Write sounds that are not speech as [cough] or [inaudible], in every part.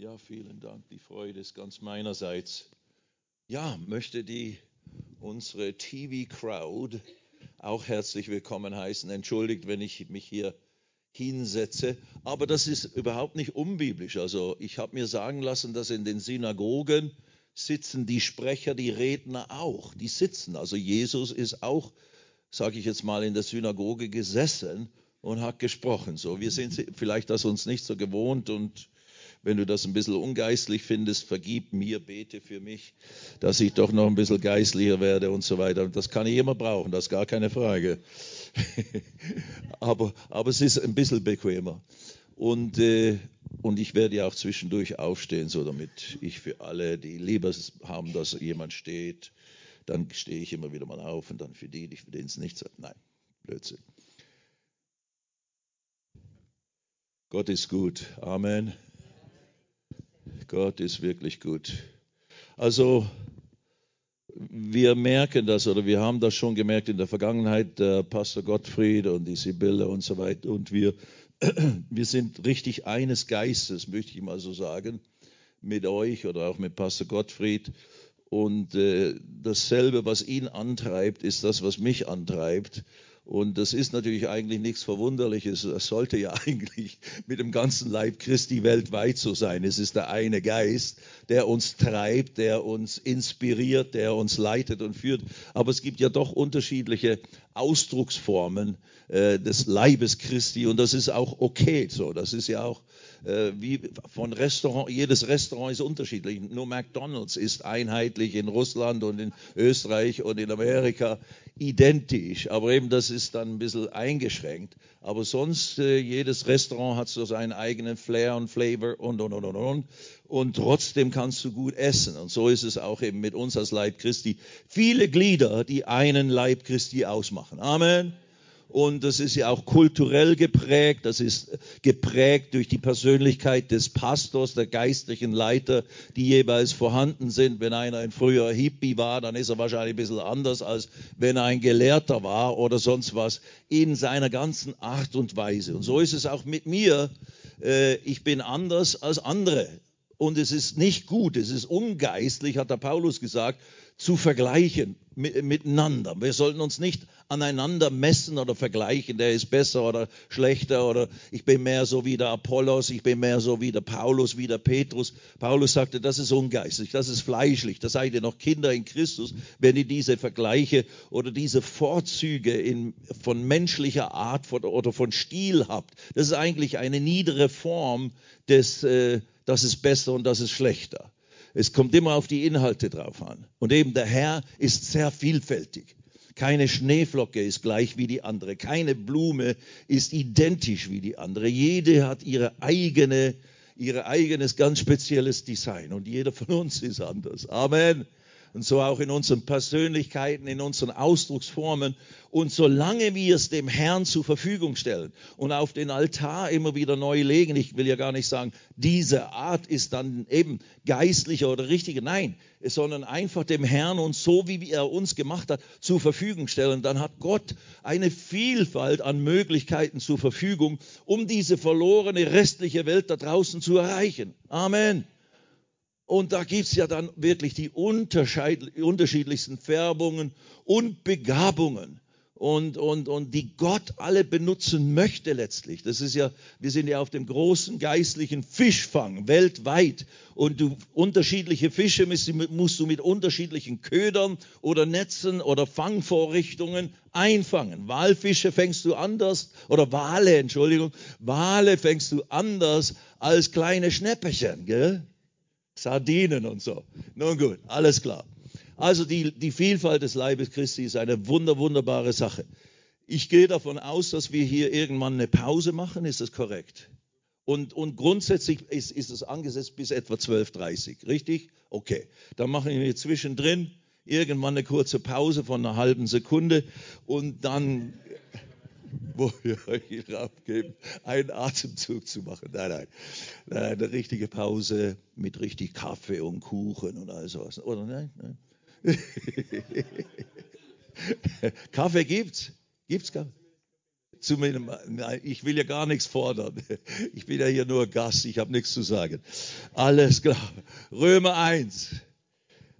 Ja, vielen Dank. Die Freude ist ganz meinerseits. Ja, möchte die unsere TV-Crowd auch herzlich willkommen heißen. Entschuldigt, wenn ich mich hier hinsetze, aber das ist überhaupt nicht unbiblisch. Also ich habe mir sagen lassen, dass in den Synagogen sitzen die Sprecher, die Redner auch. Die sitzen. Also Jesus ist auch, sage ich jetzt mal, in der Synagoge gesessen und hat gesprochen. So, wir sind vielleicht das uns nicht so gewohnt und wenn du das ein bisschen ungeistlich findest, vergib mir, bete für mich, dass ich doch noch ein bisschen geistlicher werde und so weiter. Das kann ich immer brauchen, das ist gar keine Frage. [laughs] aber, aber es ist ein bisschen bequemer. Und, äh, und ich werde ja auch zwischendurch aufstehen, so damit ich für alle, die lieber haben, dass jemand steht, dann stehe ich immer wieder mal auf und dann für die, für denen es nicht so. Nein, Blödsinn. Gott ist gut. Amen. Gott ist wirklich gut. Also wir merken das oder wir haben das schon gemerkt in der Vergangenheit, der Pastor Gottfried und die Sibylle und so weiter. Und wir, [clears throat] wir sind richtig eines Geistes, möchte ich mal so sagen, mit euch oder auch mit Pastor Gottfried. Und äh, dasselbe, was ihn antreibt, ist das, was mich antreibt. Und das ist natürlich eigentlich nichts Verwunderliches. Es sollte ja [laughs] eigentlich mit dem ganzen Leib Christi weltweit so sein. Es ist der eine Geist, der uns treibt, der uns inspiriert, der uns leitet und führt. Aber es gibt ja doch unterschiedliche Ausdrucksformen äh, des Leibes Christi und das ist auch okay so. Das ist ja auch äh, wie von Restaurant, jedes Restaurant ist unterschiedlich. Nur McDonald's ist einheitlich in Russland und in Österreich und in Amerika identisch. Aber eben das ist dann ein bisschen eingeschränkt. Aber sonst, äh, jedes Restaurant hat so seinen eigenen Flair und Flavor und, und, und, und, und. Und trotzdem kannst du gut essen. Und so ist es auch eben mit uns als Leib Christi. Viele Glieder, die einen Leib Christi ausmachen. Amen und das ist ja auch kulturell geprägt, das ist geprägt durch die Persönlichkeit des Pastors, der geistlichen Leiter, die jeweils vorhanden sind. Wenn einer ein früher Hippie war, dann ist er wahrscheinlich ein bisschen anders, als wenn er ein Gelehrter war oder sonst was, in seiner ganzen Art und Weise. Und so ist es auch mit mir. Äh, ich bin anders als andere. Und es ist nicht gut, es ist ungeistlich, hat der Paulus gesagt, zu vergleichen miteinander. Wir sollten uns nicht aneinander messen oder vergleichen, der ist besser oder schlechter oder ich bin mehr so wie der Apollos, ich bin mehr so wie der Paulus, wie der Petrus. Paulus sagte, das ist ungeistlich, das ist fleischlich, da seid ihr noch Kinder in Christus, wenn ihr diese Vergleiche oder diese Vorzüge in, von menschlicher Art oder von Stil habt. Das ist eigentlich eine niedere Form des, äh, das ist besser und das ist schlechter. Es kommt immer auf die Inhalte drauf an. Und eben der Herr ist sehr vielfältig. Keine Schneeflocke ist gleich wie die andere. Keine Blume ist identisch wie die andere. Jede hat ihre eigene, ihr eigenes ganz spezielles Design. Und jeder von uns ist anders. Amen und so auch in unseren Persönlichkeiten, in unseren Ausdrucksformen. Und solange wir es dem Herrn zur Verfügung stellen und auf den Altar immer wieder neu legen, ich will ja gar nicht sagen, diese Art ist dann eben geistlicher oder richtiger, nein, sondern einfach dem Herrn und so wie er uns gemacht hat, zur Verfügung stellen, dann hat Gott eine Vielfalt an Möglichkeiten zur Verfügung, um diese verlorene restliche Welt da draußen zu erreichen. Amen. Und da gibt's ja dann wirklich die unterschiedlichsten Färbungen und Begabungen und, und, und die Gott alle benutzen möchte letztlich. Das ist ja, wir sind ja auf dem großen geistlichen Fischfang weltweit und du, unterschiedliche Fische musst, musst du mit unterschiedlichen Ködern oder Netzen oder Fangvorrichtungen einfangen. Walfische fängst du anders oder Wale, Entschuldigung, Wale fängst du anders als kleine Schnäpperchen, gell? Sardinen und so. Nun gut, alles klar. Also die, die Vielfalt des Leibes Christi ist eine wunder, wunderbare Sache. Ich gehe davon aus, dass wir hier irgendwann eine Pause machen. Ist das korrekt? Und, und grundsätzlich ist, ist es angesetzt bis etwa 12.30 richtig? Okay. Dann machen wir zwischendrin irgendwann eine kurze Pause von einer halben Sekunde und dann wo wir euch Raum geben, einen Atemzug zu machen. Nein, nein, nein, eine richtige Pause mit richtig Kaffee und Kuchen und all sowas. Oder nein? nein. [laughs] Kaffee gibt's? Gibt's Kaffee? Nein, ich will ja gar nichts fordern. Ich bin ja hier nur Gast, ich habe nichts zu sagen. Alles klar. Römer 1.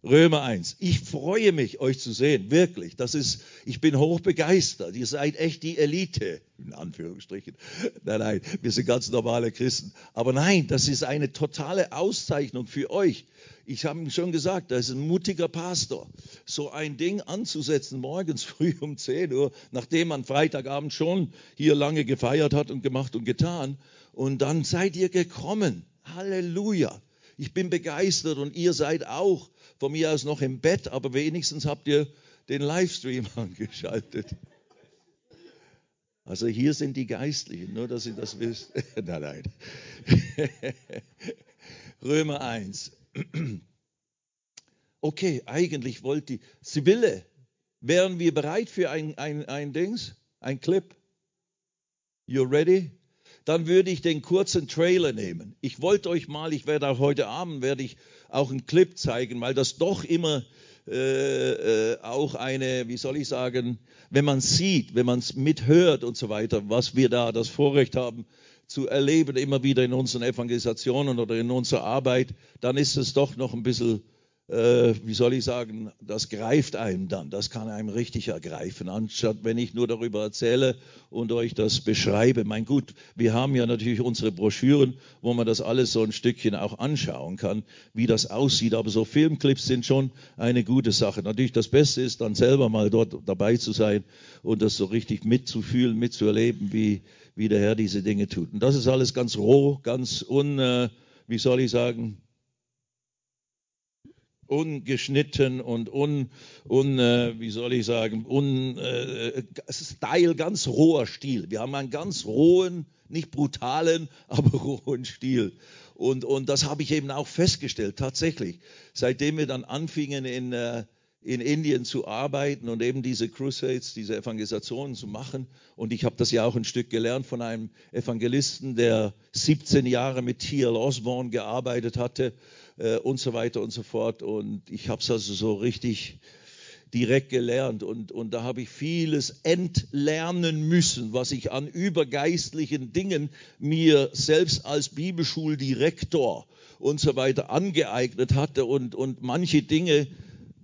Römer 1. Ich freue mich, euch zu sehen, wirklich. Das ist, ich bin hochbegeistert. Ihr seid echt die Elite, in Anführungsstrichen. Nein, nein, wir sind ganz normale Christen. Aber nein, das ist eine totale Auszeichnung für euch. Ich habe schon gesagt, das ist ein mutiger Pastor. So ein Ding anzusetzen, morgens [laughs] früh um 10 Uhr, nachdem man Freitagabend schon hier lange gefeiert hat und gemacht und getan. Und dann seid ihr gekommen. Halleluja. Ich bin begeistert und ihr seid auch von mir aus noch im Bett, aber wenigstens habt ihr den Livestream [laughs] angeschaltet. Also hier sind die Geistlichen, nur dass ihr das wisst. [laughs] nein, nein. [laughs] Römer 1. [clears throat] Okay, eigentlich wollte die Sibylle, wären wir bereit für ein, ein, ein Dings, ein Clip? You ready? Dann würde ich den kurzen Trailer nehmen. Ich wollte euch mal, ich werde auch heute Abend, werde ich auch einen Clip zeigen, weil das doch immer äh, äh, auch eine, wie soll ich sagen, wenn man sieht, wenn man es mithört und so weiter, was wir da das Vorrecht haben zu erleben, immer wieder in unseren Evangelisationen oder in unserer Arbeit, dann ist es doch noch ein bisschen äh, wie soll ich sagen, das greift einem dann, das kann einem richtig ergreifen, anstatt wenn ich nur darüber erzähle und euch das beschreibe. Mein gut, wir haben ja natürlich unsere Broschüren, wo man das alles so ein Stückchen auch anschauen kann, wie das aussieht, aber so Filmclips sind schon eine gute Sache. Natürlich das Beste ist dann selber mal dort dabei zu sein und das so richtig mitzufühlen, mitzuerleben, wie, wie der Herr diese Dinge tut. Und das ist alles ganz roh, ganz un, äh, wie soll ich sagen, ungeschnitten und un, un äh, wie soll ich sagen, un, äh, Style, ganz roher Stil. Wir haben einen ganz rohen, nicht brutalen, [laughs] aber rohen Stil. Und, und das habe ich eben auch festgestellt, tatsächlich. Seitdem wir dann anfingen in, äh, in Indien zu arbeiten und eben diese Crusades, diese Evangelisationen zu machen. Und ich habe das ja auch ein Stück gelernt von einem Evangelisten, der 17 Jahre mit T.L. Osborne gearbeitet hatte äh, und so weiter und so fort. Und ich habe es also so richtig direkt gelernt und, und da habe ich vieles entlernen müssen, was ich an übergeistlichen Dingen mir selbst als Bibelschuldirektor und so weiter angeeignet hatte und, und manche Dinge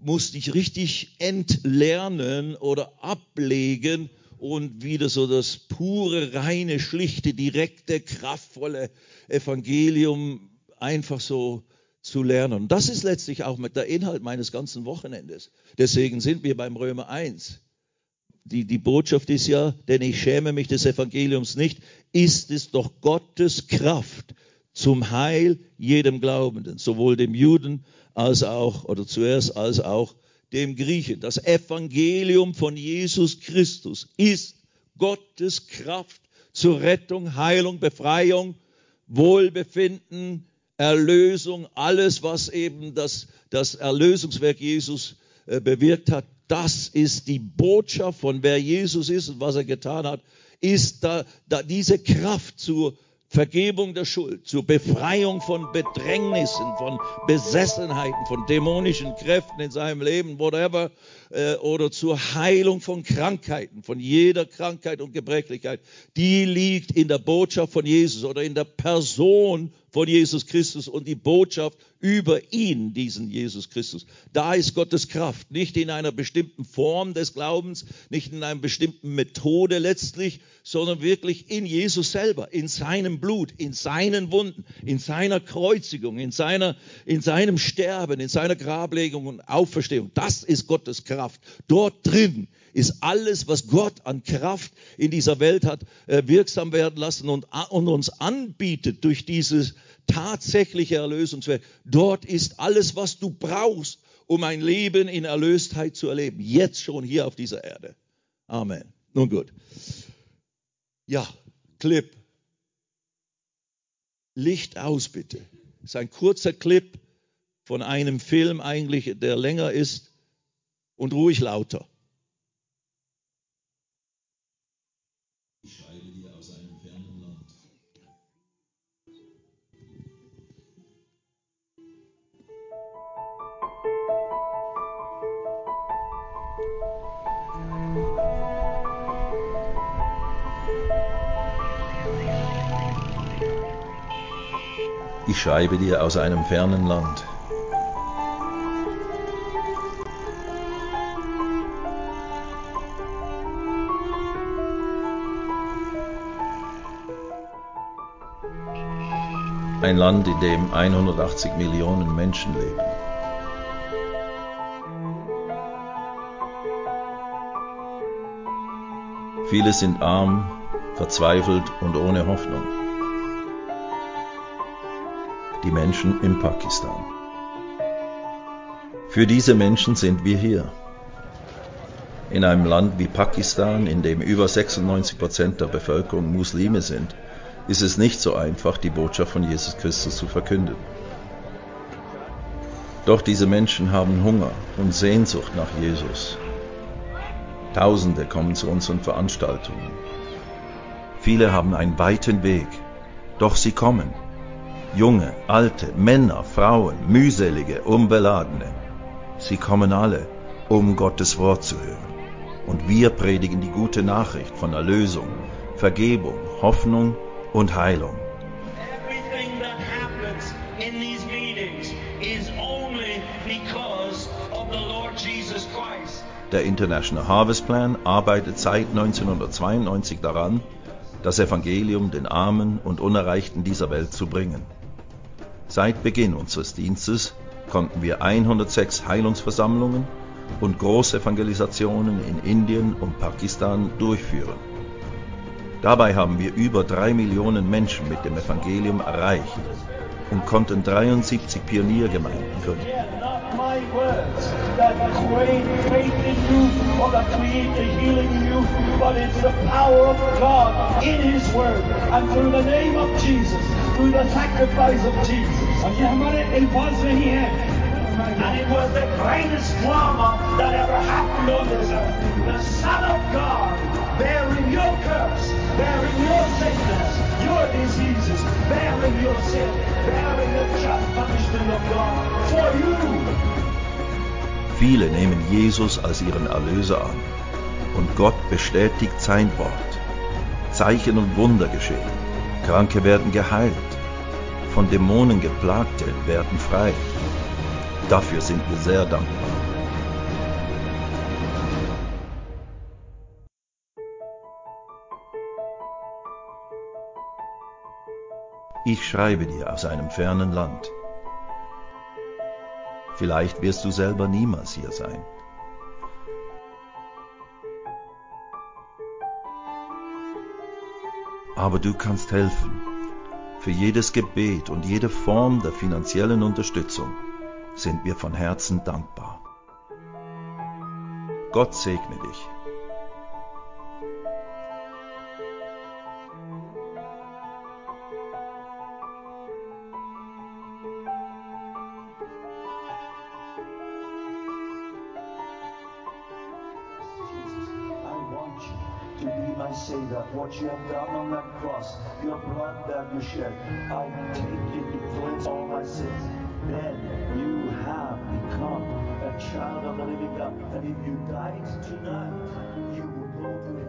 musste ich richtig entlernen oder ablegen und wieder so das pure, reine, schlichte, direkte, kraftvolle Evangelium einfach so zu lernen. Und das ist letztlich auch der Inhalt meines ganzen Wochenendes. Deswegen sind wir beim Römer 1. Die, die Botschaft ist ja, denn ich schäme mich des Evangeliums nicht, ist es doch Gottes Kraft zum Heil jedem Glaubenden, sowohl dem Juden als auch, oder zuerst als auch dem Griechen. Das Evangelium von Jesus Christus ist Gottes Kraft zur Rettung, Heilung, Befreiung, Wohlbefinden, Erlösung, alles, was eben das, das Erlösungswerk Jesus äh, bewirkt hat, das ist die Botschaft von wer Jesus ist und was er getan hat, ist da, da diese Kraft zur Vergebung der Schuld, zur Befreiung von Bedrängnissen, von Besessenheiten, von dämonischen Kräften in seinem Leben, whatever, äh, oder zur Heilung von Krankheiten, von jeder Krankheit und Gebrechlichkeit, die liegt in der Botschaft von Jesus oder in der Person von Jesus Christus und die Botschaft über ihn, diesen Jesus Christus. Da ist Gottes Kraft, nicht in einer bestimmten Form des Glaubens, nicht in einer bestimmten Methode letztlich, sondern wirklich in Jesus selber, in seinem Blut, in seinen Wunden, in seiner Kreuzigung, in, seiner, in seinem Sterben, in seiner Grablegung und Auferstehung. Das ist Gottes Kraft. Dort drin ist alles, was Gott an Kraft in dieser Welt hat, äh, wirksam werden lassen und, uns anbietet durch dieses tatsächliche Erlösungswerk. Dort ist alles, was du brauchst, um ein Leben in Erlöstheit zu erleben. Jetzt schon hier auf dieser Erde. Amen. Nun gut. Ja, Clip. Licht aus, bitte. Das ist ein kurzer Clip von einem Film eigentlich, der länger ist und ruhig lauter. Schreibe dir aus einem fernen Land. Ein Land, in dem 180 Millionen Menschen leben. Viele sind arm, verzweifelt und ohne Hoffnung die Menschen in Pakistan. Für diese Menschen sind wir hier. In einem Land wie Pakistan, in dem über 96 Prozent der Bevölkerung Muslime sind, ist es nicht so einfach, die Botschaft von Jesus Christus zu verkünden. Doch diese Menschen haben Hunger und Sehnsucht nach Jesus. Tausende kommen zu unseren Veranstaltungen. Viele haben einen weiten Weg, doch sie kommen. Junge, alte, Männer, Frauen, mühselige, unbeladene. Sie kommen alle, um Gottes Wort zu hören. Und wir predigen die gute Nachricht von Erlösung, Vergebung, Hoffnung und Heilung. Der International Harvest Plan arbeitet seit 1992 daran, das Evangelium den Armen und Unerreichten dieser Welt zu bringen. Seit Beginn unseres Dienstes konnten wir 106 Heilungsversammlungen und Großevangelisationen in Indien und Pakistan durchführen. Dabei haben wir über drei Millionen Menschen mit dem Evangelium erreicht und konnten 73 Pioniergemeinden gründen. Through the sacrifice of Jesus. And it was the greatest drama that ever happened on this earth. The Son of God bearing your curse, bearing your sickness, your diseases, bearing your sin, bearing the just punishment of God for you. Viele nehmen Jesus als ihren Erlöser an und Gott bestätigt sein Wort. Zeichen und Wunder geschehen. Kranke werden geheilt, von Dämonen geplagte werden frei. Dafür sind wir sehr dankbar. Ich schreibe dir aus einem fernen Land. Vielleicht wirst du selber niemals hier sein. Aber du kannst helfen. Für jedes Gebet und jede Form der finanziellen Unterstützung sind wir von Herzen dankbar. Gott segne dich. Savior, what you have done on that cross, your blood that you shed, I take it to cleanse all my sins. Then you have become a child of the living God. And if you died tonight, you will go to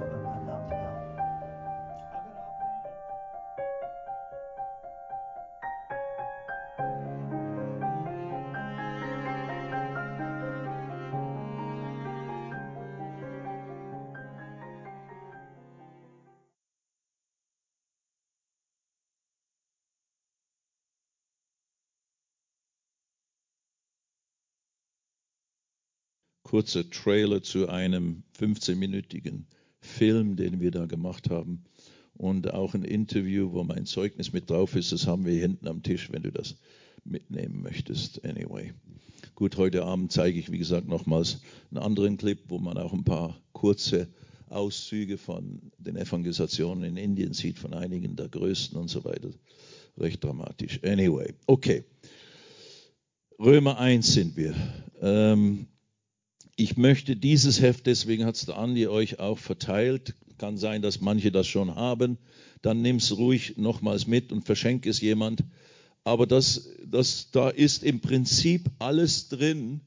kurzer Trailer zu einem 15-minütigen Film, den wir da gemacht haben. Und auch ein Interview, wo mein Zeugnis mit drauf ist. Das haben wir hinten am Tisch, wenn du das mitnehmen möchtest. Anyway. Gut, heute Abend zeige ich, wie gesagt, nochmals einen anderen Clip, wo man auch ein paar kurze Auszüge von den Evangelisationen in Indien sieht, von einigen der größten und so weiter. Recht dramatisch. Anyway, okay. Römer 1 sind wir. Ähm, ich möchte dieses Heft, deswegen hat es der Andi euch auch verteilt. Kann sein, dass manche das schon haben. Dann nimm es ruhig nochmals mit und verschenke es jemand. Aber das, das, da ist im Prinzip alles drin,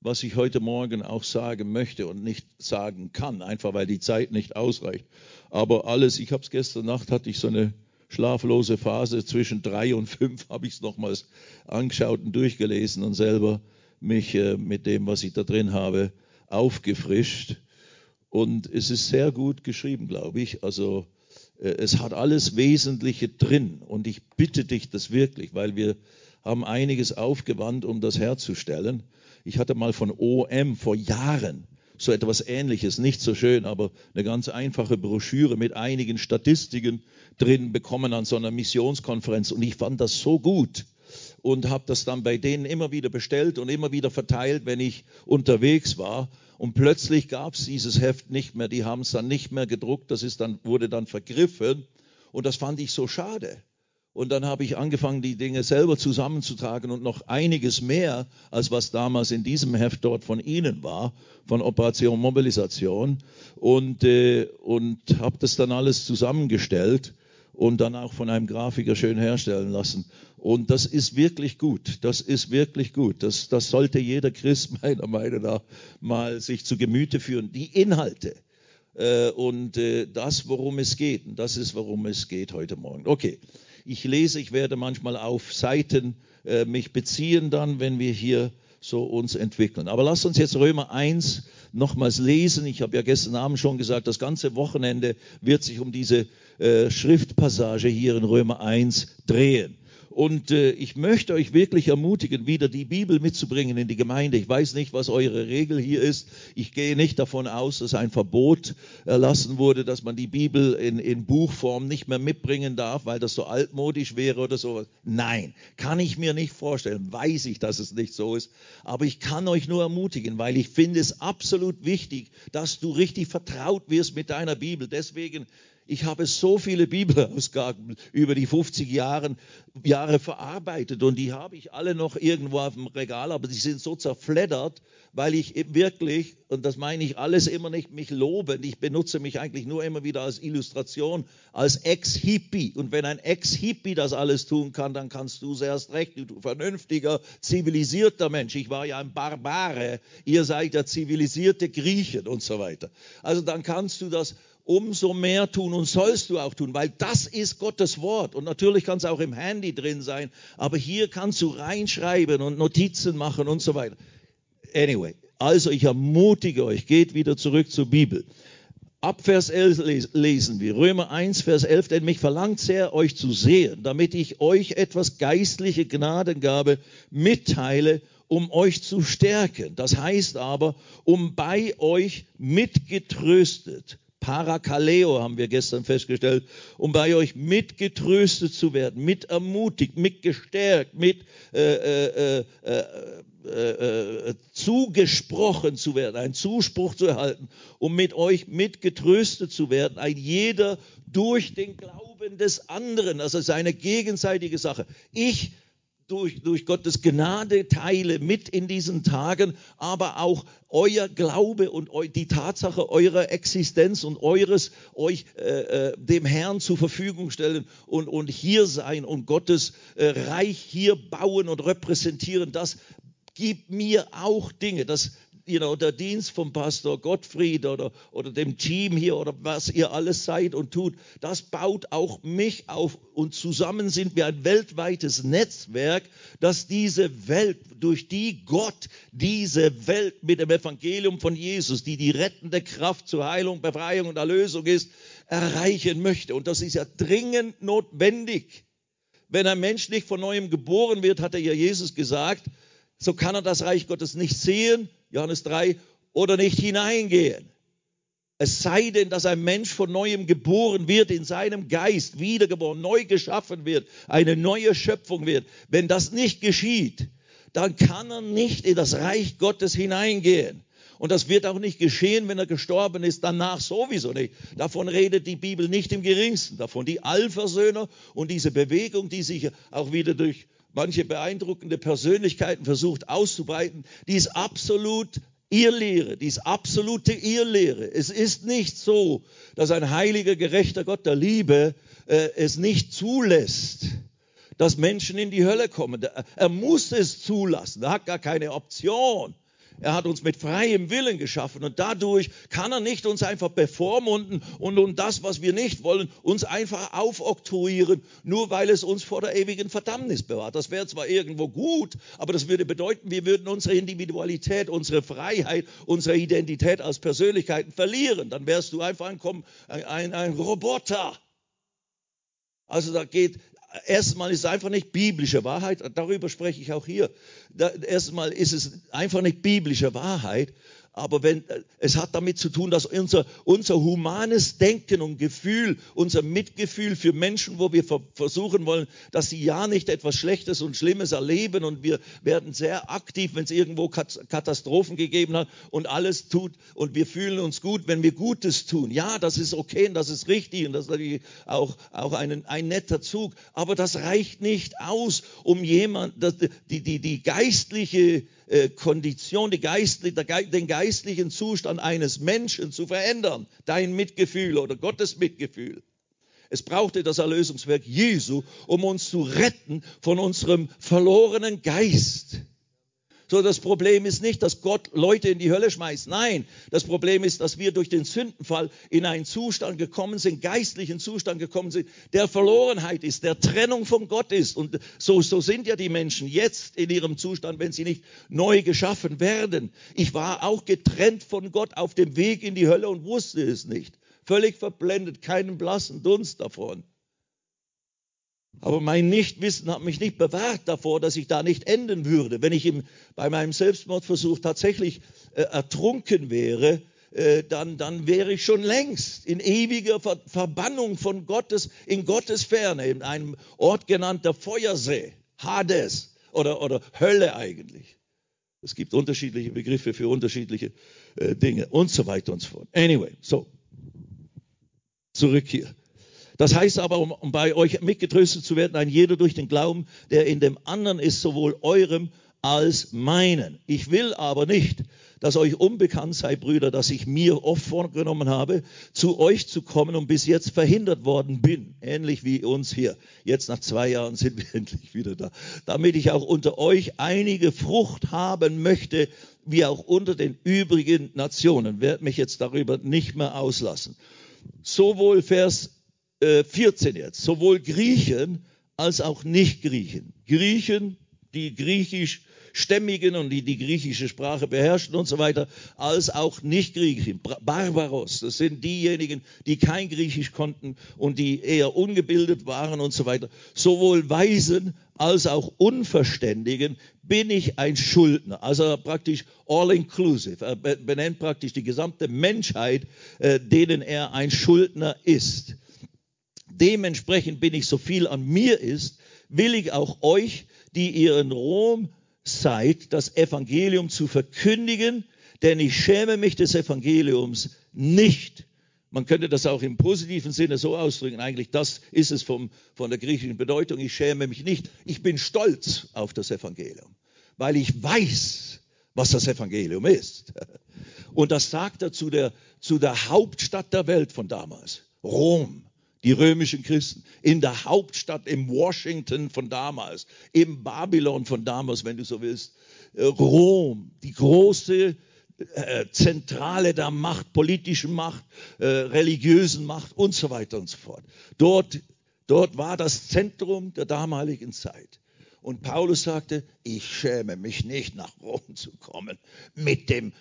was ich heute Morgen auch sagen möchte und nicht sagen kann, einfach weil die Zeit nicht ausreicht. Aber alles, ich habe es gestern Nacht, hatte ich so eine schlaflose Phase zwischen drei und fünf [laughs] habe ich es nochmals angeschaut und durchgelesen und selber mich äh, mit dem, was ich da drin habe, aufgefrischt. Und es ist sehr gut geschrieben, glaube ich. Also äh, es hat alles Wesentliche drin. Und ich bitte dich das wirklich, weil wir haben einiges aufgewandt, um das herzustellen. Ich hatte mal von OM vor Jahren so etwas Ähnliches, nicht so schön, aber eine ganz einfache Broschüre mit einigen Statistiken drin bekommen an so einer Missionskonferenz. Und ich fand das so gut und habe das dann bei denen immer wieder bestellt und immer wieder verteilt, wenn ich unterwegs war. Und plötzlich gab es dieses Heft nicht mehr. Die haben es dann nicht mehr gedruckt. Das ist dann, wurde dann vergriffen. Und das fand ich so schade. Und dann habe ich angefangen, die Dinge selber zusammenzutragen und noch einiges mehr, als was damals in diesem Heft dort von Ihnen war, von Operation Mobilisation. Und, äh, und habe das dann alles zusammengestellt und dann auch von einem Grafiker schön herstellen lassen. Und das ist wirklich gut. Das ist wirklich gut. Das, das sollte jeder Christ [laughs] meiner Meinung nach mal sich zu Gemüte führen. Die Inhalte äh, und äh, das, worum es geht. Und das ist, worum es geht heute Morgen. Okay. Ich lese, ich werde manchmal auf Seiten äh, mich beziehen dann, wenn wir hier so uns entwickeln. Aber lasst uns jetzt Römer 1 nochmals lesen. Ich habe ja gestern Abend schon gesagt, das ganze Wochenende wird sich um diese äh, Schriftpassage hier in Römer 1 drehen. Und äh, ich möchte euch wirklich ermutigen, wieder die Bibel mitzubringen in die Gemeinde. Ich weiß nicht, was eure Regel hier ist. Ich gehe nicht davon aus, dass ein Verbot erlassen wurde, dass man die Bibel in, in Buchform nicht mehr mitbringen darf, weil das so altmodisch wäre oder sowas. Nein, kann ich mir nicht vorstellen. Weiß ich, dass es nicht so ist. Aber ich kann euch nur ermutigen, weil ich finde es absolut wichtig, dass du richtig vertraut wirst mit deiner Bibel. Deswegen ich habe so viele Bibelausgaben über die 50 Jahren, Jahre verarbeitet und die habe ich alle noch irgendwo auf dem Regal, aber die sind so zerfleddert, weil ich wirklich, und das meine ich alles immer nicht mich loben, ich benutze mich eigentlich nur immer wieder als Illustration, als Ex-Hippie. Und wenn ein Ex-Hippie das alles tun kann, dann kannst du es erst recht, du vernünftiger, zivilisierter Mensch. Ich war ja ein Barbare, ihr seid ja zivilisierte Griechen und so weiter. Also dann kannst du das umso mehr tun und sollst du auch tun, weil das ist Gottes Wort. Und natürlich kann es auch im Handy drin sein, aber hier kannst du reinschreiben und Notizen machen und so weiter. Anyway, also ich ermutige euch, geht wieder zurück zur Bibel. Ab Vers 11 lesen wir, Römer 1, Vers 11, denn mich verlangt sehr, euch zu sehen, damit ich euch etwas geistliche Gnadengabe mitteile, um euch zu stärken. Das heißt aber, um bei euch mitgetröstet Parakaleo haben wir gestern festgestellt, um bei euch mitgetröstet zu werden, mit ermutigt, mit gestärkt, mit äh, äh, äh, zugesprochen zu werden, einen Zuspruch zu erhalten, um mit euch mitgetröstet zu werden, ein jeder durch den Glauben des anderen. Das ist eine gegenseitige Sache. Ich durch, durch Gottes Gnade teile mit in diesen Tagen, aber auch euer Glaube und die Tatsache eurer Existenz und eures euch äh, äh, dem Herrn zur Verfügung stellen und, und hier sein und Gottes äh, Reich hier bauen und repräsentieren, das gibt mir auch Dinge. Das, you know, der Dienst vom Pastor Gottfried oder, oder dem Team hier oder was ihr alles seid und tut, das baut auch mich auf und zusammen sind wir ein weltweites Netzwerk, das diese Welt, durch die Gott diese Welt mit dem Evangelium von Jesus, die die rettende Kraft zur Heilung, Befreiung und Erlösung ist, erreichen möchte. Und das ist ja dringend notwendig. Wenn ein Mensch nicht von neuem geboren wird, hat er ja Jesus gesagt, so kann er das Reich Gottes nicht sehen, Johannes 3, oder nicht hineingehen. Es sei denn, dass ein Mensch von neuem geboren wird, in seinem Geist wiedergeboren, neu geschaffen wird, eine neue Schöpfung wird. Wenn das nicht geschieht, dann kann er nicht in das Reich Gottes hineingehen. Und das wird auch nicht geschehen, wenn er gestorben ist, danach sowieso nicht. Davon redet die Bibel nicht im geringsten. Davon die Allversöhner und diese Bewegung, die sich auch wieder durch manche beeindruckende Persönlichkeiten versucht auszubreiten, die ist absolut Irrlehre, die ist absolute Irrlehre. Es ist nicht so, dass ein heiliger, gerechter Gott der Liebe äh, es nicht zulässt, dass Menschen in die Hölle kommen. Er muss es zulassen, er hat gar keine Option. Er hat uns mit freiem Willen geschaffen und dadurch kann er nicht uns einfach bevormunden und, und das, was wir nicht wollen, uns einfach aufoktroyieren, nur weil es uns vor der ewigen Verdammnis bewahrt. Das wäre zwar irgendwo gut, aber das würde bedeuten, wir würden unsere Individualität, unsere Freiheit, unsere Identität als Persönlichkeiten verlieren. Dann wärst du einfach ein, ein, ein Roboter. Also da geht, erstmal ist es einfach nicht biblische Wahrheit, darüber spreche ich auch hier. erstmal ist es einfach nicht biblische Wahrheit, aber wenn, es hat damit zu tun, dass unser, unser humanes Denken und Gefühl, unser Mitgefühl für Menschen, wo wir versuchen wollen, dass sie ja nicht etwas Schlechtes und Schlimmes erleben und wir werden sehr aktiv, wenn es irgendwo Katastrophen gegeben hat und alles tut und wir fühlen uns gut, wenn wir Gutes tun. Ja, das ist okay und das ist richtig und das ist auch, auch ein, ein netter Zug, aber das reicht nicht aus, um jemand, die, die, die geistliche äh, Kondition, die Geist, den geistlichen Zustand eines Menschen zu verändern. Dein Mitgefühl oder Gottes Mitgefühl. Es brauchte das Erlösungswerk Jesu, um uns zu retten von unserem verlorenen Geist. So, das Problem ist nicht, dass Gott Leute in die Hölle schmeißt. Nein, das Problem ist, dass wir durch den Sündenfall in einen Zustand gekommen sind, geistlichen Zustand gekommen sind, der Verlorenheit ist, der Trennung von Gott ist. Und so, so sind ja die Menschen jetzt in ihrem Zustand, wenn sie nicht neu geschaffen werden. Ich war auch getrennt von Gott auf dem Weg in die Hölle und wusste es nicht. Völlig verblendet, keinen blassen Dunst davon. Aber mein Nichtwissen hat mich nicht bewahrt davor, dass ich da nicht enden würde. Wenn ich im, bei meinem Selbstmordversuch tatsächlich äh, ertrunken wäre, äh, dann, dann wäre ich schon längst in ewiger Ver Verbannung von Gottes, in Gottes Ferne, in einem Ort genannt der Feuersee, Hades oder, oder Hölle eigentlich. Es gibt unterschiedliche Begriffe für unterschiedliche äh, Dinge und so weiter und so fort. Anyway, so. Zurück hier. Das heißt aber, um, um bei euch mitgetröstet zu werden, ein jeder durch den Glauben, der in dem anderen ist, sowohl eurem als meinen. Ich will aber nicht, dass euch unbekannt sei, Brüder, dass ich mir oft vorgenommen habe, zu euch zu kommen und bis jetzt verhindert worden bin, ähnlich wie uns hier. Jetzt nach zwei Jahren sind wir [laughs] endlich wieder da, damit ich auch unter euch einige Frucht haben möchte, wie auch unter den übrigen Nationen. Werde mich jetzt darüber nicht mehr auslassen. Sowohl Vers 14 äh, jetzt, sowohl Griechen als auch Nicht-Griechen. Griechen, die griechisch Stämmigen und die die griechische Sprache beherrschen und so weiter, als auch Nicht-Griechen. Barbaros, das sind diejenigen, die kein Griechisch konnten und die eher ungebildet waren und so weiter. Sowohl Weisen als auch Unverständigen bin ich ein Schuldner. Also praktisch all-inclusive. Er benennt praktisch die gesamte Menschheit, äh, denen er ein Schuldner ist. Dementsprechend bin ich so viel an mir ist, will ich auch euch, die ihr in Rom seid, das Evangelium zu verkündigen, denn ich schäme mich des Evangeliums nicht. Man könnte das auch im positiven Sinne so ausdrücken. Eigentlich das ist es vom, von der griechischen Bedeutung. Ich schäme mich nicht. Ich bin stolz auf das Evangelium, weil ich weiß, was das Evangelium ist. Und das sagt er zu der, zu der Hauptstadt der Welt von damals, Rom die römischen Christen, in der Hauptstadt, im Washington von damals, im Babylon von damals, wenn du so willst, äh, Rom, die große äh, Zentrale der Macht, politischen Macht, äh, religiösen Macht und so weiter und so fort. Dort, dort war das Zentrum der damaligen Zeit. Und Paulus sagte, ich schäme mich nicht, nach Rom zu kommen mit dem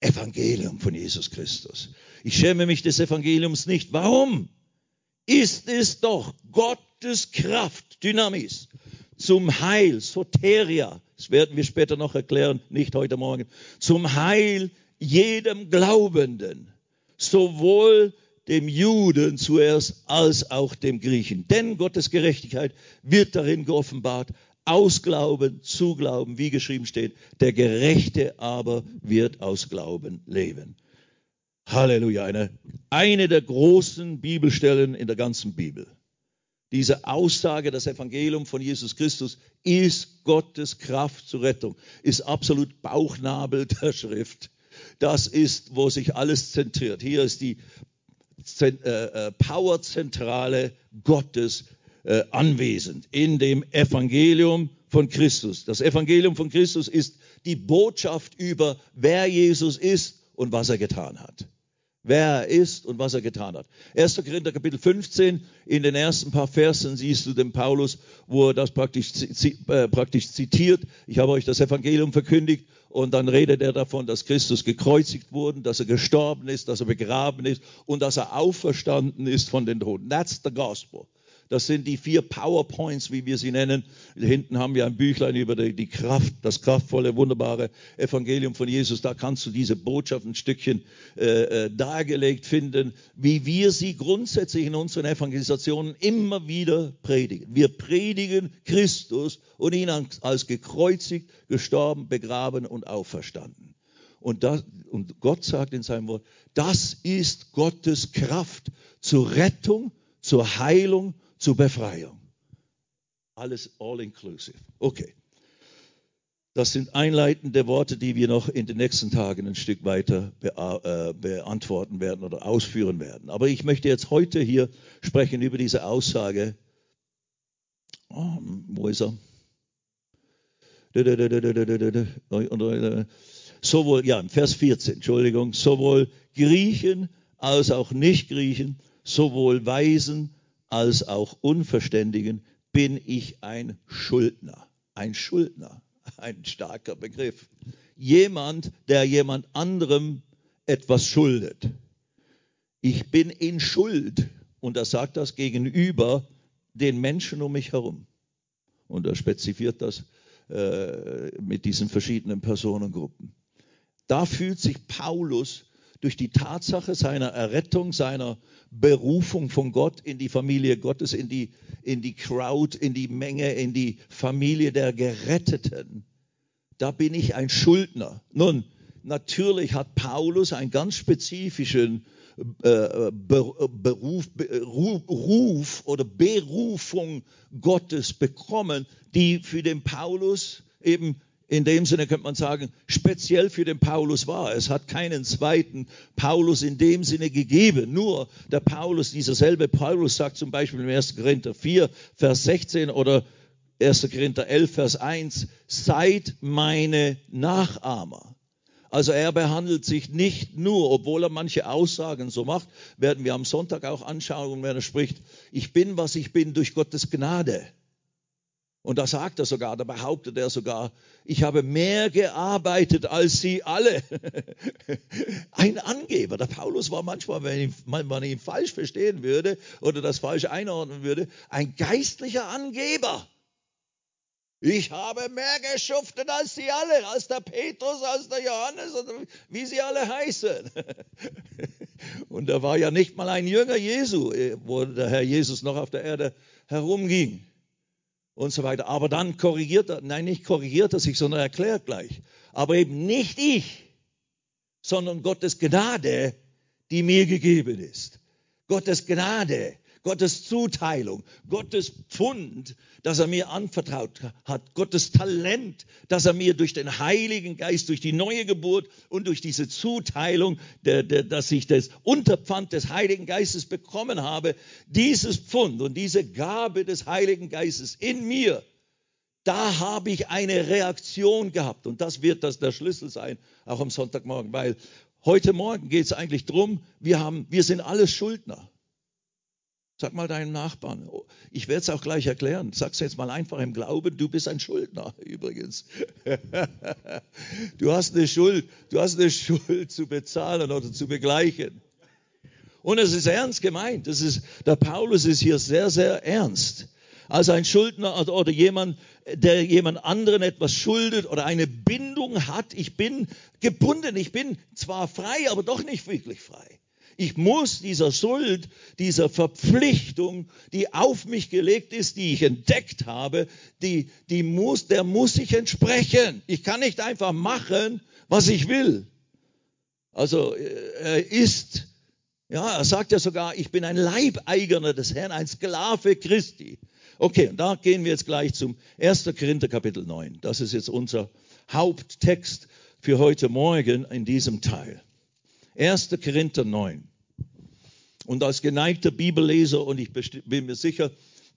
Evangelium von Jesus Christus. Ich schäme mich des Evangeliums nicht. Warum? Ist es doch Gottes Kraft, Dynamis, zum Heil, Soteria, das werden wir später noch erklären, nicht heute Morgen, zum Heil jedem Glaubenden, sowohl dem Juden zuerst als auch dem Griechen. Denn Gottes Gerechtigkeit wird darin geoffenbart, aus Glauben zu Glauben, wie geschrieben steht, der Gerechte aber wird aus Glauben leben. Halleluja, eine, eine der großen Bibelstellen in der ganzen Bibel. Diese Aussage, das Evangelium von Jesus Christus ist Gottes Kraft zur Rettung, ist absolut Bauchnabel der Schrift. Das ist, wo sich alles zentriert. Hier ist die äh, äh, Powerzentrale Gottes äh, anwesend in dem Evangelium von Christus. Das Evangelium von Christus ist die Botschaft über, wer Jesus ist und was er getan hat. Wer er ist und was er getan hat. 1. Korinther Kapitel 15, in den ersten paar Versen siehst du den Paulus, wo er das praktisch, äh, praktisch zitiert. Ich habe euch das Evangelium verkündigt und dann redet er davon, dass Christus gekreuzigt wurde, dass er gestorben ist, dass er begraben ist und dass er auferstanden ist von den Toten. That's the gospel. Das sind die vier PowerPoints, wie wir sie nennen. Hinten haben wir ein Büchlein über die, Kraft, das kraftvolle, wunderbare Evangelium von Jesus. Da kannst du diese Botschaft ein Stückchen äh, äh, dargelegt finden, wie wir sie grundsätzlich in unseren Evangelisationen immer wieder predigen. Wir predigen Christus und ihn als gekreuzigt, gestorben, begraben und auferstanden. Und, das, und Gott sagt in seinem Wort, das ist Gottes Kraft zur Rettung, zur Heilung zur Befreiung. Alles all inclusive. Okay. Das sind einleitende Worte, die wir noch in den nächsten Tagen ein Stück weiter äh, beantworten werden oder ausführen werden. Aber ich möchte jetzt heute hier sprechen über diese Aussage. Oh, wo ist er? Sowohl, ja, im Vers 14, Entschuldigung, sowohl Griechen als auch Nicht-Griechen, sowohl Weisen als auch Unverständigen bin ich ein Schuldner. Ein Schuldner, ein starker Begriff. Jemand, der jemand anderem etwas schuldet. Ich bin in Schuld. Und er sagt das gegenüber den Menschen um mich herum. Und er spezifiziert das äh, mit diesen verschiedenen Personengruppen. Da fühlt sich Paulus durch die Tatsache seiner Errettung, seiner Berufung von Gott in die Familie Gottes, in die, in die Crowd, in die Menge, in die Familie der Geretteten. Da bin ich ein Schuldner. Nun, natürlich hat Paulus einen ganz spezifischen äh, Beruf, Ruf oder Berufung Gottes bekommen, die für den Paulus eben in dem Sinne könnte man sagen, speziell für den Paulus war. Es hat keinen zweiten Paulus in dem Sinne gegeben. Nur der Paulus, dieser selbe Paulus sagt zum Beispiel im 1. Korinther 4, Vers 16 oder 1. Korinther 11, Vers 1, seid meine Nachahmer. Also er behandelt sich nicht nur, obwohl er manche Aussagen so macht, werden wir am Sonntag auch anschauen, wenn er spricht, ich bin, was ich bin durch Gottes Gnade. Und da sagt er sogar, da behauptet er sogar, ich habe mehr gearbeitet als sie alle. [laughs] Ein Angeber. Der Paulus war manchmal, wenn man ihn falsch verstehen würde oder das falsch einordnen würde, ein geistlicher Angeber. Ich habe mehr geschuftet als sie alle, als der Petrus, als der Johannes, wie sie alle heißen. [laughs] Und er war ja nicht mal ein Jünger Jesu, wo der Herr Jesus noch auf der Erde herumging und so weiter. Aber dann korrigiert er, nein, nicht korrigiert er sich, sondern erklärt gleich. Aber eben nicht ich, sondern Gottes Gnade, die mir gegeben ist. Gottes Gnade, Gottes Zuteilung, Gottes Pfund, das er mir anvertraut hat, Gottes Talent, das er mir durch den Heiligen Geist, durch die neue Geburt und durch diese Zuteilung, der, der, dass ich das Unterpfand des Heiligen Geistes bekommen habe, dieses Pfund und diese Gabe des Heiligen Geistes in mir, da habe ich eine Reaktion gehabt. Und das wird das der Schlüssel sein, auch am Sonntagmorgen, weil heute Morgen geht es eigentlich drum, wir, haben, wir sind alles Schuldner. Sag mal deinem Nachbarn. Oh, ich werde es auch gleich erklären. Sag's jetzt mal einfach im Glauben, du bist ein Schuldner [laughs] übrigens. Du hast eine Schuld, du hast eine Schuld zu bezahlen oder zu begleichen. Und es ist ernst gemeint. Das ist, der Paulus ist hier sehr, sehr ernst. Also ein Schuldner oder jemand, der jemand anderen etwas schuldet oder eine Bindung hat. Ich bin gebunden. Ich bin zwar frei, aber doch nicht wirklich frei. Ich muss dieser Schuld, dieser Verpflichtung, die auf mich gelegt ist, die ich entdeckt habe, die, die muss, der muss ich entsprechen. Ich kann nicht einfach machen, was ich will. Also äh, er ist, ja, er sagt ja sogar, ich bin ein Leibeigener des Herrn, ein Sklave Christi. Okay, und da gehen wir jetzt gleich zum 1. Korinther Kapitel 9. Das ist jetzt unser Haupttext für heute Morgen in diesem Teil. 1. Korinther 9. Und als geneigter Bibelleser, und ich bin mir sicher,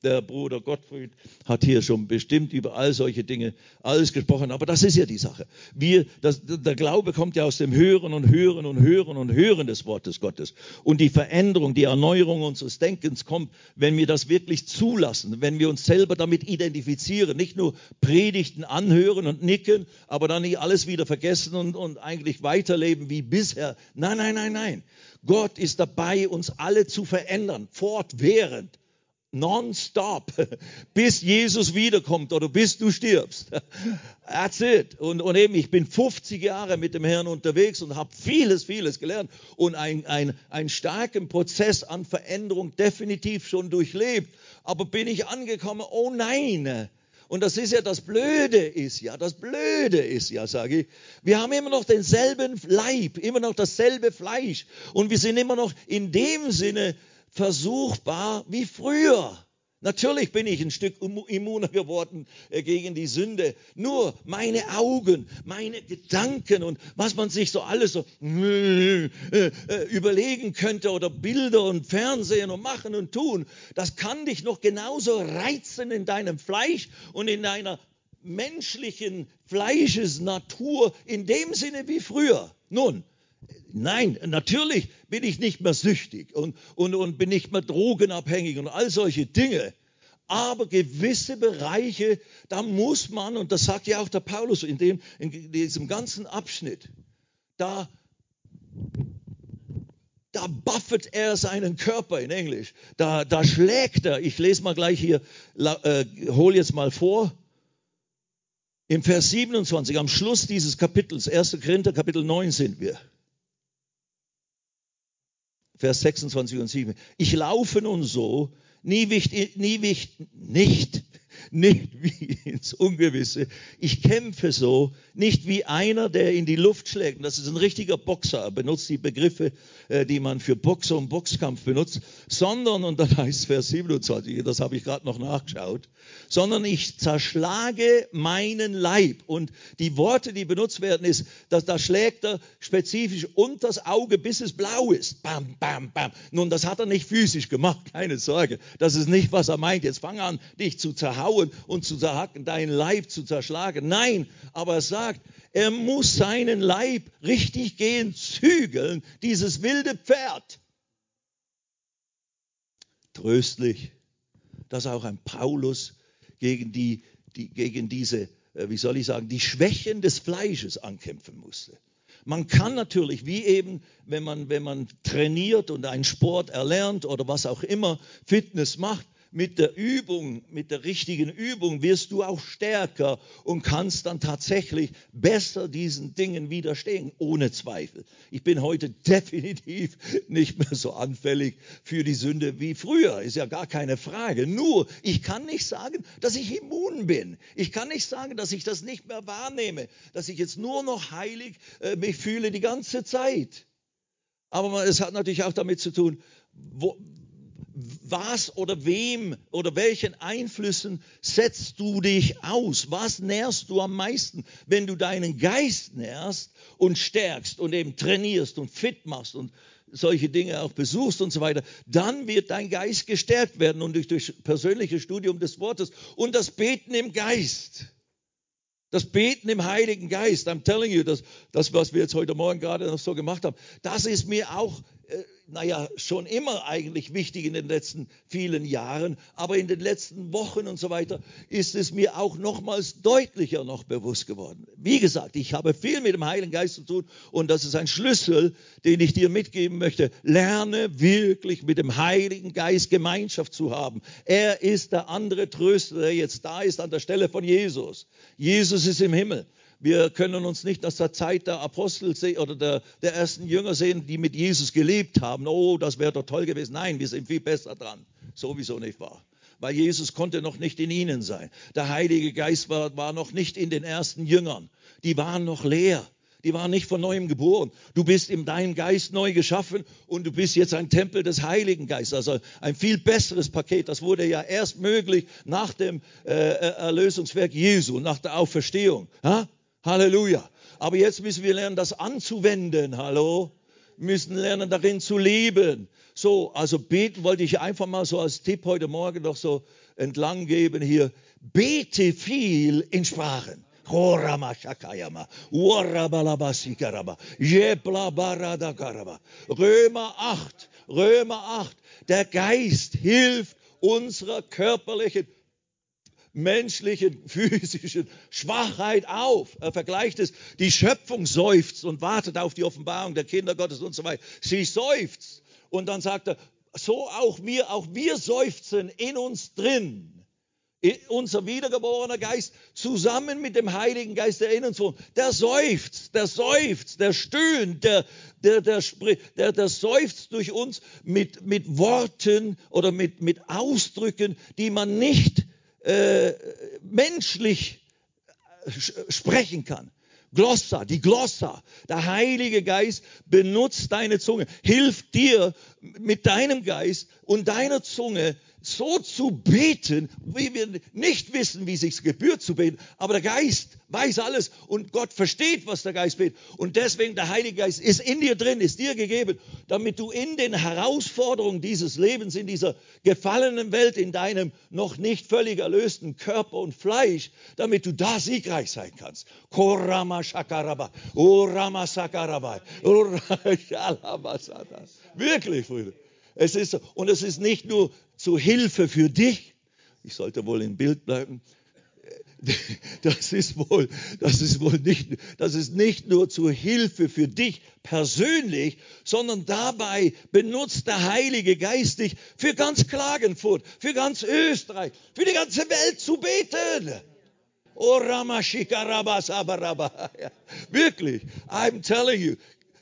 Der Bruder Gottfried hat hier schon bestimmt über all solche Dinge alles gesprochen. Aber das ist ja die Sache. Wir, das, der Glaube kommt ja aus dem Hören und Hören und Hören und Hören des Wortes Gottes. Und die Veränderung, die Erneuerung unseres Denkens kommt, wenn wir das wirklich zulassen, wenn wir uns selber damit identifizieren, nicht nur Predigten anhören und nicken, aber dann nicht alles wieder vergessen und, und eigentlich weiterleben wie bisher. Nein, nein, nein, nein. Gott ist dabei, uns alle zu verändern, fortwährend nonstop, [laughs] bis Jesus wiederkommt oder bis du stirbst. [laughs] That's it. Und, und eben, ich bin 50 Jahre mit dem Herrn unterwegs und habe vieles, vieles gelernt und ein, ein, einen starken Prozess an Veränderung definitiv schon durchlebt. Aber bin ich angekommen, oh nein, und das ist ja das Blöde ist ja, das Blöde ist ja, sage ich, wir haben immer noch denselben Leib, immer noch dasselbe Fleisch und wir sind immer noch in dem Sinne versuchbar wie früher. Natürlich bin ich ein Stück immuner geworden äh, gegen die Sünde. Nur meine Augen, meine Gedanken und was man sich so alles so äh, äh, überlegen könnte oder Bilder und Fernsehen und machen und tun, das kann dich noch genauso reizen in deinem Fleisch und in deiner menschlichen Fleischesnatur in dem Sinne wie früher. Nun, Nein, natürlich bin ich nicht mehr süchtig und, und, und bin nicht mehr drogenabhängig und all solche Dinge. Aber gewisse Bereiche, da muss man, und das sagt ja auch der Paulus in, dem, in diesem ganzen Abschnitt, da, da buffet er seinen Körper in Englisch. Da, da schlägt er. Ich lese mal gleich hier, äh, hol jetzt mal vor. Im Vers 27, am Schluss dieses Kapitels, 1. Korinther Kapitel 9 sind wir. Vers 26 und 7. Ich laufe nun so, nie, wicht, nie wicht, nicht nicht [laughs] wie ins Ungewisse. Ich kämpfe so, nicht wie einer, der in die Luft schlägt. das ist ein richtiger Boxer. Er benutzt die Begriffe, äh, die man für Boxer und Boxkampf benutzt, sondern, und dann [laughs] heißt Vers 27, das habe ich gerade noch nachgeschaut, sondern ich zerschlage meinen Leib. Und die Worte, die benutzt werden, ist, dass da schlägt er spezifisch unter das Auge, bis es blau ist. Bam, bam, bam. Nun, das hat er nicht physisch gemacht, [laughs] keine Sorge. Das ist nicht, was er meint. Jetzt fang an, dich zu zerhauen zerhauen und zu zerhacken, deinen Leib zu zerschlagen. Nein, aber er sagt, er muss seinen Leib richtig gehen, zügeln, dieses wilde Pferd. Tröstlich, dass auch ein Paulus gegen, die, die, gegen diese, äh, wie soll ich sagen, die Schwächen des Fleisches ankämpfen musste. Man kann natürlich, wie eben, wenn man, wenn man trainiert und einen Sport erlernt oder was auch immer, Fitness macht, mit der Übung, mit der richtigen Übung wirst du auch stärker und kannst dann tatsächlich besser diesen Dingen widerstehen, ohne Zweifel. Ich bin heute definitiv nicht mehr so anfällig für die Sünde wie früher, ist ja gar keine Frage. Nur, ich kann nicht sagen, dass ich immun bin. Ich kann nicht sagen, dass ich das nicht mehr wahrnehme, dass ich jetzt nur noch heilig äh, mich fühle die ganze Zeit. Aber es hat natürlich auch damit zu tun, wo, was oder wem oder welchen Einflüssen setzt du dich aus? Was nährst du am meisten? Wenn du deinen Geist nährst und stärkst und eben trainierst und fit machst und solche Dinge auch besuchst und so weiter, dann wird dein Geist gestärkt werden und durch, durch persönliches Studium des Wortes und das Beten im Geist. Das Beten im Heiligen Geist, I'm telling you, das, das, was wir jetzt heute Morgen gerade noch so gemacht haben, das ist mir auch äh, naja, schon immer eigentlich wichtig in den letzten vielen Jahren, aber in den letzten Wochen und so weiter ist es mir auch nochmals deutlicher noch bewusst geworden. Wie gesagt, ich habe viel mit dem Heiligen Geist zu tun und das ist ein Schlüssel, den ich dir mitgeben möchte. Lerne wirklich mit dem Heiligen Geist Gemeinschaft zu haben. Er ist der andere Tröster, der jetzt da ist an der Stelle von Jesus. Jesus ist im Himmel. Wir können uns nicht aus der Zeit der Apostel oder der, der ersten Jünger sehen, die mit Jesus gelebt haben. Oh, das wäre doch toll gewesen. Nein, wir sind viel besser dran. Sowieso nicht wahr. Weil Jesus konnte noch nicht in ihnen sein. Der Heilige Geist war, war noch nicht in den ersten Jüngern. Die waren noch leer. Die waren nicht von neuem geboren. Du bist in deinem Geist neu geschaffen und du bist jetzt ein Tempel des Heiligen Geistes. Also ein viel besseres Paket. Das wurde ja erst möglich nach dem äh, Erlösungswerk Jesu, nach der Auferstehung. Ha? Halleluja. Aber jetzt müssen wir lernen, das anzuwenden. Hallo? Müssen lernen, darin zu leben. So, also beten wollte ich einfach mal so als Tipp heute Morgen noch so entlang geben hier. Bete viel in Sprachen. Römer 8, Römer 8. Der Geist hilft unserer körperlichen menschlichen, [laughs] physischen Schwachheit auf. Er vergleicht es, die Schöpfung seufzt und wartet auf die Offenbarung der Kinder Gottes und so weiter. Sie seufzt. Und dann sagt er, so auch wir, auch wir seufzen in uns drin unser wiedergeborener Geist zusammen mit dem Heiligen Geist, der in uns wohnt, der seufzt, der seufzt, der stöhnt, der, der, der, der, der seufzt durch uns mit, mit Worten oder mit, mit Ausdrücken, die man nicht äh, menschlich äh, sprechen kann. Glossa, die Glossa, der Heilige Geist benutzt deine Zunge, hilft dir mit deinem Geist und deiner Zunge so zu beten, wie wir nicht wissen, wie sich's gebührt zu beten, aber der Geist weiß alles und Gott versteht, was der Geist betet. Und deswegen der Heilige Geist ist in dir drin, ist dir gegeben, damit du in den Herausforderungen dieses Lebens, in dieser gefallenen Welt, in deinem noch nicht völlig erlösten Körper und Fleisch, damit du da siegreich sein kannst. Korama shakaraba, orama sakarabai, Wirklich, Brüder. Es ist, und es ist nicht nur zu Hilfe für dich. Ich sollte wohl im Bild bleiben. [laughs] Das ist wohl, das ist wohl nicht, das ist nicht nur zur Hilfe für dich persönlich, sondern dabei benutzt der Heilige Geist dich für ganz Klagenfurt, für ganz Österreich, für die ganze Welt zu beten. Oh. [laughs] Wirklich, I'm telling you,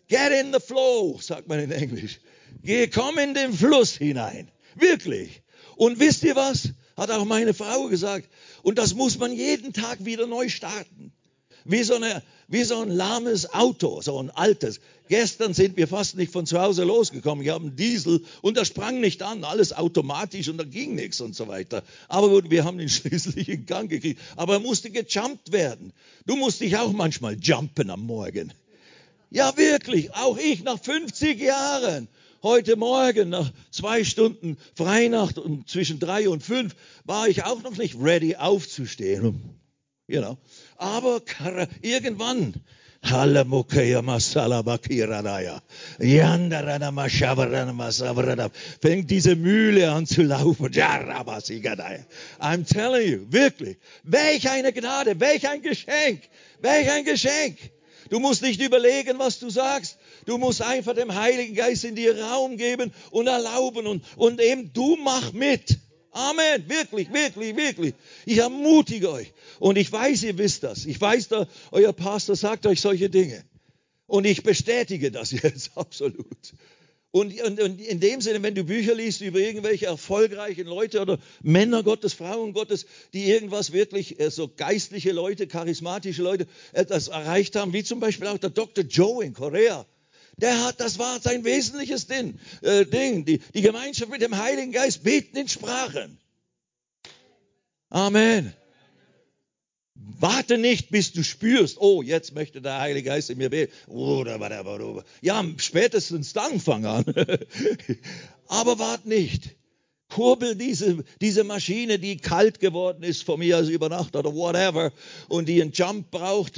get in the flow, sagt man in Englisch. Geh, komm in den Fluss hinein. Wirklich. Und wisst ihr was? Hat auch meine Frau gesagt. Und das muss man jeden Tag wieder neu starten. Wie so, eine, wie so ein lahmes Auto, so ein altes. Gestern sind wir fast nicht von zu Hause losgekommen. Ich habe einen Diesel und der sprang nicht an. Alles automatisch und da ging nichts und so weiter. Aber gut, wir haben ihn [laughs] schließlich in Gang gekriegt. Aber er musste gejumpt werden. Du musst dich auch manchmal jumpen am Morgen. Ja, wirklich. Auch ich nach 50 Jahren. Heute Morgen nach zwei Stunden Freinacht und zwischen drei und fünf war ich auch noch nicht ready aufzustehen. You know. Aber irgendwann Fängt diese Mühle an zu laufen. I'm telling you, wirklich. Welch eine Gnade, welch ein Geschenk, welch ein Geschenk. Du musst nicht überlegen, was du sagst. Du musst einfach dem Heiligen Geist in dir Raum geben und erlauben und, und eben du mach mit. Amen. Wirklich, wirklich, wirklich. Ich ermutige euch. Und ich weiß, ihr wisst das. Ich weiß, da, euer Pastor sagt euch solche Dinge. Und ich bestätige das [laughs] jetzt absolut. Und, und, und, in dem Sinne, wenn du Bücher liest über irgendwelche erfolgreichen Leute oder Männer Gottes, Frauen Gottes, die irgendwas wirklich, äh, so geistliche Leute, charismatische Leute, etwas erreicht haben, wie zum Beispiel auch der Dr. Joe in Korea. Der hat, das war sein wesentliches Ding, äh, Ding die, die Gemeinschaft mit dem Heiligen Geist, beten in Sprachen. Amen. Warte nicht, bis du spürst, oh, jetzt möchte der Heilige Geist in mir beten. Ja, spätestens dann fang an. [laughs] Aber warte nicht. Kurbel diese, diese Maschine, die kalt geworden ist von mir als über Nacht oder whatever und die einen Jump braucht.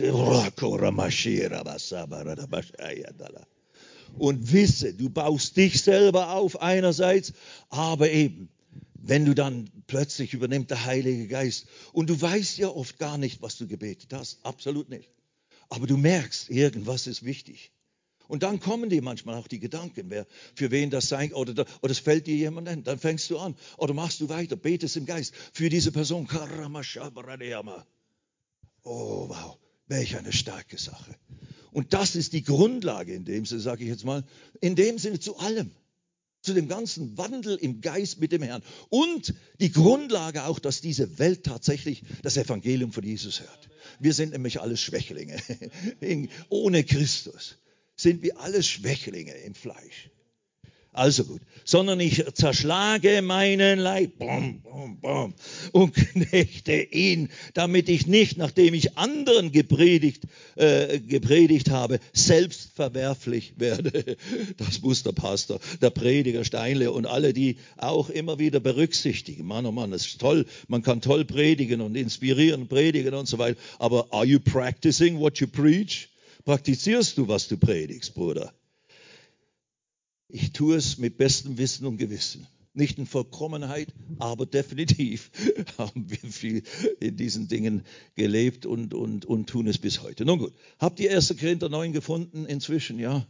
Und wisse, du baust dich selber auf einerseits, aber eben, wenn du dann plötzlich übernimmt der Heilige Geist und du weißt ja oft gar nicht, was du gebetet hast, absolut nicht. Aber du merkst, irgendwas ist wichtig. Und dann kommen dir manchmal auch die Gedanken, wer, für wen das sein oder, oder es fällt dir jemand ein. Dann fängst du an oder machst du weiter, betest im Geist für diese Person. Oh, wow, welch eine starke Sache. Und das ist die Grundlage in dem Sinne, sage ich jetzt mal, in dem Sinne zu allem zu dem ganzen Wandel im Geist mit dem Herrn. Und die Grundlage auch, dass diese Welt tatsächlich das Evangelium von Jesus hört. Wir sind nämlich alles Schwächlinge. [laughs] Ohne Christus sind wir alles Schwächlinge im Fleisch. Also gut. Sondern ich zerschlage meinen Leib bom, bom, bom, und knechte ihn, damit ich nicht, nachdem ich anderen gepredigt, äh, gepredigt habe, selbst verwerflich werde. [laughs] Das muss der Pastor, der Prediger Steinle und alle, die auch immer wieder berücksichtigen. Mann, oh Mann, das ist toll. Man kann toll predigen und inspirieren, predigen und so weiter. Aber are you practicing what you preach? Praktizierst du, was du predigst, Bruder? Ich tue es mit bestem Wissen und Gewissen. Nicht in Vollkommenheit, aber definitiv [laughs] haben wir viel in diesen Dingen gelebt und, und, und tun es bis heute. Nun gut, habt ihr 1. Korinther 9 gefunden inzwischen? Ja.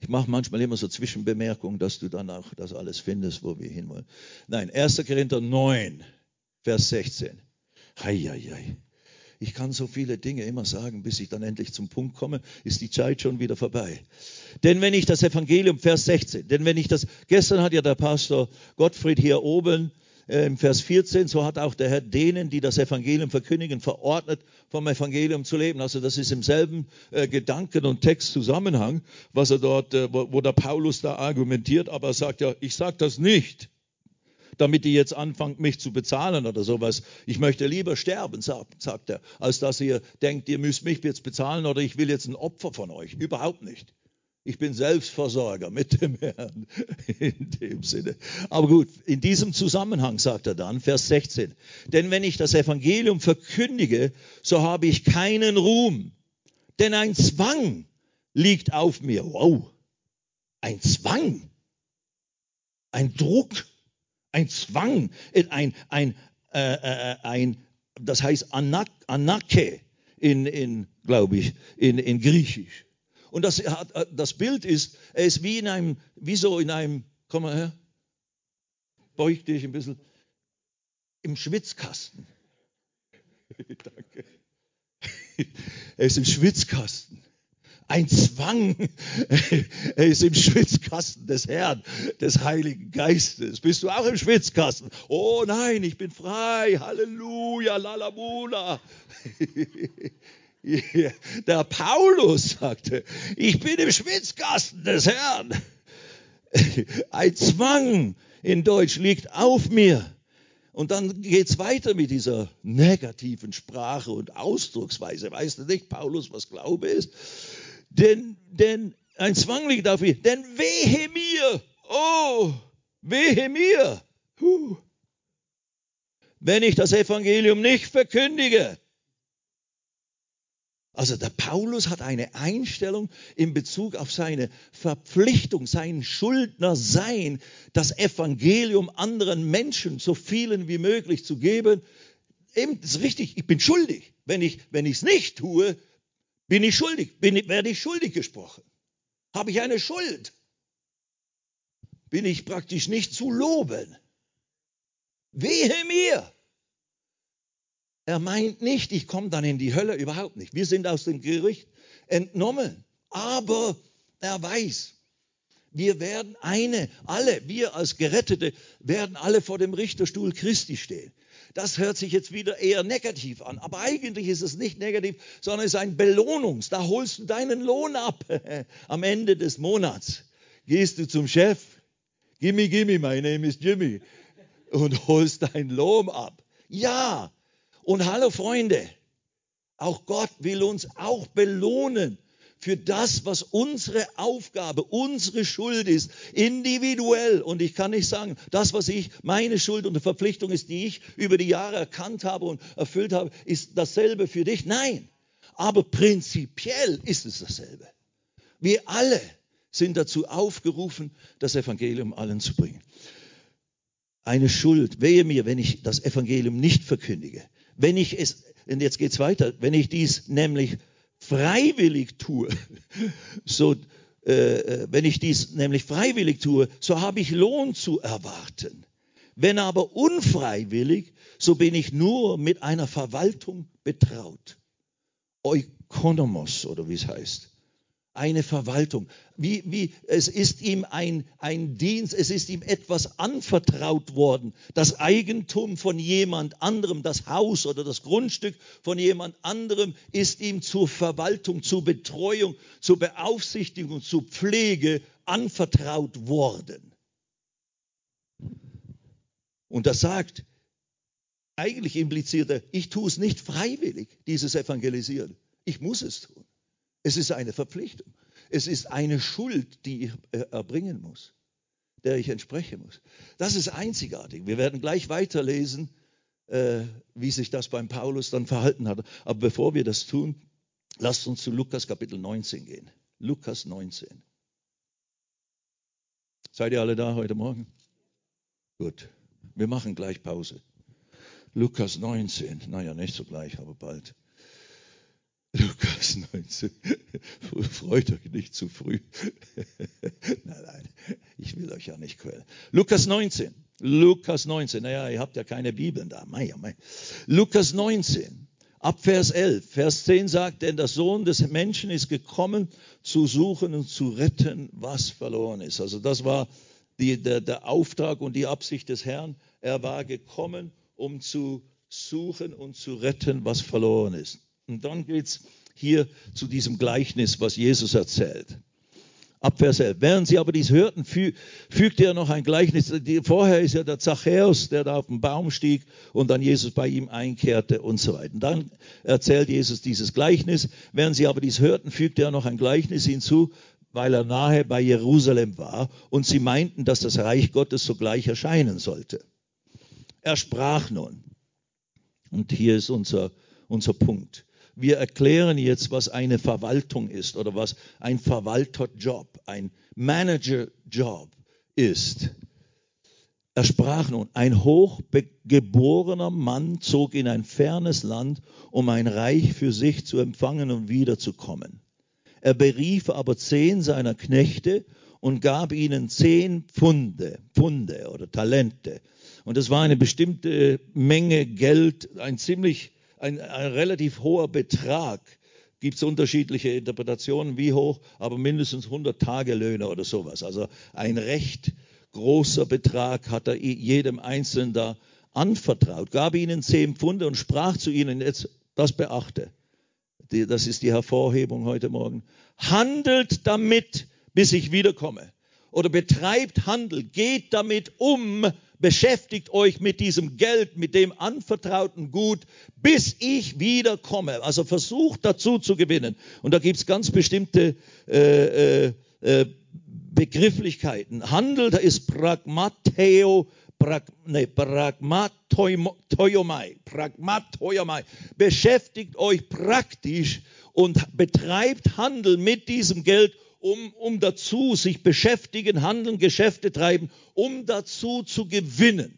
Ich mache manchmal immer so Zwischenbemerkungen, dass du dann auch das alles findest, wo wir hinwollen. Nein, 1. Korinther 9, Vers 16. Hei, hei, hei. Ich kann so viele Dinge immer sagen, bis ich dann endlich zum Punkt komme, ist die Zeit schon wieder vorbei. Denn wenn ich das Evangelium, Vers 16, denn wenn ich das, gestern hat ja der Pastor Gottfried hier oben äh, im Vers 14, so hat auch der Herr denen, die das Evangelium verkündigen, verordnet, vom Evangelium zu leben. Also das ist im selben äh, Gedanken- und Textzusammenhang, was er dort, äh, wo, wo der Paulus da argumentiert, aber er sagt ja, ich sage das nicht damit ihr jetzt anfangt, mich zu bezahlen oder sowas. Ich möchte lieber sterben, sagt, sagt er, als dass ihr denkt, ihr müsst mich jetzt bezahlen oder ich will jetzt ein Opfer von euch. Überhaupt nicht. Ich bin Selbstversorger mit dem Herrn [laughs] in dem Sinne. Aber gut, in diesem Zusammenhang sagt er dann, Vers 16, denn wenn ich das Evangelium verkündige, so habe ich keinen Ruhm, denn ein Zwang liegt auf mir. Wow, ein Zwang, ein Druck ein Zwang, ein, ein, äh, äh, ein das heißt Anak, Anake in, in glaube ich, in, in Griechisch. Und das, hat, das Bild ist, er ist wie in einem, wie so in einem, komm mal her, beug dich ein bisschen, im Schwitzkasten. [laughs] Danke. [laughs] Er ist im Schwitzkasten ein Zwang. [laughs] Ist im Schwitzkasten des Herrn, des Heiligen Geistes. Bist du auch im Schwitzkasten? Oh nein, ich bin frei. Halleluja, lalamula. [laughs] Der Paulus sagte, ich bin im Schwitzkasten des Herrn. [laughs] Ein Zwang in Deutsch liegt auf mir. Und dann geht's weiter mit dieser negativen Sprache und Ausdrucksweise. Weißt du nicht, Paulus, was Glaube ist? Denn, denn ein Zwang liegt auf ihr. Denn wehe mir, oh, wehe mir, huh, wenn ich das Evangelium nicht verkündige. Also der Paulus hat eine Einstellung in Bezug auf seine Verpflichtung, sein Schuldnersein, das Evangelium anderen Menschen, so vielen wie möglich zu geben. Eben, das ist richtig, ich bin schuldig. Wenn ich es nicht tue, bin ich schuldig? Bin ich, werde ich schuldig gesprochen? Habe ich eine Schuld? Bin ich praktisch nicht zu loben? Wehe mir! Er meint nicht, ich komme dann in die Hölle, überhaupt nicht. Wir sind aus dem Gericht entnommen. Aber er weiß, wir werden eine, alle, wir als Gerettete, werden alle vor dem Richterstuhl Christi stehen. Das hört sich jetzt wieder eher negativ an. Aber eigentlich ist es nicht negativ, sondern es ist ein Belohnungs. Da holst du deinen Lohn ab [laughs] am Ende des Monats. Gehst du zum Chef. Gimme, gimme, my name is Jimmy. Und [laughs] holst deinen Lohn ab. Ja. Und hallo Freunde. Auch Gott will uns auch belohnen für das, was unsere Aufgabe, unsere Schuld ist, individuell. Und ich kann nicht sagen, das, was ich, meine Schuld und Verpflichtung ist, die ich über die Jahre erkannt habe und erfüllt habe, ist dasselbe für dich. Nein, aber prinzipiell ist es dasselbe. Wir alle sind dazu aufgerufen, das Evangelium allen zu bringen. Eine Schuld, wehe mir, wenn ich das Evangelium nicht verkündige. Wenn ich es, und jetzt geht's weiter, wenn ich dies nämlich freiwillig tue, [laughs] so, äh, äh, wenn ich dies nämlich freiwillig tue, so habe ich Lohn zu erwarten. Wenn aber unfreiwillig, so bin ich nur mit einer Verwaltung betraut. Oikonomos oder wie es heißt. Eine Verwaltung. Wie, wie, es ist ihm ein, ein Dienst, es ist ihm etwas anvertraut worden. Das Eigentum von jemand anderem, das Haus oder das Grundstück von jemand anderem ist ihm zur Verwaltung, zur Betreuung, zur Beaufsichtigung, zur Pflege anvertraut worden. Und das sagt, eigentlich impliziert er, ich tue es nicht freiwillig, dieses Evangelisieren. Ich muss es tun. Es ist eine Verpflichtung. Es ist eine Schuld, die ich äh, erbringen muss, der ich entsprechen muss. Das ist einzigartig. Wir werden gleich weiterlesen, äh, wie sich das beim Paulus dann verhalten hat. Aber bevor wir das tun, lasst uns zu Lukas Kapitel 19 gehen. Lukas 19. Seid ihr alle da heute Morgen? Gut. Wir machen gleich Pause. Lukas 19. Naja, nicht so gleich, aber bald. Lukas 19. Freut euch nicht zu früh. [laughs] nein, nein, ich will euch ja nicht quälen. Lukas 19. Lukas 19. Naja, ihr habt ja keine Bibeln da. Mei, mei. Lukas 19. Ab Vers 11. Vers 10 sagt, denn der Sohn des Menschen ist gekommen, zu suchen und zu retten, was verloren ist. Also das war die, der, der Auftrag und die Absicht des Herrn. Er war gekommen, um zu suchen und zu retten, was verloren ist. Und dann geht es hier zu diesem Gleichnis, was Jesus erzählt. Ab Vers 11. Während sie aber dies hörten, fü fügte er noch ein Gleichnis. Vorher ist ja der Zachäus, der da auf den Baum stieg und dann Jesus bei ihm einkehrte und so weiter. Und dann erzählt Jesus dieses Gleichnis. Während sie aber dies hörten, fügte er noch ein Gleichnis hinzu, weil er nahe bei Jerusalem war und sie meinten, dass das Reich Gottes sogleich erscheinen sollte. Er sprach nun, und hier ist unser, unser Punkt. Wir erklären jetzt, was eine Verwaltung ist oder was ein Verwalterjob, ein Managerjob ist. Er sprach nun, ein hochgeborener Mann zog in ein fernes Land, um ein Reich für sich zu empfangen und wiederzukommen. Er berief aber zehn seiner Knechte und gab ihnen zehn Pfunde, Pfunde oder Talente. Und das war eine bestimmte Menge Geld, ein ziemlich ein, ein relativ hoher Betrag. Gibt es unterschiedliche Interpretationen, wie hoch, aber mindestens 100 Tagelöhne oder sowas. Also ein recht großer Betrag hat er jedem Einzelnen da anvertraut, gab ihnen zehn Pfunde und sprach zu ihnen, jetzt das beachte, das ist die Hervorhebung heute Morgen, handelt damit, bis ich wiederkomme. Oder betreibt Handel, geht damit um, beschäftigt euch mit diesem Geld, mit dem anvertrauten Gut, bis ich wiederkomme. Also versucht dazu zu gewinnen. Und da gibt es ganz bestimmte äh, äh, äh, Begrifflichkeiten. Handel, da ist Pragmateo, prag, nee, Pragmatoiomai, Pragmatoiomai. Beschäftigt euch praktisch und betreibt Handel mit diesem Geld um, um dazu sich beschäftigen, handeln, Geschäfte treiben, um dazu zu gewinnen.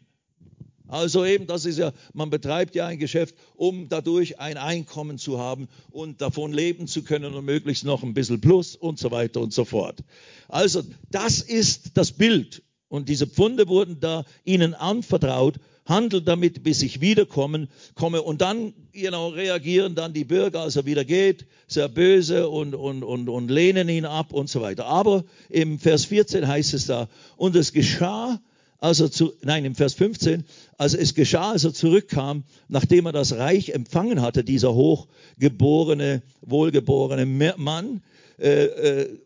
Also eben, das ist ja, man betreibt ja ein Geschäft, um dadurch ein Einkommen zu haben und davon leben zu können und möglichst noch ein bisschen Plus und so weiter und so fort. Also das ist das Bild und diese Pfunde wurden da ihnen anvertraut handelt damit, bis ich wiederkommen komme. Und dann know, reagieren dann die Bürger, als er wieder geht, sehr böse und, und, und, und lehnen ihn ab und so weiter. Aber im Vers 14 heißt es da, und es geschah, als er zu, nein, im Vers 15, als es geschah, als er zurückkam, nachdem er das Reich empfangen hatte, dieser hochgeborene, wohlgeborene Mann, äh, äh,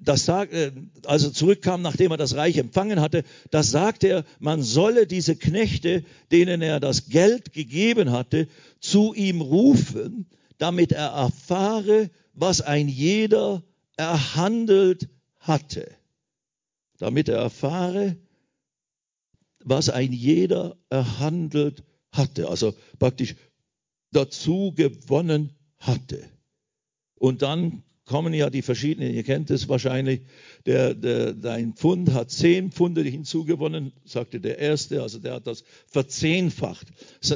das sagt, äh, also zurückkam, nachdem er das Reich empfangen hatte, das sagte er, man solle diese Knechte, denen er das Geld gegeben hatte, zu ihm rufen, damit er erfahre, was ein jeder erhandelt hatte. Damit er erfahre, was ein jeder erhandelt hatte. Also praktisch dazu gewonnen hatte. Und dann kommen ja die verschiedenen, ihr kennt es wahrscheinlich, der, der, dein Pfund hat zehn Pfunde hinzugewonnen, sagte der Erste, also der hat das verzehnfacht.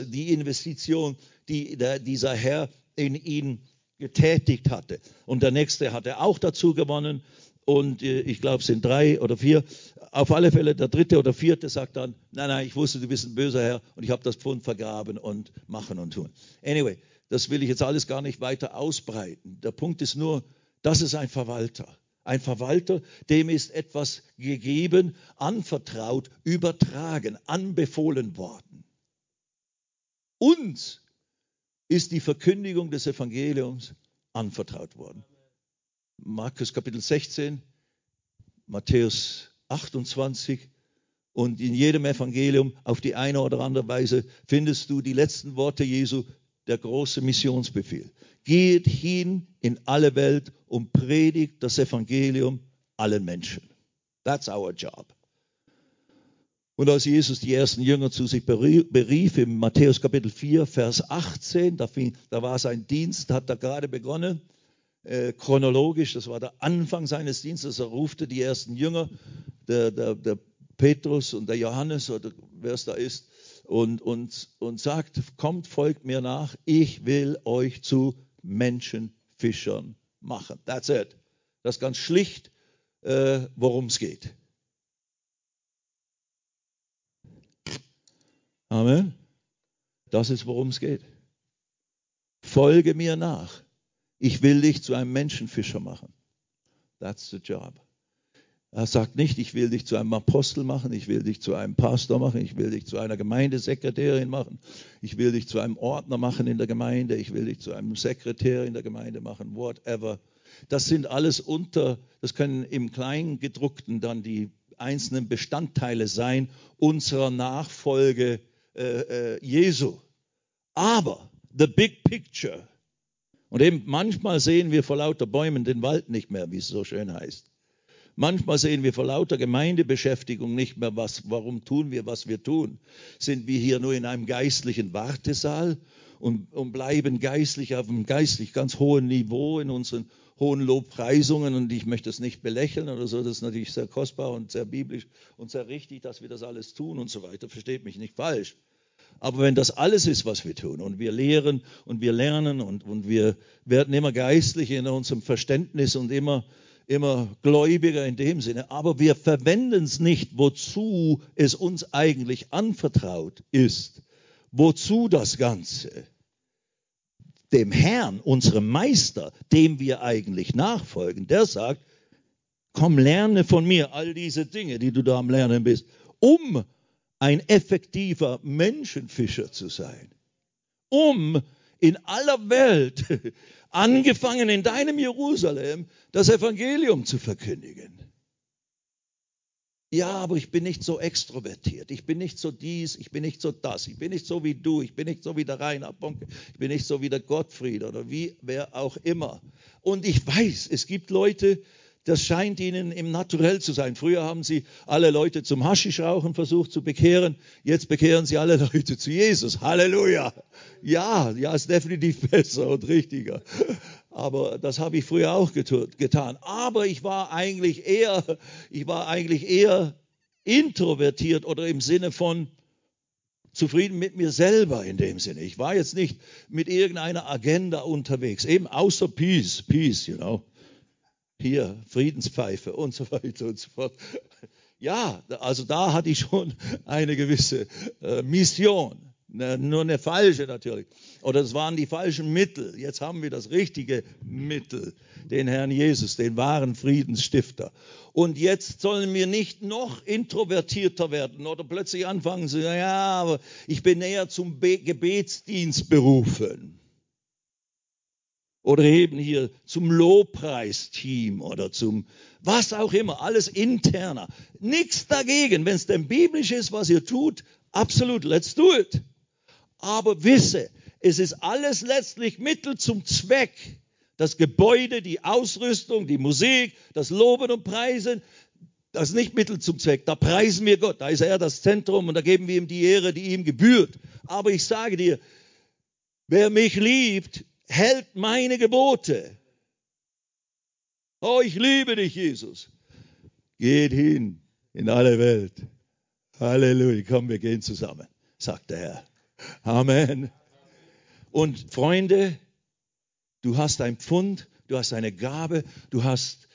Die Investition, die der, dieser Herr in ihn getätigt hatte. Und der Nächste hat er auch dazu gewonnen. Und äh, ich glaube, es sind drei oder vier. Auf alle Fälle der dritte oder vierte sagt dann, nein, nein, ich wusste, du bist ein böser Herr und ich habe das Pfund vergraben und machen und tun. Anyway, das will ich jetzt alles gar nicht weiter ausbreiten. Der Punkt ist nur, Das ist ein Verwalter. Ein Verwalter, dem ist etwas gegeben, anvertraut, übertragen, anbefohlen worden. Uns ist die Verkündigung des Evangeliums anvertraut worden. Markus Kapitel 16, Matthäus 28 und in jedem Evangelium auf die eine oder andere Weise findest du die letzten Worte Jesu, der große Missionsbefehl. Geht hin in alle Welt und predigt das Evangelium allen Menschen. That's our job. Und als Jesus die ersten Jünger zu sich berief, im Matthäus Kapitel 4, Vers 18, da, fing, da war sein Dienst, hat er gerade begonnen, äh, chronologisch, das war der Anfang seines Dienstes, er rufte die ersten Jünger, der, der, der Petrus und der Johannes oder wer es da ist, und, und, und sagt, kommt, folgt mir nach, ich will euch zu Menschenfischern machen. That's it. Das ist ganz schlicht, äh, worum es geht. Amen. Das ist, worum es geht. Folge mir nach. Ich will dich zu einem Menschenfischer machen. That's the job. Er sagt nicht, ich will dich zu einem Apostel machen, ich will dich zu einem Pastor machen, ich will dich zu einer Gemeindesekretärin machen, ich will dich zu einem Ordner machen in der Gemeinde, ich will dich zu einem Sekretär in der Gemeinde machen, whatever. Das sind alles unter, das können im Kleingedruckten dann die einzelnen Bestandteile sein unserer Nachfolge äh, äh, Jesu. Aber the big picture, und eben manchmal sehen wir vor lauter Bäumen den Wald nicht mehr, wie es so schön heißt. Manchmal sehen wir vor lauter Gemeindebeschäftigung nicht mehr, was, warum tun wir, was wir tun. Sind wir hier nur in einem geistlichen Wartesaal und, und bleiben geistlich auf einem geistlich ganz hohen Niveau in unseren hohen Lobpreisungen und ich möchte es nicht belächeln oder so, das ist natürlich sehr kostbar und sehr biblisch und sehr richtig, dass wir das alles tun und so weiter, versteht mich nicht falsch. Aber wenn das alles ist, was wir tun und wir lehren und wir lernen und, und wir werden immer geistlicher in unserem Verständnis und immer immer gläubiger in dem Sinne, aber wir verwenden es nicht, wozu es uns eigentlich anvertraut ist. Wozu das Ganze? Dem Herrn, unserem Meister, dem wir eigentlich nachfolgen, der sagt, komm, lerne von mir all diese Dinge, die du da am Lernen bist, um ein effektiver Menschenfischer zu sein, um in aller Welt [laughs] angefangen in deinem Jerusalem, das Evangelium zu verkündigen. Ja, aber ich bin nicht so extrovertiert. Ich bin nicht so dies, ich bin nicht so das. Ich bin nicht so wie du. Ich bin nicht so wie der Reinhard Bonke. Ich bin nicht so wie der Gottfried oder wie wer auch immer. Und ich weiß, es gibt Leute, das scheint ihnen im Naturell zu sein. Früher haben sie alle Leute zum Haschischrauchen versucht zu bekehren. Jetzt bekehren sie alle [laughs] Leute zu Jesus. Halleluja. Ja, ja, ist definitiv [laughs] besser und richtiger. Aber das habe ich früher auch getan. Aber ich war eigentlich eher, ich war eigentlich eher introvertiert oder im Sinne von zufrieden mit mir selber in dem Sinne. Ich war jetzt nicht mit irgendeiner Agenda unterwegs. Eben außer Peace, Peace, you know hier Friedenspfeife [laughs] und so weiter und so fort. Ja, also da hatte ich schon eine gewisse äh, Mission. Ne, nur eine falsche natürlich. Oder es waren die falschen Mittel. Jetzt haben wir das richtige Mittel, den Herrn Jesus, den wahren Friedensstifter. Und jetzt sollen wir nicht noch introvertierter werden oder plötzlich anfangen zu sagen, ja, aber ich bin eher zum Be Gebetsdienst berufen oder eben hier zum Lobpreisteam oder zum was auch immer, alles interner. Nichts dagegen, wenn es denn biblisch ist, was ihr tut, absolut, let's do it. Aber wisse, es ist alles letztlich Mittel zum Zweck. Das Gebäude, die Ausrüstung, die Musik, das Loben und Preisen, das ist nicht Mittel zum Zweck. Da preisen wir Gott, da ist er das Zentrum und da geben wir ihm die Ehre, die ihm gebührt. Aber ich sage dir, wer mich liebt, hält meine Gebote. Oh, ich liebe dich, Jesus. Geht hin in alle Welt. Halleluja. Komm, wir gehen zusammen, sagt der Herr. Amen. Und Freunde, du hast ein Pfund, du hast eine Gabe, du hast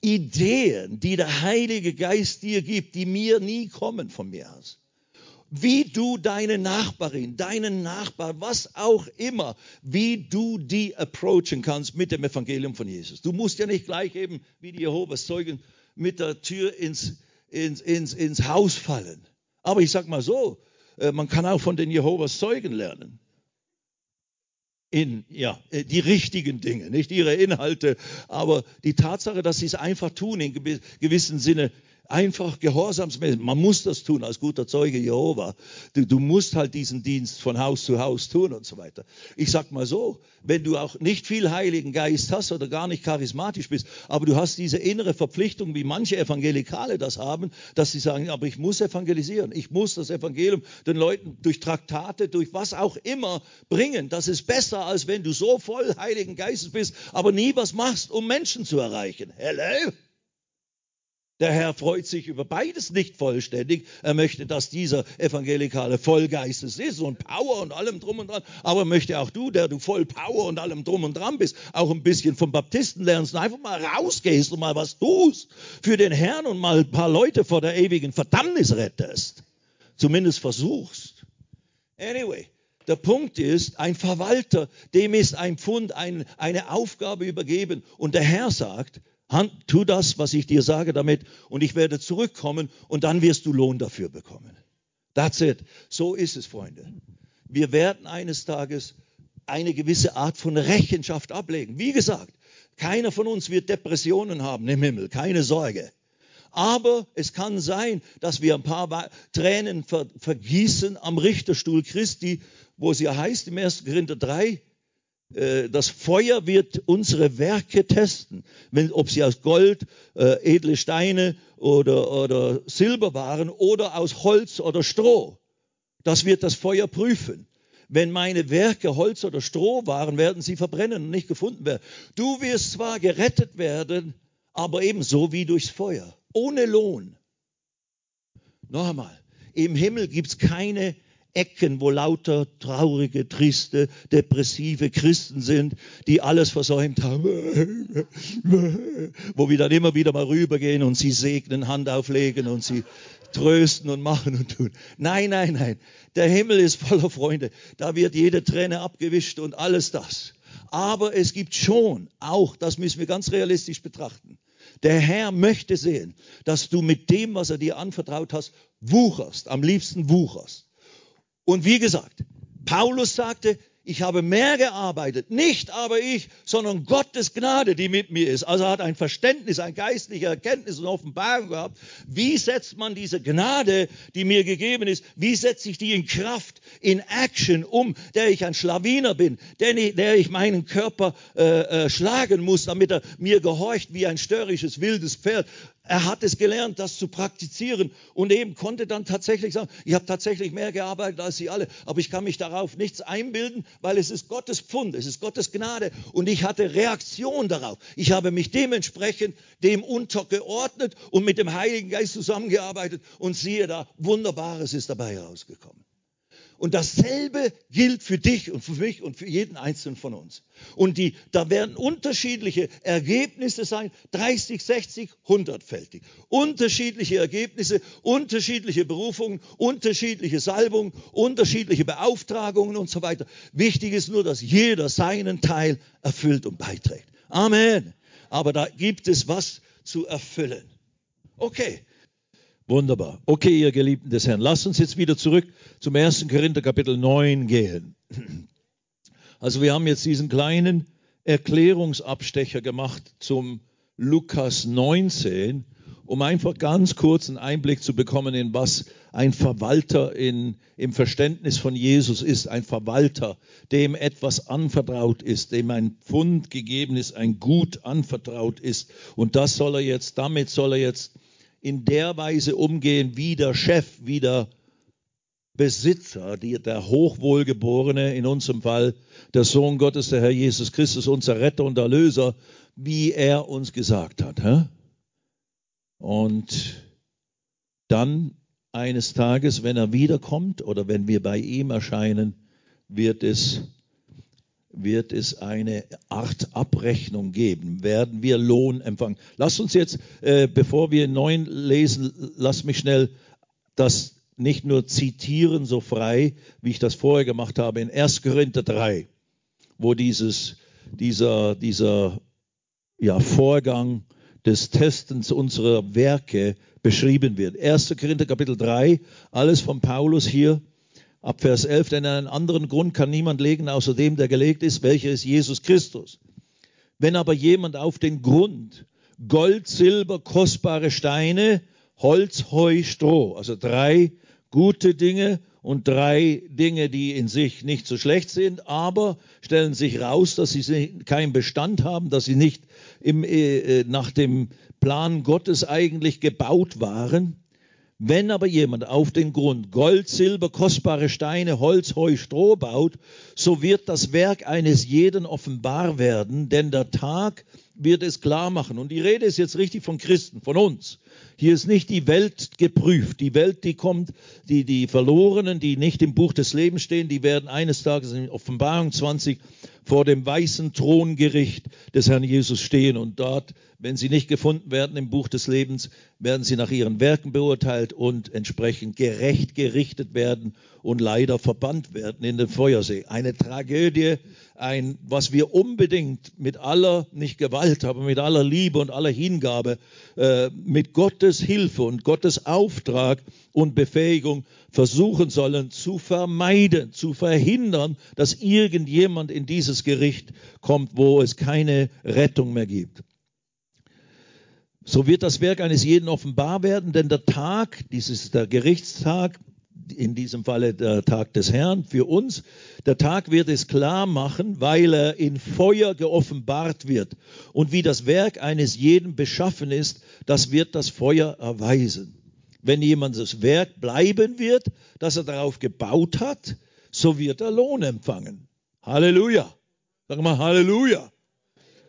Ideen, die der Heilige Geist dir gibt, die mir nie kommen von mir aus. Wie du deine Nachbarin, deinen Nachbar, was auch immer, wie du die approachen kannst mit dem Evangelium von Jesus. Du musst ja nicht gleich eben wie die Jehovas Zeugen mit der Tür ins, ins, ins, ins Haus fallen. Aber ich sag mal so, äh, man kann auch von den Jehovas Zeugen lernen. In, ja, äh, die richtigen Dinge, nicht ihre Inhalte, aber die Tatsache, dass sie es einfach tun, in gewissem Sinne, einfach gehorsamsmäßig. Man muss das tun als guter Zeuge Jehova. Du, du, musst halt diesen Dienst von Haus zu Haus tun und so weiter. Ich sag mal so, wenn du auch nicht viel Heiligen Geist hast oder gar nicht charismatisch bist, aber du hast diese innere Verpflichtung, wie manche Evangelikale das haben, dass sie sagen, aber ich muss evangelisieren. Ich muss das Evangelium den Leuten durch Traktate, durch was auch immer bringen. Das ist besser, als wenn du so voll Heiligen Geistes bist, aber nie was machst, um Menschen zu erreichen. Hello? Der Herr freut sich über beides nicht vollständig. Er möchte, dass dieser Evangelikale voll Geistes ist und Power und allem drum und dran. Aber möchte auch du, der du voll Power und allem drum und dran bist, auch ein bisschen vom Baptisten lernst und einfach mal rausgehst und mal was tust für den Herrn und mal ein paar Leute vor der ewigen Verdammnis rettest. Zumindest versuchst. Anyway, der Punkt ist, ein Verwalter, dem ist ein Pfund, ein, eine Aufgabe übergeben. Und der Herr sagt, tu das, was ich dir sage damit und ich werde zurückkommen und dann wirst du Lohn dafür bekommen. That's it. So ist es, Freunde. Wir werden eines Tages eine gewisse Art von Rechenschaft ablegen. Wie gesagt, keiner von uns wird Depressionen haben im Himmel, keine Sorge. Aber es kann sein, dass wir ein paar Tränen vergießen am Richterstuhl Christi, wo es ja heißt im 1. Korinther 3, äh, das Feuer wird unsere Werke testen, wenn, ob sie aus Gold, äh, edle Steine oder, oder Silber waren oder aus Holz oder Stroh. Das wird das Feuer prüfen. Wenn meine Werke Holz oder Stroh waren, werden sie verbrennen und nicht gefunden werden. Du wirst zwar gerettet werden, aber ebenso wie durchs Feuer, ohne Lohn. Noch einmal, im Himmel gibt's keine Ecken, wo lauter traurige, triste, depressive Christen sind, die alles versäumt haben, wo wir dann immer wieder mal rübergehen und sie segnen, Hand auflegen und sie trösten und machen und tun. Nein, nein, nein. Der Himmel ist voller Freunde. Da wird jede Träne abgewischt und alles das. Aber es gibt schon auch, das müssen wir ganz realistisch betrachten. Der Herr möchte sehen, dass du mit dem, was er dir anvertraut hast, wucherst, am liebsten wucherst. Und wie gesagt, Paulus sagte, ich habe mehr gearbeitet, nicht aber ich, sondern Gottes Gnade, die mit mir ist. Also er hat ein Verständnis, ein geistliche Erkenntnis und Offenbarung gehabt. Wie setzt man diese Gnade, die mir gegeben ist, wie setze ich die in Kraft, in Action um, der ich ein Schlawiner bin, der, der ich meinen Körper äh, äh, schlagen muss, damit er mir gehorcht wie ein störrisches, wildes Pferd. Er hat es gelernt, das zu praktizieren und eben konnte dann tatsächlich sagen, ich habe tatsächlich mehr gearbeitet als Sie alle, aber ich kann mich darauf nichts einbilden, weil es ist Gottes Pfund, es ist Gottes Gnade und ich hatte Reaktion darauf. Ich habe mich dementsprechend dem untergeordnet und mit dem Heiligen Geist zusammengearbeitet und siehe da, Wunderbares ist dabei herausgekommen. Und dasselbe gilt für dich und für mich und für jeden einzelnen von uns. Und die, da werden unterschiedliche Ergebnisse sein, 30, 60, 100-fältig. Unterschiedliche Ergebnisse, unterschiedliche Berufungen, unterschiedliche Salbungen, unterschiedliche Beauftragungen und so weiter. Wichtig ist nur, dass jeder seinen Teil erfüllt und beiträgt. Amen. Aber da gibt es was zu erfüllen. Okay, Wunderbar. Okay, ihr Geliebten des Herrn, lasst uns jetzt wieder zurück zum 1. Korinther Kapitel 9 gehen. Also wir haben jetzt diesen kleinen Erklärungsabstecher gemacht zum Lukas 19, um einfach ganz kurz einen Einblick zu bekommen, in was ein Verwalter in, im Verständnis von Jesus ist. Ein Verwalter, dem etwas anvertraut ist, dem ein Pfund gegeben ist, ein Gut anvertraut ist. Und das soll er jetzt, damit soll er jetzt in der Weise umgehen, wie der Chef, wie der Besitzer, die, der Hochwohlgeborene, in unserem Fall der Sohn Gottes, der Herr Jesus Christus, unser Retter und Erlöser, wie er uns gesagt hat. Hä? Und dann eines Tages, wenn er wiederkommt oder wenn wir bei ihm erscheinen, wird es wird es eine Art Abrechnung geben, werden wir Lohn empfangen. Lass uns jetzt, äh, bevor wir neun lesen, lass mich schnell das nicht nur zitieren so frei, wie ich das vorher gemacht habe, in 1. Korinther 3, wo dieses, dieser, dieser ja, Vorgang des Testens unserer Werke beschrieben wird. 1. Korinther Kapitel 3, alles von Paulus hier, ab Vers 11, denn einen anderen Grund kann niemand legen, außer dem, der gelegt ist, welcher ist Jesus Christus. Wenn aber jemand auf den Grund Gold, Silber, kostbare Steine, Holz, Heu, Stroh, also drei gute Dinge und drei Dinge, die in sich nicht so schlecht sind, aber stellen sich raus, dass sie keinen Bestand haben, dass sie nicht im, äh, nach dem Plan Gottes eigentlich gebaut waren. Wenn aber jemand auf den Grund Gold, Silber, kostbare Steine, Holz, Heu, Stroh baut, so wird das Werk eines jeden offenbar werden, denn der Tag wird es klar machen. Und die Rede ist jetzt richtig von Christen, von uns. Hier ist nicht die Welt geprüft. Die Welt, die kommt, die, die Verlorenen, die nicht im Buch des Lebens stehen, die werden eines Tages in Offenbarung 20 vor dem weißen Throngericht des Herrn Jesus stehen. Und dort, wenn sie nicht gefunden werden im Buch des Lebens, werden sie nach ihren Werken beurteilt und entsprechend gerecht gerichtet werden und leider verbannt werden in den Feuersee. Eine Tragödie, ein, was wir unbedingt mit aller, nicht Gewalt, aber mit aller Liebe und aller Hingabe, äh, mit Gottes Hilfe und Gottes Auftrag und Befähigung versuchen sollen zu vermeiden, zu verhindern, dass irgendjemand in dieses Gericht kommt, wo es keine Rettung mehr gibt. So wird das Werk eines jeden offenbar werden, denn der Tag, dies ist der Gerichtstag, in diesem Falle der Tag des Herrn für uns. Der Tag wird es klar machen, weil er in Feuer geoffenbart wird. Und wie das Werk eines jeden beschaffen ist, das wird das Feuer erweisen. Wenn jemand das Werk bleiben wird, das er darauf gebaut hat, so wird er Lohn empfangen. Halleluja. Sag mal Halleluja.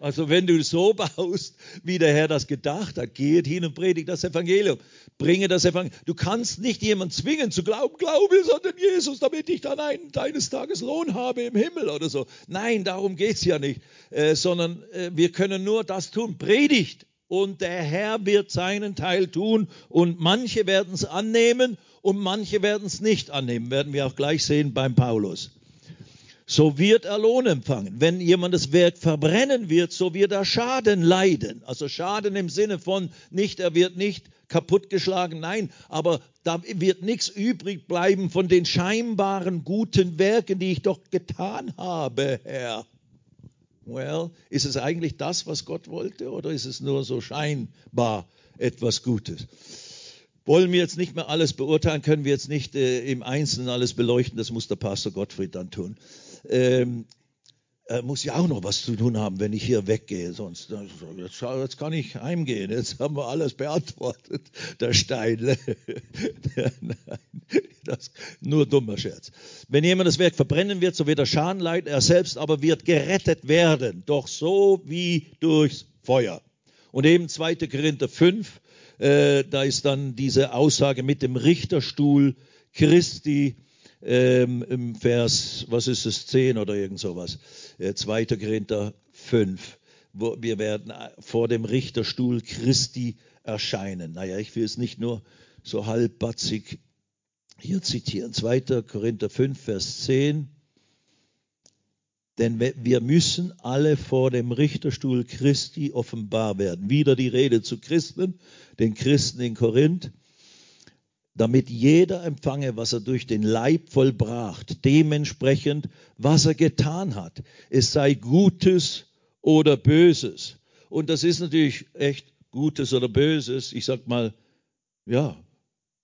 Also wenn du so baust, wie der Herr das gedacht hat, geht hin und predigt das Evangelium. Bringe das Evangelium. Du kannst nicht jemanden zwingen zu glauben, glaube es an den Jesus, damit ich dann einen deines Tages Lohn habe im Himmel oder so. Nein, darum geht's ja nicht. Äh, sondern äh, wir können nur das tun. Predigt. Und der Herr wird seinen Teil tun. Und manche werden es annehmen und manche werden es nicht annehmen. Werden wir auch gleich sehen beim Paulus so wird er Lohn empfangen. Wenn jemand das Werk verbrennen wird, so wird er Schaden leiden. Also Schaden im Sinne von nicht, er wird nicht kaputtgeschlagen, nein, aber da wird nichts übrig bleiben von den scheinbaren guten Werken, die ich doch getan habe, Herr. Well, ist es eigentlich das, was Gott wollte, oder ist es nur so scheinbar etwas Gutes? Wollen wir jetzt nicht mehr alles beurteilen, können wir jetzt nicht äh, im Einzelnen alles beleuchten, das muss der Pastor Gottfried dann tun ähm, er muss ja auch noch was zu tun haben, wenn ich hier weggehe. Sonst jetzt, jetzt kann ich heimgehen. Jetzt haben wir alles beantwortet. [laughs] Der Stein. [laughs] Das nur dummer Scherz. Wenn jemand das Werk verbrennen wird, so wird er Schaden leiden. Er selbst aber wird gerettet werden. Doch so wie durchs Feuer. Und eben 2. Korinther 5, äh, da ist dann diese Aussage mit dem Richterstuhl Christi ähm, im Vers, was ist es, 10 oder irgend sowas, äh, 2. Korinther 5. Wo wir werden äh, vor dem Richterstuhl Christi erscheinen. Naja, ich will es nicht nur so halbbatzig hier zitieren. 2. Korinther 5, Vers 10. Denn wir müssen alle vor dem Richterstuhl Christi offenbar werden. Wieder die Rede zu Christen, den Christen in Korinth damit jeder empfange, was er durch den Leib vollbracht, dementsprechend, was er getan hat. Es sei Gutes oder Böses. Und das ist natürlich echt Gutes oder Böses. Ich sag mal, ja,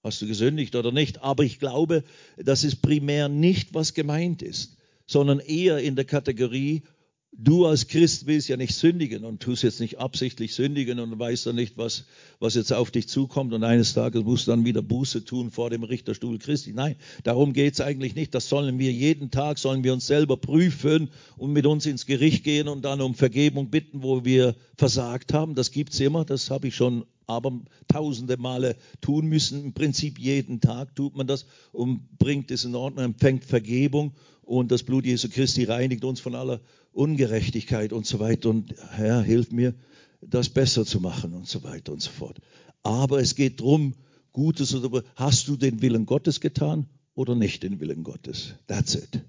hast du gesündigt oder nicht? Aber ich glaube, das ist primär nicht, was gemeint ist, sondern eher in der Kategorie, Du als Christ willst ja nicht sündigen und tust jetzt nicht absichtlich sündigen und weißt dann nicht, was, was jetzt auf dich zukommt und eines Tages musst du dann wieder Buße tun vor dem Richterstuhl Christi. Nein, darum geht's eigentlich nicht. Das sollen wir jeden Tag, sollen wir uns selber prüfen und mit uns ins Gericht gehen und dann um Vergebung bitten, wo wir versagt haben. Das gibt's immer, das habe ich schon aber tausende Male tun müssen. Im Prinzip jeden Tag tut man das und bringt es in Ordnung, empfängt Vergebung und das Blut Jesu Christi reinigt uns von aller Ungerechtigkeit und so weiter. Und Herr, hilf mir, das besser zu machen und so weiter und so fort. Aber es geht darum, Gutes oder hast du den Willen Gottes getan oder nicht den Willen Gottes? That's it.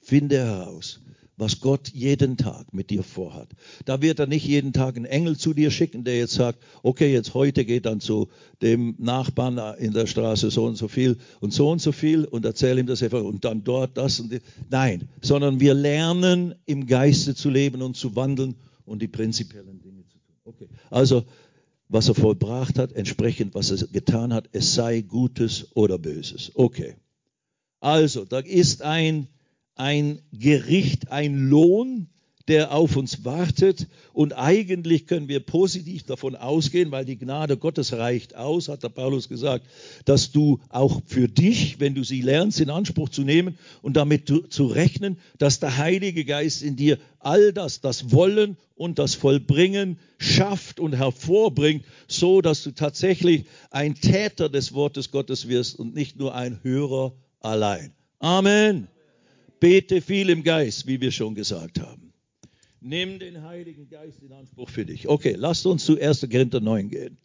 Finde heraus, was Gott jeden Tag mit dir vorhat. Da wird er nicht jeden Tag einen Engel zu dir schicken, der jetzt sagt, okay, jetzt heute geht dann zu dem Nachbarn in der Straße so und so viel und so und so viel und erzähl ihm das einfach und dann dort das und die. Nein, sondern wir lernen im Geiste zu leben und zu wandeln und die prinzipiellen Dinge zu tun. Okay. Also, was er vollbracht hat, entsprechend was er getan hat, es sei Gutes oder Böses. Okay. Also, da ist ein ein Gericht, ein Lohn, der auf uns wartet. Und eigentlich können wir positiv davon ausgehen, weil die Gnade Gottes reicht aus, hat der Paulus gesagt, dass du auch für dich, wenn du sie lernst, in Anspruch zu nehmen und damit zu rechnen, dass der Heilige Geist in dir all das, das Wollen und das Vollbringen schafft und hervorbringt, so dass du tatsächlich ein Täter des Wortes Gottes wirst und nicht nur ein Hörer allein. Amen. Bete viel im Geist, wie wir schon gesagt haben. Nimm den Heiligen Geist in Anspruch für dich. Okay, lasst uns zu 1. Korinther 9 gehen.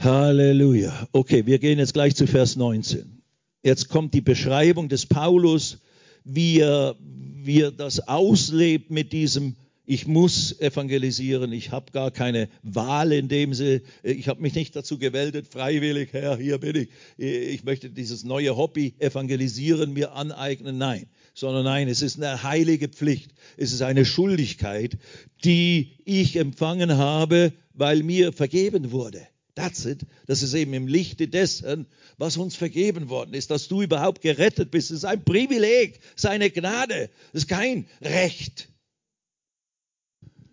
Halleluja. Okay, wir gehen jetzt gleich zu Vers 19. Jetzt kommt die Beschreibung des Paulus, wie er, wie er das auslebt mit diesem ich muss evangelisieren, ich habe gar keine Wahl in dem Sinne, ich habe mich nicht dazu gewählt, freiwillig, Herr, hier bin ich, ich möchte dieses neue Hobby evangelisieren mir aneignen, nein, sondern nein, es ist eine heilige Pflicht, es ist eine Schuldigkeit, die ich empfangen habe, weil mir vergeben wurde. That's it. Das ist eben im Lichte dessen, was uns vergeben worden ist, dass du überhaupt gerettet bist. Es ist ein Privileg, seine Gnade. Es ist kein Recht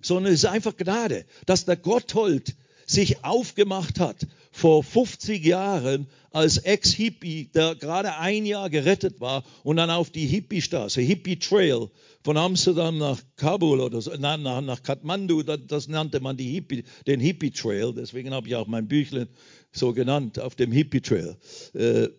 sondern es ist einfach Gnade, dass der Gotthold sich aufgemacht hat vor 50 Jahren als Ex-Hippie, der gerade ein Jahr gerettet war und dann auf die Hippie-Straße, Hippie-Trail von Amsterdam nach Kabul oder so, nach, nach Kathmandu, das, das, nannte man die Hippie, den Hippie-Trail, deswegen habe ich auch mein Büchlein so genannt, auf dem Hippie-Trail. Äh,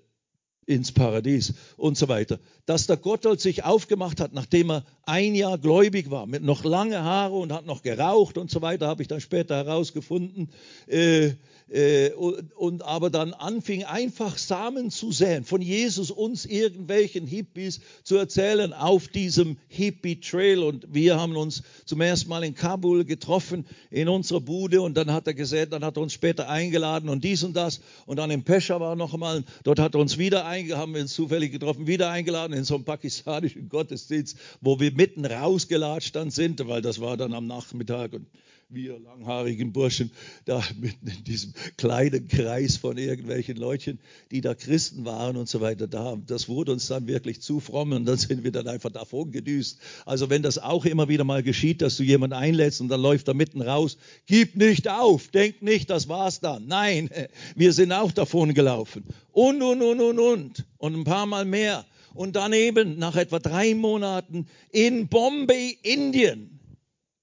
ins Paradies und so weiter. Dass der Gotthold sich aufgemacht hat, nachdem er ein Jahr gläubig war, mit noch lange Haare und hat noch geraucht und so weiter, habe ich dann später herausgefunden. Äh, äh, und, und aber dann anfing einfach Samen zu säen, von Jesus uns irgendwelchen Hippies zu erzählen auf diesem Hippie Trail. Und wir haben uns zum ersten Mal in Kabul getroffen, in unserer Bude. Und dann hat er gesät, dann hat er uns später eingeladen und dies und das. Und dann in Peshawar noch einmal, dort hat er uns wieder eingeladen, haben wir uns zufällig getroffen, wieder eingeladen in so einem pakistanischen Gottesdienst, wo wir mitten rausgelatscht dann sind, weil das war dann am Nachmittag und wir langhaarigen Burschen, da mitten in diesem kleinen Kreis von irgendwelchen Leutchen, die da Christen waren und so weiter, da, das wurde uns dann wirklich zu fromm und dann sind wir dann einfach davon gedüst. Also wenn das auch immer wieder mal geschieht, dass du jemanden einlädst und dann läuft er mitten raus, gib nicht auf, denk nicht, das war's dann. Nein, [laughs] wir sind auch davon gelaufen. Und, und, und, und, und. Und ein paar Mal mehr. Und daneben, nach etwa drei Monaten, in Bombay, Indien,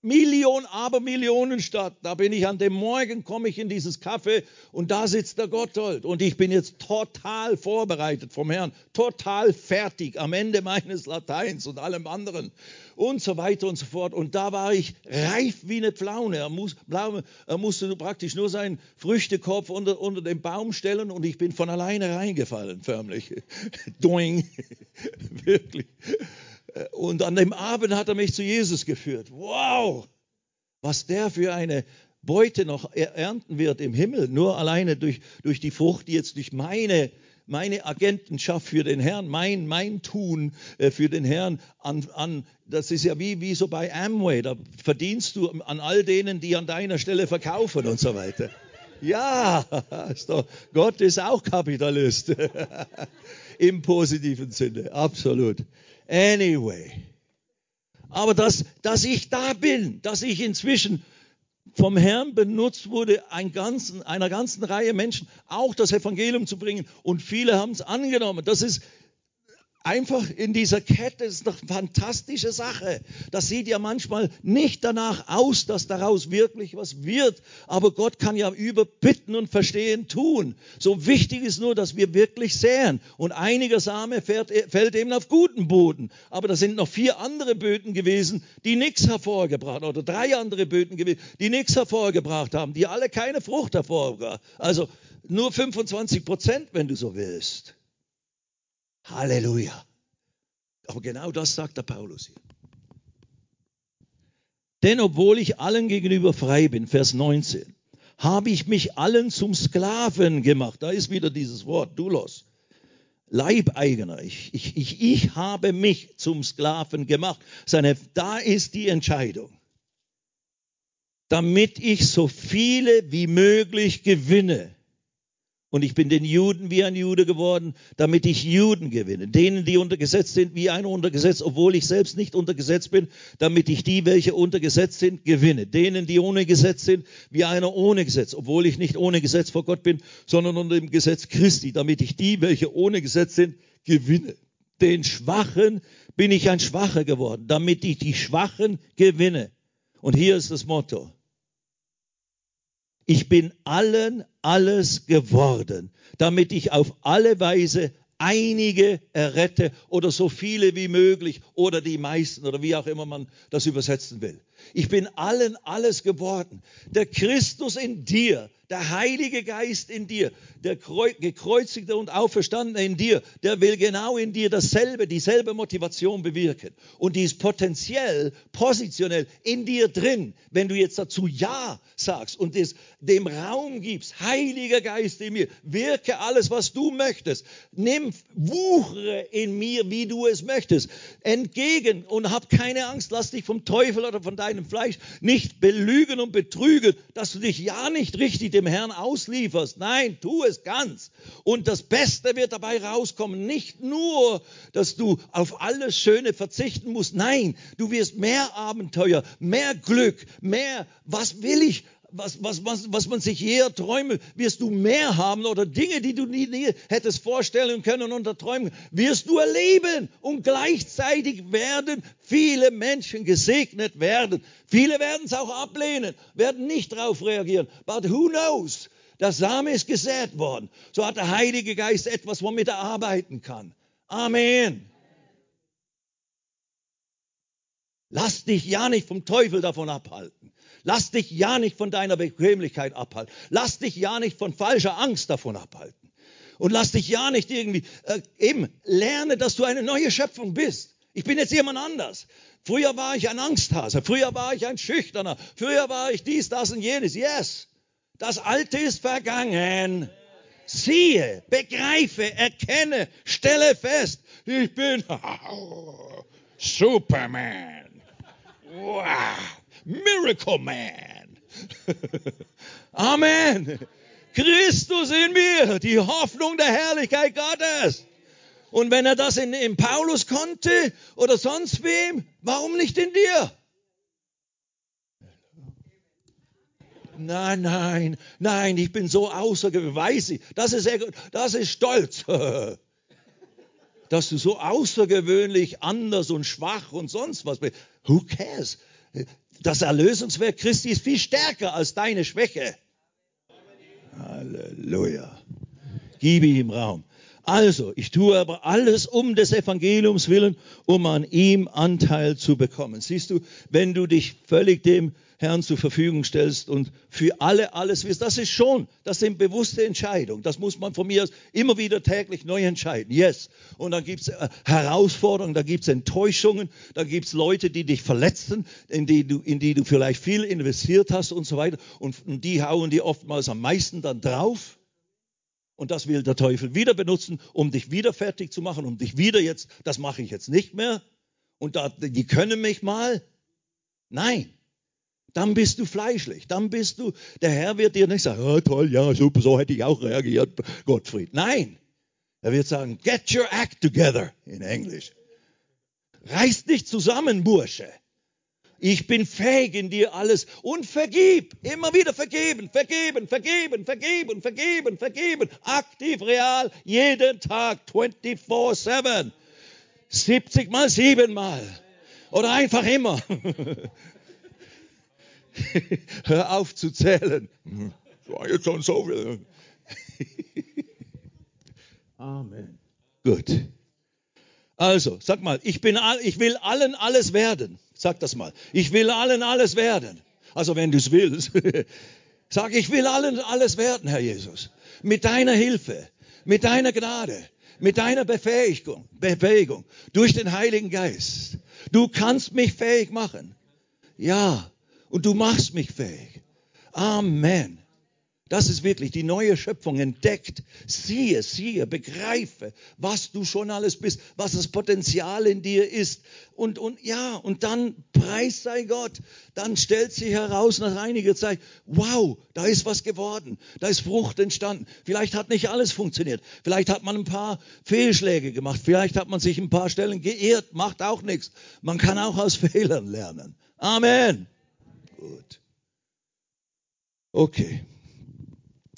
Million, Abermillionen statt. Da bin ich an dem Morgen, komme ich in dieses Café und da sitzt der Gotthold. Und ich bin jetzt total vorbereitet vom Herrn, total fertig am Ende meines Lateins und allem anderen und so weiter und so fort. Und da war ich reif wie eine Pflaune. Er, muss, er musste praktisch nur seinen Früchtekopf unter, unter den Baum stellen und ich bin von alleine reingefallen, förmlich. [laughs] Doing. [laughs] Wirklich. Und an dem Abend hat er mich zu Jesus geführt. Wow, was der für eine Beute noch ernten wird im Himmel, nur alleine durch, durch die Frucht, die jetzt durch meine, meine Agentenschaft für den Herrn, mein, mein Tun äh, für den Herrn an, an, das ist ja wie, wie so bei Amway, da verdienst du an all denen, die an deiner Stelle verkaufen und so weiter. Ja, [laughs] ist doch, Gott ist auch Kapitalist. [laughs] Im positiven Sinne, absolut. Anyway. Aber dass, dass ich da bin, dass ich inzwischen vom Herrn benutzt wurde, ein ganzen, einer ganzen Reihe Menschen auch das Evangelium zu bringen und viele haben es angenommen. Das ist einfach in dieser Kette ist eine fantastische Sache. Das sieht ja manchmal nicht danach aus, dass daraus wirklich was wird. Aber Gott kann ja über Bitten und Verstehen tun. So wichtig ist nur, dass wir wirklich säen. Und einiger Same fällt, fällt eben auf guten Boden. Aber da sind noch vier andere Böden gewesen, die nichts hervorgebracht haben. Oder drei andere Böden gewesen, die nichts hervorgebracht haben. Die alle keine Frucht hervorgebracht Also nur 25 Prozent, wenn du so willst. Halleluja. Aber genau das sagt der Paulus hier. Denn obwohl ich allen gegenüber frei bin, Vers 19, habe ich mich allen zum Sklaven gemacht. Da ist wieder dieses Wort, Dulos. Leibeigener. Ich, ich, ich, ich habe mich zum Sklaven gemacht. Seine, da ist die Entscheidung. Damit ich so viele wie möglich gewinne. Und ich bin den Juden wie ein Jude geworden, damit ich Juden gewinne. Denen, die unter Gesetz sind, wie einer unter Gesetz, obwohl ich selbst nicht unter Gesetz bin, damit ich die, welche unter Gesetz sind, gewinne. Denen, die ohne Gesetz sind, wie einer ohne Gesetz, obwohl ich nicht ohne Gesetz vor Gott bin, sondern unter dem Gesetz Christi, damit ich die, welche ohne Gesetz sind, gewinne. Den Schwachen bin ich ein Schwacher geworden, damit ich die Schwachen gewinne. Und hier ist das Motto. Ich bin allen alles geworden, damit ich auf alle Weise einige errette oder so viele wie möglich oder die meisten oder wie auch immer man das übersetzen will. Ich bin allen alles geworden. Der Christus in dir, der Heilige Geist in dir, der gekreuzigte und auferstandene in dir, der will genau in dir dasselbe, dieselbe Motivation bewirken. Und die ist potenziell, positionell in dir drin, wenn du jetzt dazu Ja sagst und es dem Raum gibst. Heiliger Geist in mir, wirke alles, was du möchtest. Nimm, wuchere in mir, wie du es möchtest. Entgegen und hab keine Angst, lass dich vom Teufel oder von deinem Fleisch nicht belügen und betrügen, dass du dich ja nicht richtig dem Herrn auslieferst. Nein, tu es ganz. Und das Beste wird dabei rauskommen. Nicht nur, dass du auf alles Schöne verzichten musst. Nein, du wirst mehr Abenteuer, mehr Glück, mehr, was will ich, was, was, was, was man sich je träume, wirst du mehr haben oder Dinge, die du nie, nie hättest vorstellen können und träumen, wirst du erleben. Und gleichzeitig werden viele Menschen gesegnet werden. Viele werden es auch ablehnen, werden nicht darauf reagieren. But who knows? Der Same ist gesät worden. So hat der Heilige Geist etwas, womit er arbeiten kann. Amen. Lass dich ja nicht vom Teufel davon abhalten. Lass dich ja nicht von deiner Bequemlichkeit abhalten. Lass dich ja nicht von falscher Angst davon abhalten. Und lass dich ja nicht irgendwie, äh, eben, lerne, dass du eine neue Schöpfung bist. Ich bin jetzt jemand anders. Früher war ich ein Angsthase. Früher war ich ein Schüchterner. Früher war ich dies, das und jenes. Yes. Das Alte ist vergangen. Siehe, begreife, erkenne, stelle fest, ich bin [laughs] Superman. Wow. Miracle Man. [laughs] Amen. Christus in mir, die Hoffnung der Herrlichkeit Gottes. Und wenn er das in, in Paulus konnte oder sonst wem, warum nicht in dir? Nein, nein, nein, ich bin so außergewöhnlich. Das ist, das ist Stolz. [laughs] Dass du so außergewöhnlich anders und schwach und sonst was bist. Who cares? Das Erlösungswerk Christi ist viel stärker als deine Schwäche. Halleluja. Gib ihm Raum. Also, ich tue aber alles um des Evangeliums willen, um an ihm Anteil zu bekommen. Siehst du, wenn du dich völlig dem Herrn zur Verfügung stellst und für alle alles wirst. Das ist schon, das sind bewusste Entscheidungen. Das muss man von mir aus immer wieder täglich neu entscheiden. Yes. Und dann gibt es äh, Herausforderungen, da gibt es Enttäuschungen, da gibt es Leute, die dich verletzen, in die, du, in die du vielleicht viel investiert hast und so weiter. Und, und die hauen dir oftmals am meisten dann drauf. Und das will der Teufel wieder benutzen, um dich wieder fertig zu machen, um dich wieder jetzt, das mache ich jetzt nicht mehr. Und da, die können mich mal. Nein, dann bist du fleischlich. Dann bist du, der Herr wird dir nicht sagen, oh, toll, ja, super, so hätte ich auch reagiert, Gottfried. Nein. Er wird sagen, get your act together in Englisch. Reiß dich zusammen, Bursche. Ich bin fähig in dir alles und vergib. Immer wieder vergeben, vergeben, vergeben, vergeben, vergeben, vergeben. Aktiv, real, jeden Tag, 24-7. 70 mal 7 mal. Oder einfach immer. [laughs] Hör auf zu zählen. Das war jetzt schon so viel. Amen. Gut. Also, sag mal, ich, bin, ich will allen alles werden. Sag das mal. Ich will allen alles werden. Also, wenn du es willst. [laughs] Sag, ich will allen alles werden, Herr Jesus. Mit deiner Hilfe, mit deiner Gnade, mit deiner Befähigung, Befähigung durch den Heiligen Geist. Du kannst mich fähig machen. Ja, und du machst mich fähig. Amen. Das ist wirklich die neue Schöpfung entdeckt. Siehe, siehe, begreife, was du schon alles bist, was das Potenzial in dir ist. Und, und ja, und dann preis sei Gott. Dann stellt sich heraus nach einiger Zeit, wow, da ist was geworden. Da ist Frucht entstanden. Vielleicht hat nicht alles funktioniert. Vielleicht hat man ein paar Fehlschläge gemacht. Vielleicht hat man sich ein paar Stellen geirrt. Macht auch nichts. Man kann auch aus [laughs] Fehlern lernen. Amen. Gut. Okay.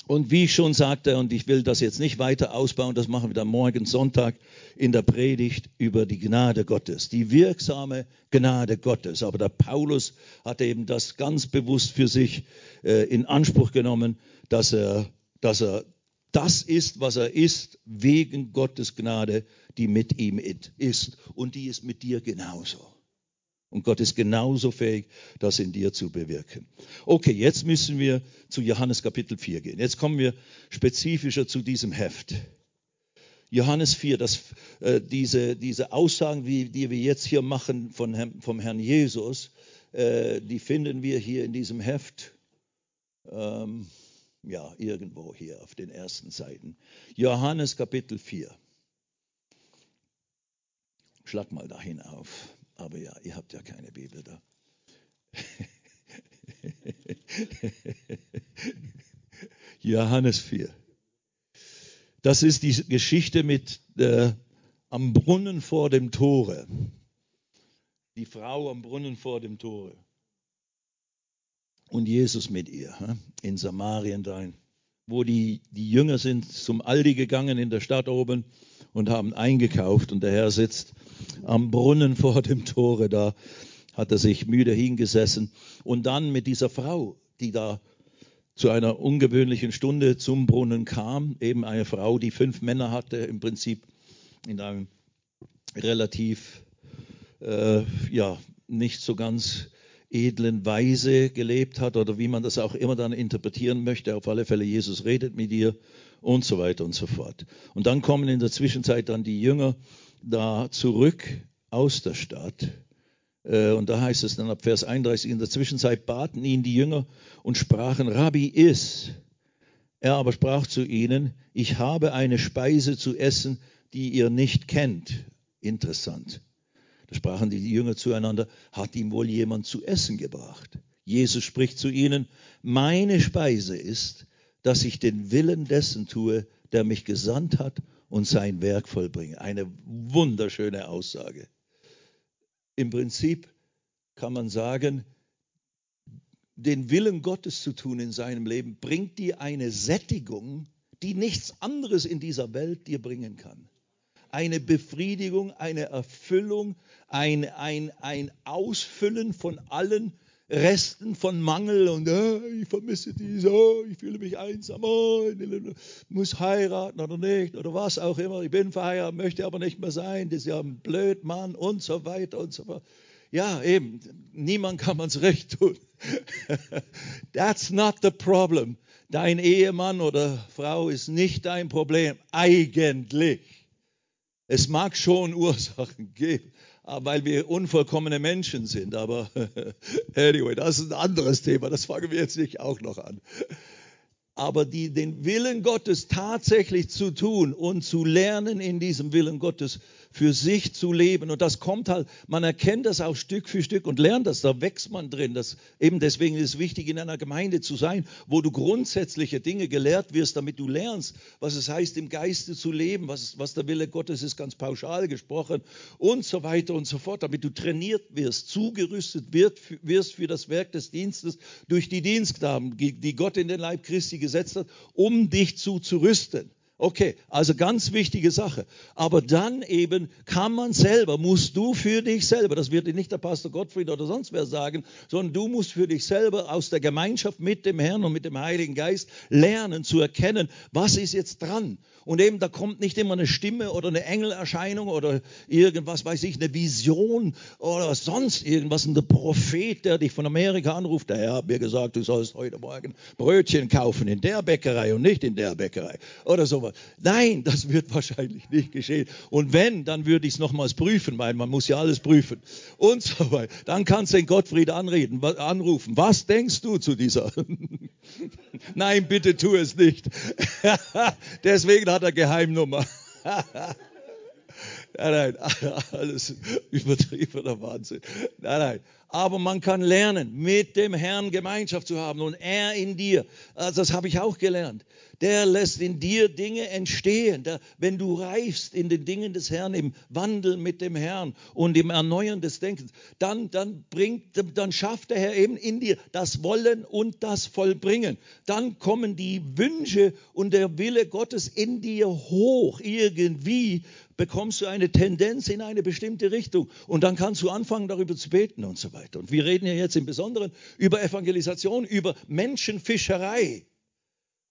Und wie ich schon sagte, und ich will das jetzt nicht weiter ausbauen, das machen wir dann morgen Sonntag in der Predigt über die Gnade Gottes, die wirksame Gnade Gottes. Aber der Paulus hat eben das ganz bewusst für sich äh, in Anspruch genommen, dass er, dass er das ist, was er ist, wegen Gottes Gnade, die mit ihm ist. Und die ist mit dir genauso. Und Gott ist genauso fähig, das in dir zu bewirken. Okay, jetzt müssen wir zu Johannes Kapitel 4 gehen. Jetzt kommen wir spezifischer zu diesem Heft. Johannes 4, das, äh, diese, diese Aussagen, wie, die wir jetzt hier machen von, vom Herrn Jesus, äh, die finden wir hier in diesem Heft. Ähm, ja, irgendwo hier auf den ersten Seiten. Johannes Kapitel 4. Schlag mal dahin auf. Aber ja, ihr habt ja keine Bibel da. [laughs] Johannes 4. Das ist die Geschichte mit äh, am Brunnen vor dem Tore. Die Frau am Brunnen vor dem Tore. Und Jesus mit ihr in Samarien da, wo die, die Jünger sind zum Aldi gegangen in der Stadt oben und haben eingekauft. Und der Herr sitzt am Brunnen [laughs] vor dem Tore, da hat er sich müde hingesessen. Und dann mit dieser Frau, die da zu einer ungewöhnlichen Stunde zum Brunnen kam, eben eine Frau, die fünf Männer hatte, im Prinzip in einem relativ, äh, ja, nicht so ganz edlen Weise gelebt hat oder wie man das auch immer dann interpretieren möchte. Auf alle Fälle, Jesus redet mit ihr und so weiter und so fort. Und dann kommen in der Zwischenzeit dann die Jünger da zurück aus der Stadt. Äh, und da heißt es dann ab Vers 31, in der Zwischenzeit baten ihn die Jünger und sprachen, Rabbi, iss. Er aber sprach zu ihnen, ich habe eine Speise zu essen, die ihr nicht kennt. Interessant. Da sprachen die Jünger zueinander, hat ihm wohl jemand zu essen gebracht? Jesus spricht zu ihnen, meine Speise ist, dass ich den Willen dessen tue, der mich gesandt hat und sein Werk vollbringe. Eine wunderschöne Aussage. Im Prinzip kann man sagen, den Willen Gottes zu tun in seinem Leben bringt dir eine Sättigung, die nichts anderes in dieser Welt dir bringen kann. Eine Befriedigung, eine Erfüllung, ein, ein, ein Ausfüllen von allen Resten von Mangel und oh, ich vermisse dies, oh, ich fühle mich einsam, oh, muss heiraten oder nicht oder was auch immer. Ich bin verheiratet, möchte aber nicht mehr sein, das ist ja ein blöd Mann und so weiter und so fort. Ja, eben, niemand kann man's recht tun. [laughs] That's not the problem. Dein Ehemann oder Frau ist nicht dein Problem, eigentlich. Es mag schon Ursachen geben, weil wir unvollkommene Menschen sind. Aber [laughs] anyway, das ist ein anderes Thema. Das fangen wir jetzt nicht auch noch an. Aber die, den Willen Gottes tatsächlich zu tun und zu lernen in diesem Willen Gottes für sich zu leben. Und das kommt halt, man erkennt das auch Stück für Stück und lernt das, da wächst man drin. Das, eben deswegen ist es wichtig, in einer Gemeinde zu sein, wo du grundsätzliche Dinge gelehrt wirst, damit du lernst, was es heißt, im Geiste zu leben, was, was der Wille Gottes ist, ganz pauschal gesprochen und so weiter und so fort, damit du trainiert wirst, zugerüstet wird, wirst für das Werk des Dienstes durch die Dienstgaben, die Gott in den Leib Christi gesetzt hat, um dich zu, zu rüsten. Okay, also ganz wichtige Sache. Aber dann eben kann man selber, musst du für dich selber, das wird dir nicht der Pastor Gottfried oder sonst wer sagen, sondern du musst für dich selber aus der Gemeinschaft mit dem Herrn und mit dem Heiligen Geist lernen zu erkennen, was ist jetzt dran. Und eben da kommt nicht immer eine Stimme oder eine Engelerscheinung oder irgendwas, weiß ich, eine Vision oder sonst irgendwas, ein Prophet, der dich von Amerika anruft. Der Herr hat mir gesagt, du sollst heute Morgen Brötchen kaufen in der Bäckerei und nicht in der Bäckerei oder sowas. Nein, das wird [laughs] wahrscheinlich nicht geschehen. Und wenn, dann würde ich es nochmals prüfen, weil man muss ja alles prüfen und so weiter. Dann kannst du den Gottfried anreden, anrufen. Was denkst du zu dieser? [laughs] Nein, bitte tu es nicht. [laughs] Deswegen hat er Geheimnummer. Nein, nein, [laughs] alles übertriebener Wahnsinn. Nein, nein. Aber man kann lernen, mit dem Herrn Gemeinschaft zu haben und er in dir. Also das habe ich auch gelernt der lässt in dir Dinge entstehen. Der, wenn du reifst in den Dingen des Herrn, im Wandel mit dem Herrn und im Erneuern des Denkens, dann, dann, bringt, dann schafft der Herr eben in dir das Wollen und das Vollbringen. Dann kommen die Wünsche und der Wille Gottes in dir hoch. Irgendwie bekommst du eine Tendenz in eine bestimmte Richtung und dann kannst du anfangen, darüber zu beten und so weiter. Und wir reden ja jetzt im Besonderen über Evangelisation, über Menschenfischerei.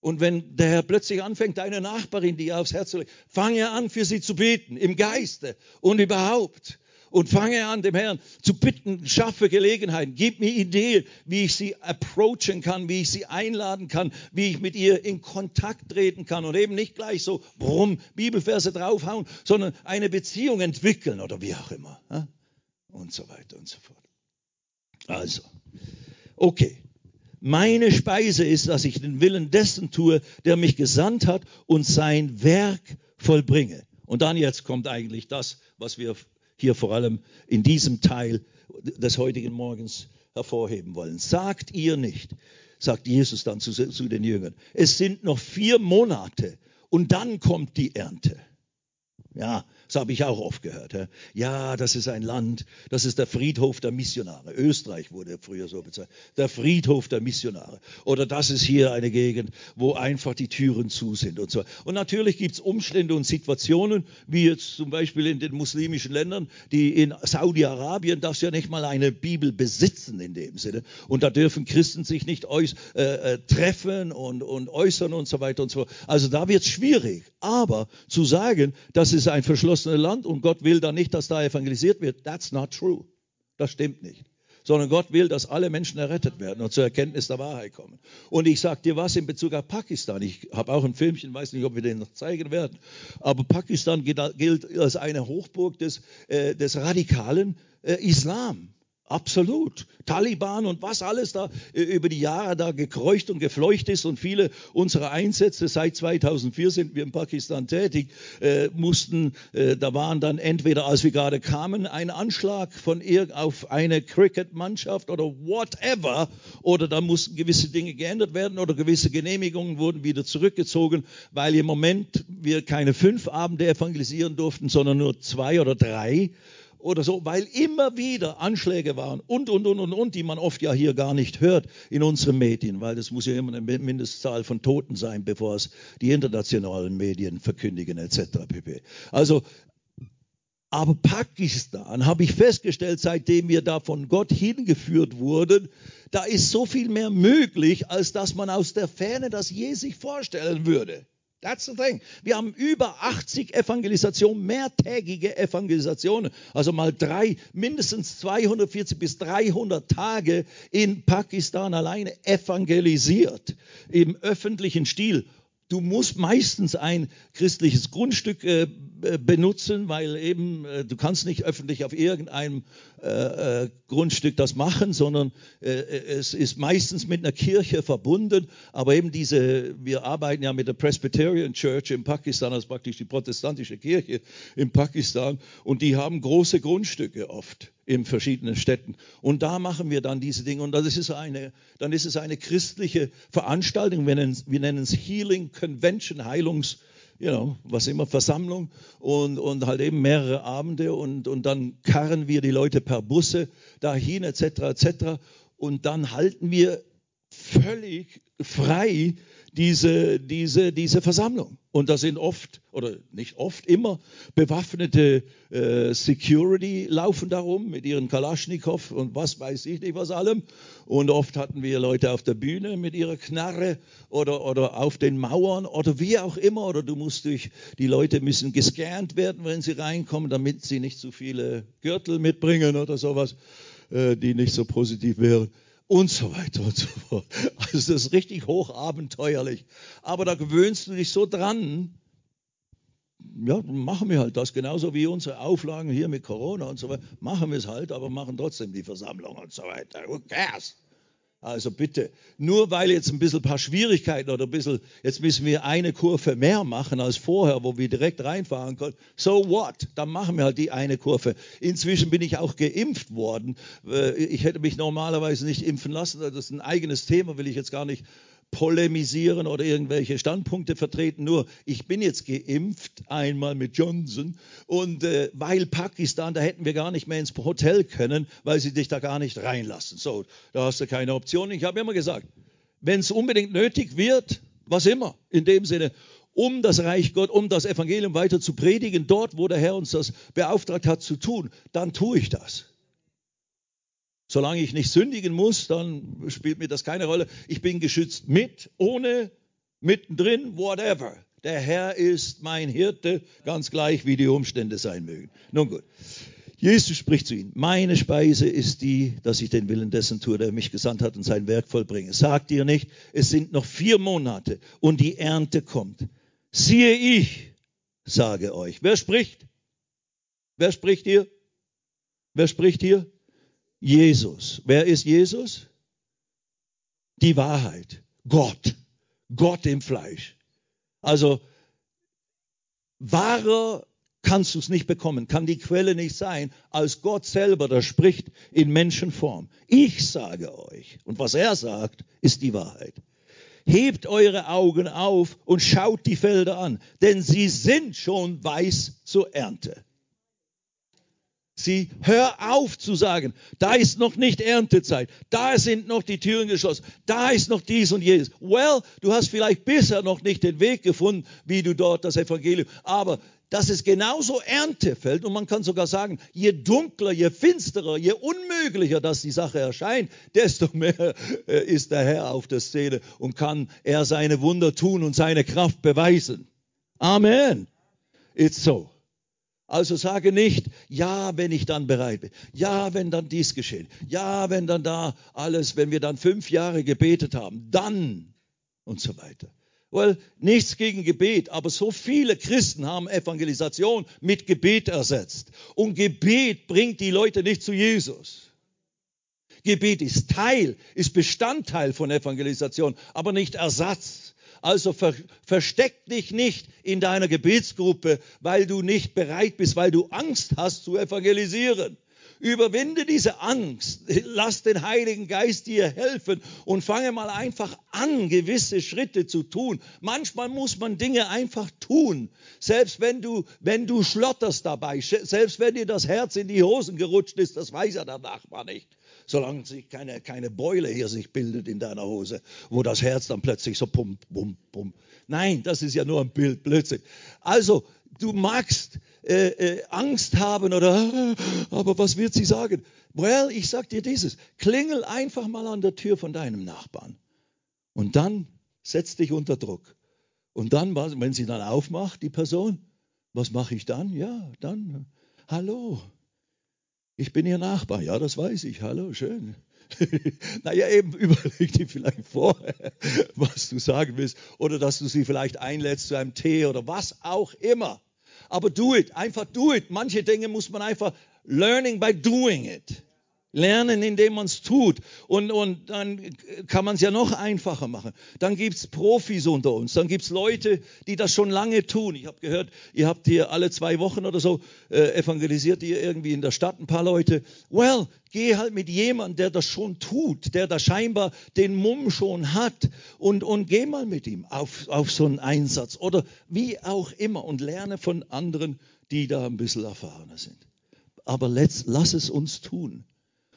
Und wenn der Herr plötzlich anfängt, deine Nachbarin dir aufs Herz zu legen, fange an, für sie zu beten, im Geiste und überhaupt. Und fange an, dem Herrn zu bitten, schaffe Gelegenheiten, gib mir Ideen, wie ich sie approachen kann, wie ich sie einladen kann, wie ich mit ihr in Kontakt treten kann und eben nicht gleich so, brumm, Bibelverse draufhauen, sondern eine Beziehung entwickeln oder wie auch immer. Und so weiter und so fort. Also, okay. Meine Speise ist, dass ich den Willen dessen tue, der mich gesandt hat und sein Werk vollbringe. Und dann jetzt kommt eigentlich das, was wir hier vor allem in diesem Teil des heutigen Morgens hervorheben wollen. Sagt ihr nicht, sagt Jesus dann zu, zu den Jüngern, es sind noch vier Monate und dann kommt die Ernte. Ja, das habe ich auch oft gehört. Ja, das ist ein Land, das ist der Friedhof der Missionare. Österreich wurde früher so bezeichnet. Der Friedhof der Missionare. Oder das ist hier eine Gegend, wo einfach die Türen zu sind und so. Und natürlich gibt es Umstände und Situationen, wie jetzt zum Beispiel in den muslimischen Ländern, die in Saudi-Arabien darfst ja nicht mal eine Bibel besitzen in dem Sinne. Und da dürfen Christen sich nicht äh, äh, treffen und, und äußern und so weiter und so fort. Also da wird es schwierig. Aber zu sagen, das ist ein Verschluss verheißene Land und Gott will dann nicht, dass da evangelisiert wird. That's not true. Das stimmt nicht. Sondern Gott will, dass alle Menschen errettet werden und zur Erkenntnis der Wahrheit kommen. Und ich sage dir was in Bezug auf Pakistan. Ich habe auch ein Filmchen, weiß nicht, ob wir den noch zeigen werden. Aber Pakistan gilt als eine Hochburg des, äh, des radikalen äh, Islam. Absolut. Taliban und was alles da äh, über die Jahre da gekreucht und gefleucht ist und viele unserer Einsätze seit 2004 sind wir in Pakistan tätig, äh, mussten, äh, da waren dann entweder, als wir gerade kamen, ein Anschlag von ihr auf eine Cricket-Mannschaft oder whatever, oder da mussten gewisse Dinge geändert werden oder gewisse Genehmigungen wurden wieder zurückgezogen, weil im Moment wir keine fünf Abende evangelisieren durften, sondern nur zwei oder drei oder so, weil immer wieder Anschläge waren und, und, und, und, und, die man oft ja hier gar nicht hört in unseren Medien, weil es muss ja immer eine Mindestzahl von Toten sein, bevor es die internationalen Medien verkündigen etc. pp. Also, aber Pakistan habe ich festgestellt, seitdem wir da von Gott hingeführt wurden, da ist so viel mehr möglich, als dass man aus der Ferne das je sich vorstellen würde. That's the thing. Wir haben über 80 Evangelisationen, mehrtägige Evangelisationen, also mal drei, mindestens 240 bis 300 Tage in Pakistan alleine evangelisiert im öffentlichen Stil. Du musst meistens ein christliches Grundstück äh, benutzen, weil eben äh, du kannst nicht öffentlich auf irgendeinem äh, äh, Grundstück das machen, sondern äh, es ist meistens mit einer Kirche verbunden. Aber eben diese, wir arbeiten ja mit der Presbyterian Church in Pakistan, also praktisch die protestantische Kirche in Pakistan, und die haben große Grundstücke oft in verschiedenen Städten. Und da machen wir dann diese Dinge. Und das ist eine, dann ist es eine christliche Veranstaltung. Wir nennen, wir nennen es Healing Convention, Heilungs- you know, was immer, Versammlung und, und halt eben mehrere Abende und, und dann karren wir die Leute per Busse dahin etc. etc. Und dann halten wir völlig frei diese, diese, diese Versammlung. Und da sind oft, oder nicht oft, immer bewaffnete äh, Security laufen darum mit ihren Kalaschnikow und was weiß ich nicht was allem. Und oft hatten wir Leute auf der Bühne mit ihrer Knarre oder, oder auf den Mauern oder wie auch immer. Oder du musst durch, die Leute müssen gescannt werden, wenn sie reinkommen, damit sie nicht zu viele Gürtel mitbringen oder sowas, äh, die nicht so positiv wären und so weiter und so fort. Also das ist richtig hochabenteuerlich. Aber da gewöhnst du dich so dran. Ja, machen wir halt das, genauso wie unsere Auflagen hier mit Corona und so weiter. Machen wir es halt, aber machen trotzdem die Versammlung und so weiter. Who cares? Also bitte, nur weil jetzt ein bisschen ein paar Schwierigkeiten oder ein bisschen, jetzt müssen wir eine Kurve mehr machen als vorher, wo wir direkt reinfahren können. So what? Dann machen wir halt die eine Kurve. Inzwischen bin ich auch geimpft worden. Äh, ich hätte mich normalerweise nicht impfen lassen. Das ist ein eigenes Thema, will ich jetzt gar nicht polemisieren oder irgendwelche Standpunkte vertreten. Nur ich bin jetzt geimpft, einmal mit Johnson. Und äh, weil Pakistan, da hätten wir gar nicht mehr ins Hotel können, weil sie dich da gar nicht reinlassen. So, da hast du keine Option. Ich habe immer gesagt, wenn es unbedingt nötig wird, was immer, in dem Sinne, um das Reich Gott, um das Evangelium weiter zu predigen, dort, wo der Herr uns das beauftragt hat zu tun, dann tue ich das. Solange ich nicht sündigen muss, dann spielt mir das keine Rolle. Ich bin geschützt mit, ohne, mittendrin, whatever. Der Herr ist mein Hirte, ganz gleich, wie die Umstände sein mögen. Nun gut. Jesus spricht zu ihnen, meine Speise ist die, dass ich den Willen dessen tue, der mich gesandt hat und sein Werk vollbringe. Sagt ihr nicht, es sind noch vier Monate und die Ernte kommt. Siehe ich, sage euch. Wer spricht? Wer spricht hier? Wer spricht hier? Jesus. Wer ist Jesus? Die Wahrheit. Gott. Gott im Fleisch. Also wahrer kannst du es nicht bekommen, kann die Quelle nicht sein, als Gott selber, der spricht in Menschenform. Ich sage euch, und was er sagt, ist die Wahrheit. Hebt eure Augen auf und schaut die Felder an, denn sie sind schon weiß zur Ernte. Sie, hör auf zu sagen, da ist noch nicht Erntezeit, da sind noch die Türen geschlossen, da ist noch dies und jenes. Well, du hast vielleicht bisher noch nicht den Weg gefunden, wie du dort das Evangelium, aber das ist genauso Erntefeld und man kann sogar sagen, je dunkler, je finsterer, je unmöglicher dass die Sache erscheint, desto mehr äh, ist der Herr auf der Szene und kann er seine Wunder tun und seine Kraft beweisen. Amen. It's so. Also sage nicht, ja, wenn ich dann bereit bin. Ja, wenn dann dies geschehen. Ja, wenn dann da alles, wenn wir dann fünf Jahre gebetet haben, dann und so weiter. Well, nichts gegen Gebet, aber so viele Christen haben Evangelisation mit Gebet ersetzt. Und Gebet bringt die Leute nicht zu Jesus. Gebet ist Teil, ist Bestandteil von Evangelisation, aber nicht Ersatz. Also ver, versteck dich nicht in deiner Gebetsgruppe, weil du nicht bereit bist, weil du Angst hast zu evangelisieren. Überwinde diese Angst. Lass den Heiligen Geist dir helfen und fange mal einfach an, gewisse Schritte zu tun. Manchmal muss man Dinge einfach tun. Selbst wenn du, wenn du schlotterst dabei, selbst wenn dir das Herz in die Hosen gerutscht ist, das weiß ja der Nachbar nicht solange sich keine, keine Beule hier sich bildet in deiner Hose, wo das Herz dann plötzlich so pum, pum, pum. Nein, das ist ja nur ein Bild, Blödsinn. Also, du magst äh, äh, Angst haben oder, aber was wird sie sagen? Well, ich sag dir dieses, klingel einfach mal an der Tür von deinem Nachbarn und dann setz dich unter Druck. Und dann, wenn sie dann aufmacht, die Person, was mache ich dann? Ja, dann, hallo, ich bin Ihr Nachbar. Ja, das weiß ich. Hallo, schön. [laughs] naja, eben [laughs] überleg dir vielleicht vorher, was du sagen willst. Oder dass du sie vielleicht einlädst zu einem Tee oder was auch immer. Aber do it. Einfach do it. Manche Dinge muss man einfach learning by doing it. Lernen, indem man es tut. Und, und dann kann man es ja noch einfacher machen. Dann gibt es Profis unter uns. Dann gibt es Leute, die das schon lange tun. Ich habe gehört, ihr habt hier alle zwei Wochen oder so äh, evangelisiert ihr irgendwie in der Stadt ein paar Leute. Well, geh halt mit jemandem, der das schon tut, der da scheinbar den Mumm schon hat und, und geh mal mit ihm auf, auf so einen Einsatz oder wie auch immer und lerne von anderen, die da ein bisschen erfahrener sind. Aber let's, lass es uns tun.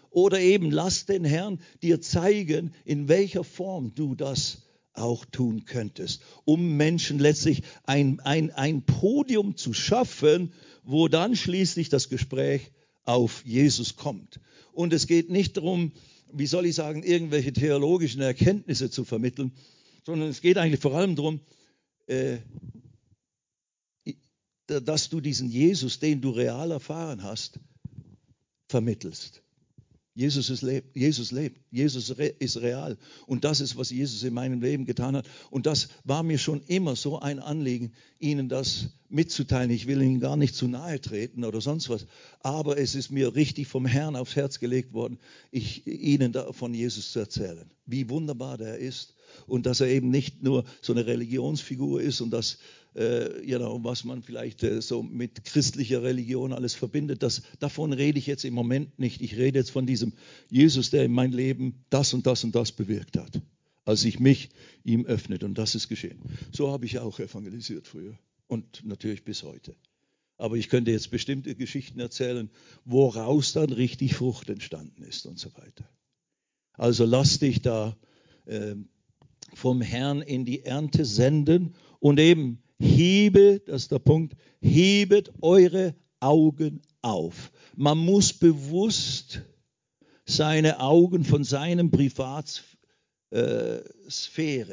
Oder eben lass den Herrn dir zeigen, in welcher Form du das auch tun könntest, um Menschen letztlich ein, ein, ein Podium zu schaffen, wo dann schließlich das Gespräch auf Jesus kommt. Und es geht nicht darum, wie soll ich sagen, irgendwelche theologischen Erkenntnisse zu vermitteln, sondern es geht eigentlich vor allem darum, äh, dass du diesen Jesus, den du real erfahren hast, vermittelst. Jesus, ist, Jesus lebt, Jesus ist real. Und das ist, was Jesus in meinem Leben getan hat. Und das war mir schon immer so ein Anliegen, Ihnen das mitzuteilen. Ich will Ihnen gar nicht zu nahe treten oder sonst was. Aber es ist mir richtig vom Herrn aufs Herz gelegt worden, ich, Ihnen von Jesus zu erzählen. Wie wunderbar der ist. Und dass er eben nicht nur so eine Religionsfigur ist und dass äh, genau, was man vielleicht äh, so mit christlicher Religion alles verbindet. Das, davon rede ich jetzt im Moment nicht. Ich rede jetzt von diesem Jesus, der in mein Leben das und das und das bewirkt hat, als ich mich ihm öffnete. Und das ist geschehen. So habe ich auch evangelisiert früher und natürlich bis heute. Aber ich könnte jetzt bestimmte Geschichten erzählen, woraus dann richtig Frucht entstanden ist und so weiter. Also lass dich da äh, vom Herrn in die Ernte senden und eben hebe, das ist der Punkt, hebet eure Augen auf. Man muss bewusst seine Augen von seinem Privatsphäre,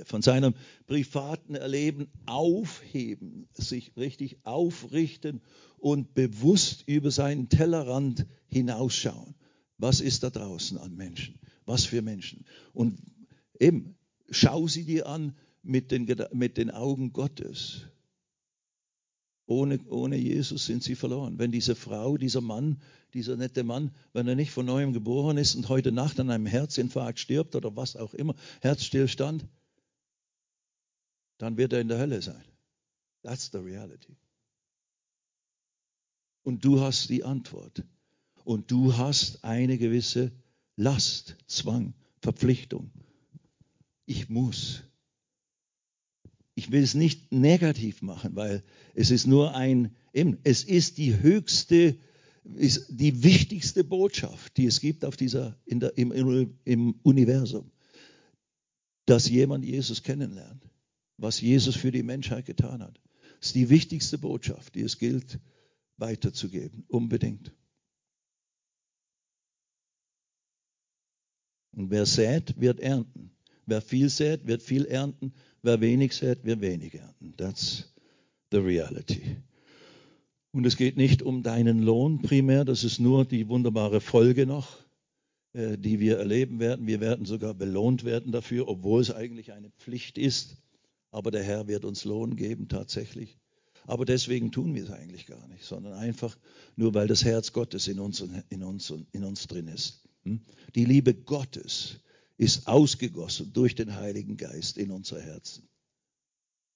von seinem privaten Erleben aufheben, sich richtig aufrichten und bewusst über seinen Tellerrand hinausschauen. Was ist da draußen an Menschen? Was für Menschen? Und eben, schau sie dir an mit den, mit den Augen Gottes. Ohne, ohne Jesus sind sie verloren. Wenn diese Frau, dieser Mann, dieser nette Mann, wenn er nicht von neuem geboren ist und heute Nacht an einem Herzinfarkt stirbt oder was auch immer, Herzstillstand, dann wird er in der Hölle sein. That's the reality. Und du hast die Antwort. Und du hast eine gewisse Last, Zwang, Verpflichtung. Ich muss ich will es nicht negativ machen, weil es ist nur ein, eben, es ist die höchste, ist die wichtigste Botschaft, die es gibt auf dieser, in der, im, im Universum, dass jemand Jesus kennenlernt, was Jesus für die Menschheit getan hat. Das ist die wichtigste Botschaft, die es gilt weiterzugeben, unbedingt. Und wer sät, wird ernten. Wer viel sät, wird viel ernten. Wer wenig sät, wird wenig ernten. That's the reality. Und es geht nicht um deinen Lohn primär, das ist nur die wunderbare Folge noch, äh, die wir erleben werden. Wir werden sogar belohnt werden dafür, obwohl es eigentlich eine Pflicht ist. Aber der Herr wird uns Lohn geben tatsächlich. Aber deswegen tun wir es eigentlich gar nicht, sondern einfach nur, weil das Herz Gottes in uns, in uns, in uns drin ist. Hm? Die Liebe Gottes ist ausgegossen durch den Heiligen Geist in unser Herzen.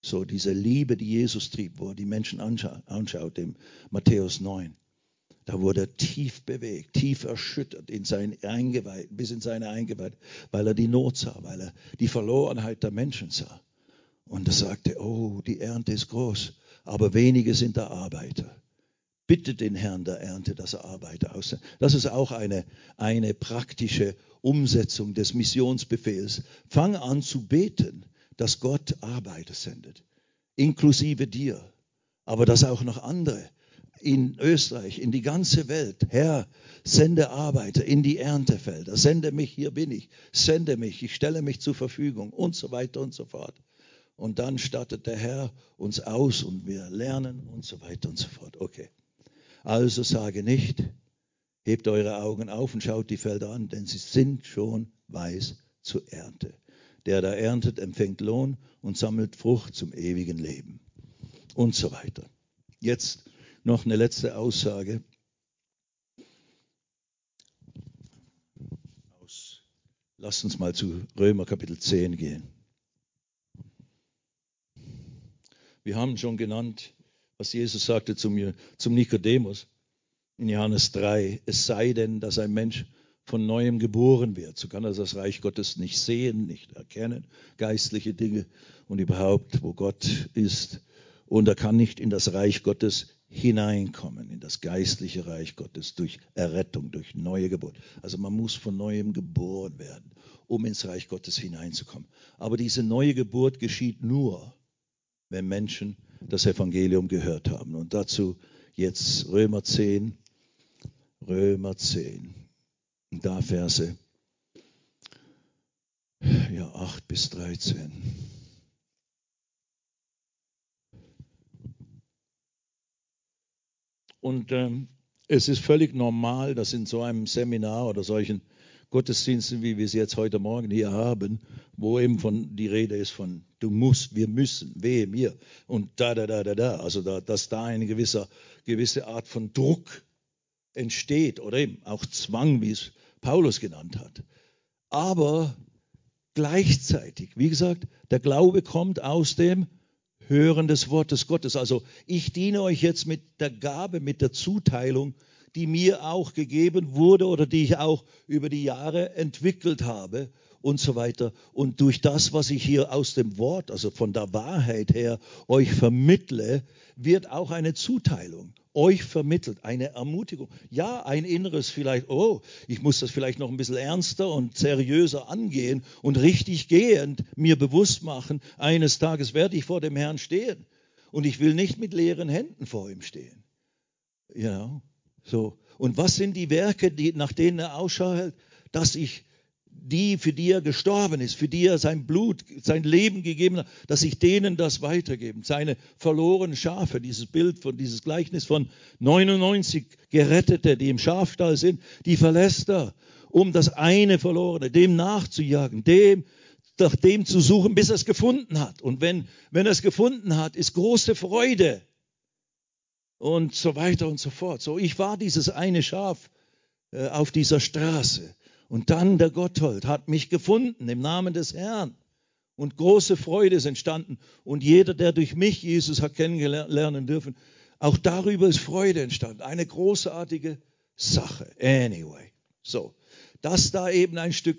So diese Liebe, die Jesus trieb, wo er die Menschen anschaut, anschaut im Matthäus 9. Da wurde er tief bewegt, tief erschüttert in sein Eingeweih, bis in seine Eingeweih, weil er die Not sah, weil er die Verlorenheit der Menschen sah. Und er sagte, oh, die Ernte ist groß, aber wenige sind da Arbeiter. Bitte den Herrn der Ernte, dass er Arbeiter aussendet. Das ist auch eine, eine praktische Umsetzung des Missionsbefehls. Fang an zu beten, dass Gott Arbeiter sendet, inklusive dir, aber dass auch noch andere in Österreich, in die ganze Welt. Herr, sende Arbeiter in die Erntefelder, sende mich, hier bin ich, sende mich, ich stelle mich zur Verfügung und so weiter und so fort. Und dann stattet der Herr uns aus und wir lernen und so weiter und so fort. Okay. Also sage nicht, Hebt eure Augen auf und schaut die Felder an, denn sie sind schon weiß zur Ernte. Der da erntet, empfängt Lohn und sammelt Frucht zum ewigen Leben. Und so weiter. Jetzt noch eine letzte Aussage. Lasst uns mal zu Römer Kapitel 10 gehen. Wir haben schon genannt, was Jesus sagte zum, zum Nikodemus in Johannes 3, es sei denn, dass ein Mensch von neuem geboren wird, so kann er das Reich Gottes nicht sehen, nicht erkennen, geistliche Dinge und überhaupt, wo Gott ist und er kann nicht in das Reich Gottes hineinkommen, in das geistliche Reich Gottes durch Errettung, durch neue Geburt. Also man muss von neuem geboren werden, um ins Reich Gottes hineinzukommen. Aber diese neue Geburt geschieht nur, wenn Menschen das Evangelium gehört haben. Und dazu jetzt Römer 10, Römer 10, und da Verse ja, 8 bis 13. Und ähm, es ist völlig normal, dass in so einem Seminar oder solchen Gottesdiensten, wie wir es jetzt heute Morgen hier haben, wo eben von die Rede ist von du musst, wir müssen, wehe mir und da, da, da, da, da, also da, dass da eine gewisse, gewisse Art von Druck entsteht oder eben auch Zwang, wie es Paulus genannt hat. Aber gleichzeitig, wie gesagt, der Glaube kommt aus dem Hören des Wortes Gottes. Also ich diene euch jetzt mit der Gabe, mit der Zuteilung, die mir auch gegeben wurde oder die ich auch über die Jahre entwickelt habe und so weiter. Und durch das, was ich hier aus dem Wort, also von der Wahrheit her, euch vermittle, wird auch eine Zuteilung euch vermittelt, eine Ermutigung. Ja, ein inneres vielleicht, oh, ich muss das vielleicht noch ein bisschen ernster und seriöser angehen und richtig gehend mir bewusst machen, eines Tages werde ich vor dem Herrn stehen. Und ich will nicht mit leeren Händen vor ihm stehen. You know, so. Und was sind die Werke, die, nach denen er Ausschau hält? Dass ich die, für die er gestorben ist, für die er sein Blut, sein Leben gegeben hat, dass ich denen das weitergeben. Seine verlorenen Schafe, dieses Bild von, dieses Gleichnis von 99 Gerettete, die im Schafstall sind, die verlässt er, um das eine Verlorene, dem nachzujagen, dem, nach dem zu suchen, bis er es gefunden hat. Und wenn, wenn er es gefunden hat, ist große Freude. Und so weiter und so fort. So, ich war dieses eine Schaf äh, auf dieser Straße. Und dann der Gotthold hat mich gefunden im Namen des Herrn. Und große Freude ist entstanden. Und jeder, der durch mich Jesus hat kennenlernen dürfen, auch darüber ist Freude entstanden. Eine großartige Sache. Anyway. So. Dass da eben ein Stück,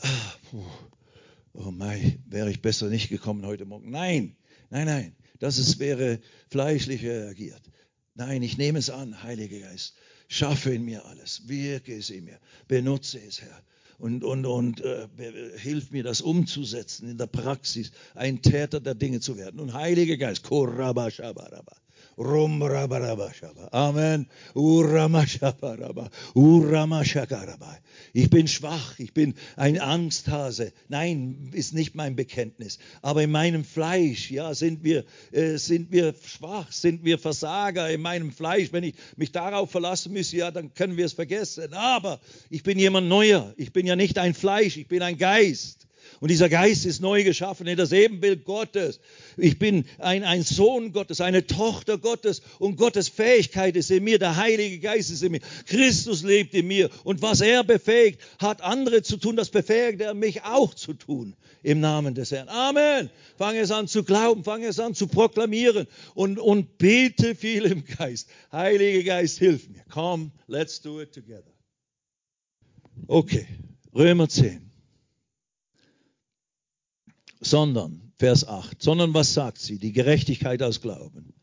ah, oh mein, wäre ich besser nicht gekommen heute Morgen. Nein, nein, nein. Das ist, wäre fleischlich reagiert. Nein, ich nehme es an, Heiliger Geist. Schaffe in mir alles, wirke es in mir, benutze es, Herr. Und, und, und äh, hilf mir, das umzusetzen in der Praxis, ein Täter der Dinge zu werden. Und Heiliger Geist, Koraba Shabaraba, Amen. Ich bin schwach, ich bin ein Angsthase. Nein, ist nicht mein Bekenntnis. Aber in meinem Fleisch, ja, sind wir, äh, sind wir schwach, sind wir Versager in meinem Fleisch. Wenn ich mich darauf verlassen müsse, ja, dann können wir es vergessen. Aber ich bin jemand Neuer. Ich bin ja nicht ein Fleisch, ich bin ein Geist. Und dieser Geist ist neu geschaffen in das Ebenbild Gottes. Ich bin ein, ein Sohn Gottes, eine Tochter Gottes und Gottes Fähigkeit ist in mir, der Heilige Geist ist in mir, Christus lebt in mir und was er befähigt, hat andere zu tun, das befähigt er mich auch zu tun im Namen des Herrn. Amen. Fange es an zu glauben, fange es an zu proklamieren und, und bete viel im Geist. Heilige Geist, hilf mir. Come, let's do it together. Okay, Römer 10 sondern, Vers 8, sondern was sagt sie? Die Gerechtigkeit aus Glauben.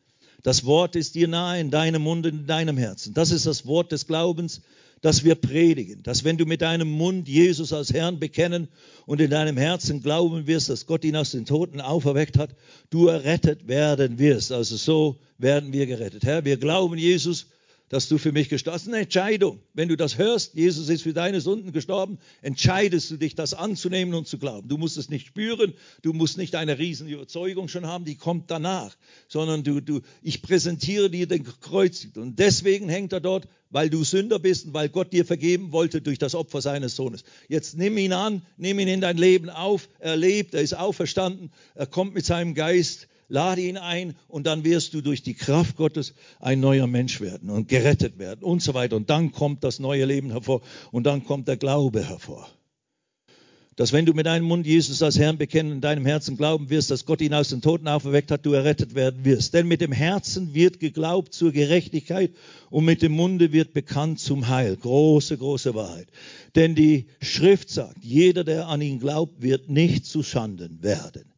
Das Wort ist dir nahe in deinem Mund, in deinem Herzen. Das ist das Wort des Glaubens, das wir predigen. Dass wenn du mit deinem Mund Jesus als Herrn bekennen und in deinem Herzen glauben wirst, dass Gott ihn aus den Toten auferweckt hat, du errettet werden wirst. Also so werden wir gerettet. Herr, wir glauben Jesus dass du für mich gestorben ist eine Entscheidung. Wenn du das hörst, Jesus ist für deine Sünden gestorben, entscheidest du dich, das anzunehmen und zu glauben. Du musst es nicht spüren, du musst nicht eine riesen Überzeugung schon haben, die kommt danach, sondern du, du, ich präsentiere dir den Kreuz. Und deswegen hängt er dort, weil du Sünder bist und weil Gott dir vergeben wollte durch das Opfer seines Sohnes. Jetzt nimm ihn an, nimm ihn in dein Leben auf, er lebt, er ist auferstanden, er kommt mit seinem Geist lade ihn ein und dann wirst du durch die Kraft Gottes ein neuer Mensch werden und gerettet werden und so weiter. Und dann kommt das neue Leben hervor und dann kommt der Glaube hervor. Dass wenn du mit deinem Mund Jesus als Herrn bekennen und in deinem Herzen glauben wirst, dass Gott ihn aus den Toten auferweckt hat, du errettet werden wirst. Denn mit dem Herzen wird geglaubt zur Gerechtigkeit und mit dem Munde wird bekannt zum Heil. Große, große Wahrheit. Denn die Schrift sagt, jeder, der an ihn glaubt, wird nicht zu Schanden werden.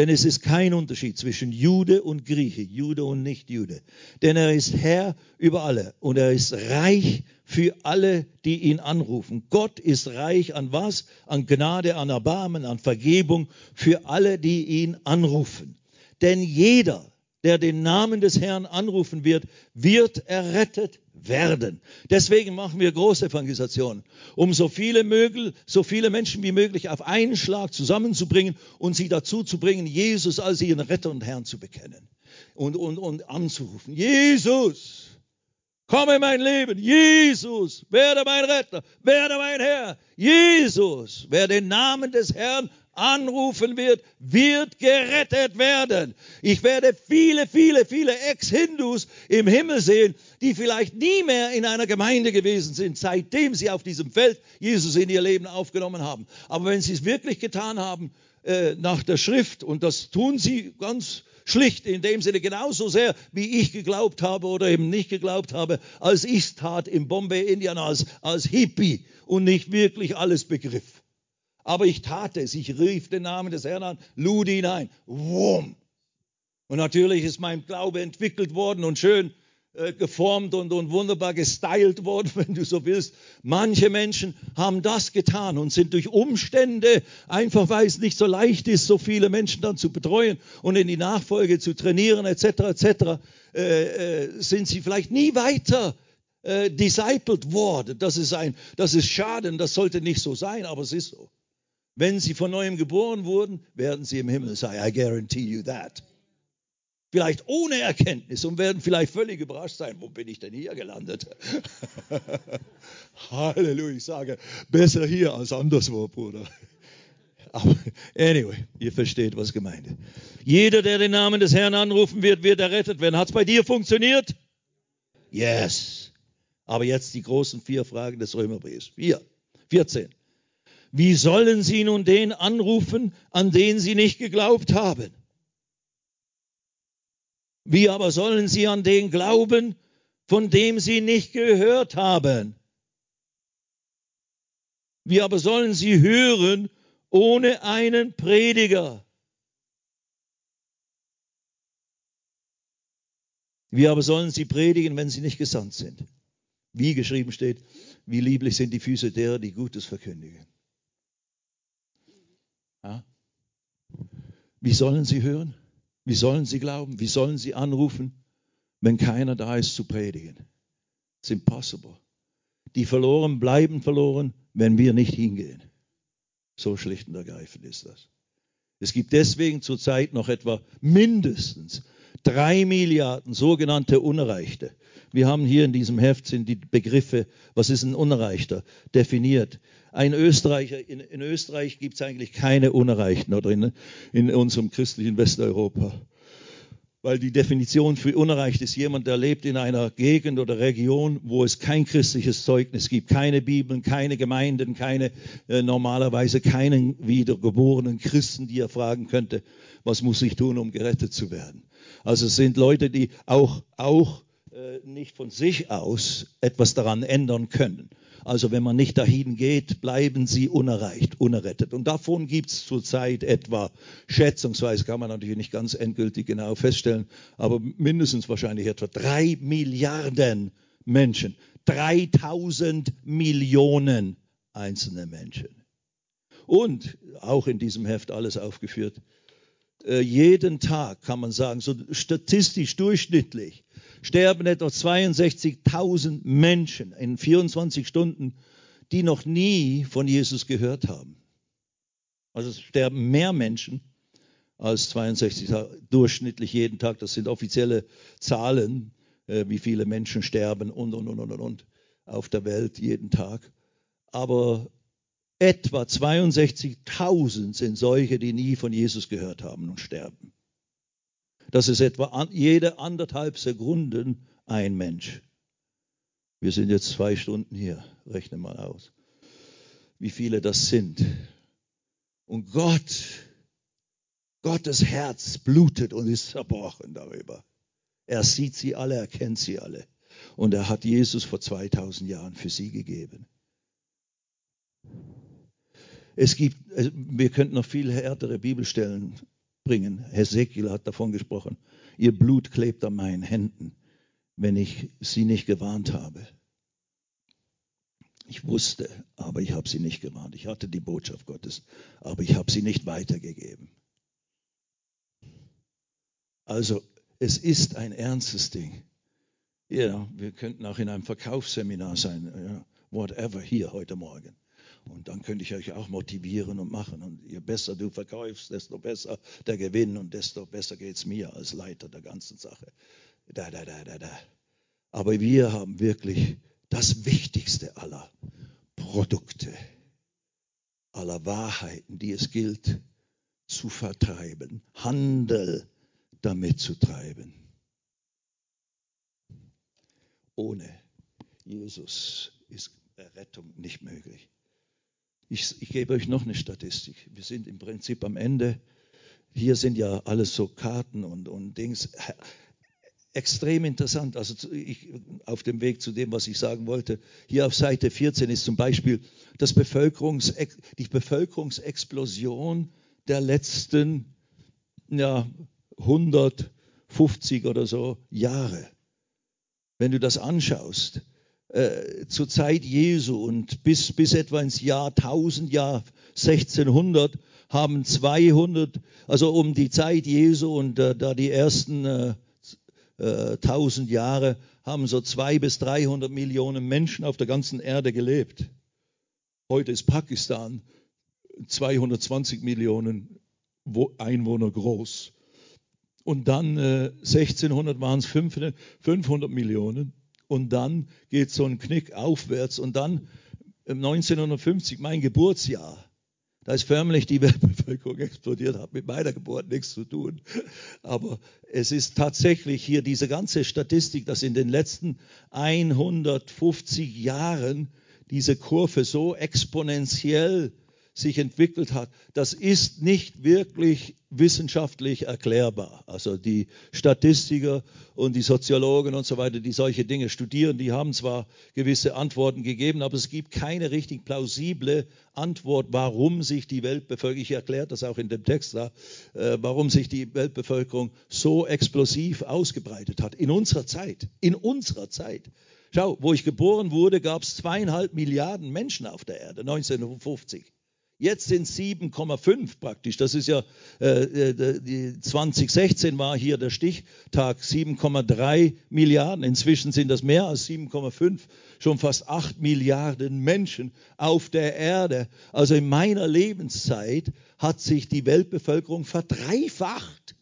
Denn es ist kein Unterschied zwischen Jude und Grieche, Jude und Nicht-Jude. Denn er ist Herr über alle und er ist reich für alle, die ihn anrufen. Gott ist reich an was? An Gnade, an Erbarmen, an Vergebung für alle, die ihn anrufen. Denn jeder, der den Namen des Herrn anrufen wird, wird errettet werden. Deswegen machen wir Großevangelisationen, um so viele, möglich, so viele Menschen wie möglich auf einen Schlag zusammenzubringen und sie dazu zu bringen, Jesus als ihren Retter und Herrn zu bekennen und, und, und anzurufen. Jesus, komm in mein Leben. Jesus, werde mein Retter, werde mein Herr. Jesus, wer den Namen des Herrn anrufen wird, wird gerettet werden. Ich werde viele, viele, viele Ex-Hindus im Himmel sehen, die vielleicht nie mehr in einer Gemeinde gewesen sind, seitdem sie auf diesem Feld Jesus in ihr Leben aufgenommen haben. Aber wenn sie es wirklich getan haben äh, nach der Schrift, und das tun sie ganz schlicht in dem Sinne genauso sehr, wie ich geglaubt habe oder eben nicht geglaubt habe, als ich es tat in Bombay, Indian, als, als Hippie und nicht wirklich alles begriff. Aber ich tat es. Ich rief den Namen des Herrn an, lud ihn ein. Wumm. Und natürlich ist mein Glaube entwickelt worden und schön äh, geformt und, und wunderbar gestylt worden, [laughs] wenn du so willst. Manche Menschen haben das getan und sind durch Umstände, einfach weil es nicht so leicht ist, so viele Menschen dann zu betreuen und in die Nachfolge zu trainieren, etc., etc., äh, äh, sind sie vielleicht nie weiter äh, discipled worden. Das ist ein, das ist Schaden, das sollte nicht so sein, aber es ist so. Wenn sie von neuem geboren wurden, werden sie im Himmel sein. I guarantee you that. Vielleicht ohne Erkenntnis und werden vielleicht völlig überrascht sein, wo bin ich denn hier gelandet? [laughs] Halleluja, ich sage, besser hier als anderswo, Bruder. Aber anyway, ihr versteht, was gemeint ist. Jeder, der den Namen des Herrn anrufen wird, wird errettet werden. Hat es bei dir funktioniert? Yes. Aber jetzt die großen vier Fragen des Römerbriefs. Vier. 14. Wie sollen sie nun den anrufen, an den sie nicht geglaubt haben? Wie aber sollen sie an den glauben, von dem sie nicht gehört haben? Wie aber sollen sie hören ohne einen Prediger? Wie aber sollen sie predigen, wenn sie nicht gesandt sind? Wie geschrieben steht, wie lieblich sind die Füße derer, die Gutes verkündigen. Wie sollen sie hören? Wie sollen sie glauben? Wie sollen sie anrufen, wenn keiner da ist zu predigen? It's impossible. Die verloren bleiben verloren, wenn wir nicht hingehen. So schlicht und ergreifend ist das. Es gibt deswegen zurzeit noch etwa mindestens drei Milliarden sogenannte Unerreichte. Wir haben hier in diesem Heft sind die Begriffe, was ist ein Unerreichter, definiert. Ein Österreicher, in, in Österreich gibt es eigentlich keine Unerreichten oder in, in unserem christlichen Westeuropa. Weil die Definition für unerreicht ist jemand, der lebt in einer Gegend oder Region, wo es kein christliches Zeugnis gibt, keine Bibeln, keine Gemeinden, keine äh, normalerweise keinen wiedergeborenen Christen, die er fragen könnte, was muss ich tun, um gerettet zu werden. Also es sind Leute, die auch auch äh, nicht von sich aus etwas daran ändern können. Also wenn man nicht dahin geht, bleiben sie unerreicht, unerrettet. Und davon gibt es zurzeit etwa, schätzungsweise kann man natürlich nicht ganz endgültig genau feststellen, aber mindestens wahrscheinlich etwa drei Milliarden Menschen, 3000 Millionen einzelne Menschen. Und auch in diesem Heft alles aufgeführt, äh, jeden Tag kann man sagen, so statistisch durchschnittlich sterben etwa 62.000 Menschen in 24 Stunden, die noch nie von Jesus gehört haben. Also es sterben mehr Menschen als 62 durchschnittlich jeden Tag. Das sind offizielle Zahlen, äh, wie viele Menschen sterben und, und, und, und, und auf der Welt jeden Tag. Aber etwa 62.000 sind solche, die nie von Jesus gehört haben und sterben. Das ist etwa jede anderthalb Sekunden ein Mensch. Wir sind jetzt zwei Stunden hier. Rechne mal aus, wie viele das sind. Und Gott, Gottes Herz blutet und ist zerbrochen darüber. Er sieht sie alle, er kennt sie alle. Und er hat Jesus vor 2000 Jahren für sie gegeben. Es gibt, wir könnten noch viel härtere Bibelstellen mitbringen. Hesekiel hat davon gesprochen. Ihr Blut klebt an meinen Händen, wenn ich sie nicht gewarnt habe. Ich wusste, aber ich habe sie nicht gewarnt. Ich hatte die Botschaft Gottes, aber ich habe sie nicht weitergegeben. Also es ist ein ernstes Ding. Ja, wir könnten auch in einem Verkaufsseminar sein, whatever, hier heute Morgen. Und dann könnte ich euch auch motivieren und machen. Und je besser du verkaufst, desto besser der Gewinn und desto besser geht es mir als Leiter der ganzen Sache. Da, da, da, da, da. Aber wir haben wirklich das Wichtigste aller Produkte, aller Wahrheiten, die es gilt zu vertreiben. Handel damit zu treiben. Ohne Jesus ist Errettung nicht möglich. Ich, ich gebe euch noch eine Statistik. Wir sind im Prinzip am Ende. Hier sind ja alles so Karten und, und Dings. Extrem interessant. Also ich, auf dem Weg zu dem, was ich sagen wollte. Hier auf Seite 14 ist zum Beispiel das Bevölkerungs, die Bevölkerungsexplosion der letzten ja, 150 oder so Jahre. Wenn du das anschaust, äh, zur Zeit Jesu und bis, bis etwa ins Jahr 1000, Jahr 1600 haben 200, also um die Zeit Jesu und äh, da die ersten äh, äh, 1000 Jahre, haben so 200 bis 300 Millionen Menschen auf der ganzen Erde gelebt. Heute ist Pakistan 220 Millionen Einwohner groß. Und dann äh, 1600 waren es 500 Millionen. Und dann geht so ein Knick aufwärts. Und dann 1950, mein Geburtsjahr, da ist förmlich die [laughs] Weltbevölkerung explodiert, hat mit meiner Geburt nichts zu tun. Aber es ist tatsächlich hier diese ganze Statistik, dass in den letzten 150 Jahren diese Kurve so exponentiell sich entwickelt hat, das ist nicht wirklich wissenschaftlich erklärbar. Also die Statistiker und die Soziologen und so weiter, die solche Dinge studieren, die haben zwar gewisse Antworten gegeben, aber es gibt keine richtig plausible Antwort, warum sich die Weltbevölkerung, ich erkläre das auch in dem Text da, äh, warum sich die Weltbevölkerung so explosiv ausgebreitet hat. In unserer Zeit, in unserer Zeit. Schau, wo ich geboren wurde, gab es zweieinhalb Milliarden Menschen auf der Erde, 1950. Jetzt sind 7,5 praktisch. Das ist ja, äh, äh die 2016 war hier der Stichtag, 7,3 Milliarden. Inzwischen sind das mehr als 7,5, schon fast 8 Milliarden Menschen auf der Erde. Also in meiner Lebenszeit hat sich die Weltbevölkerung verdreifacht.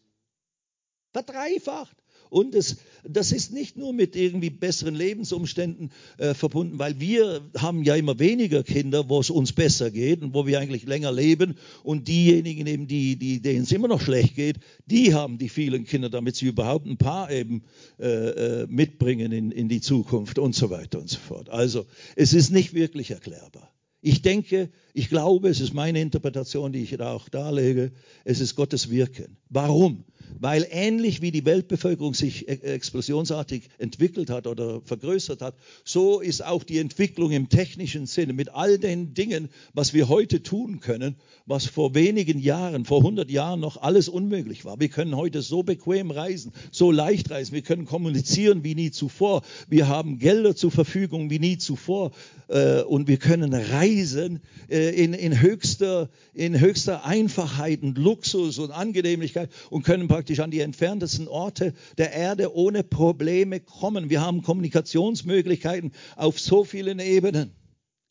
Verdreifacht. Und es, das ist nicht nur mit irgendwie besseren Lebensumständen äh, verbunden, weil wir haben ja immer weniger Kinder, wo es uns besser geht und wo wir eigentlich länger leben. Und diejenigen eben, die, die, denen es immer noch schlecht geht, die haben die vielen Kinder, damit sie überhaupt ein paar eben äh, äh, mitbringen in, in die Zukunft und so weiter und so fort. Also es ist nicht wirklich erklärbar. Ich denke, ich glaube, es ist meine Interpretation, die ich da auch darlege, es ist Gottes Wirken. Warum? Weil ähnlich wie die Weltbevölkerung sich e-, explosionsartig entwickelt hat oder vergrößert hat, so ist auch die Entwicklung im technischen Sinne mit all den Dingen, was wir heute tun können, was vor wenigen Jahren, vor 100 Jahren noch alles unmöglich war. Wir können heute so bequem reisen, so leicht reisen, wir können kommunizieren wie nie zuvor, wir haben Gelder zur Verfügung wie nie zuvor. Äh, und wir können reisen äh, in, in, höchster, in höchster Einfachheit und Luxus und Angenehmlichkeit und können praktisch an die entferntesten Orte der Erde ohne Probleme kommen. Wir haben Kommunikationsmöglichkeiten auf so vielen Ebenen.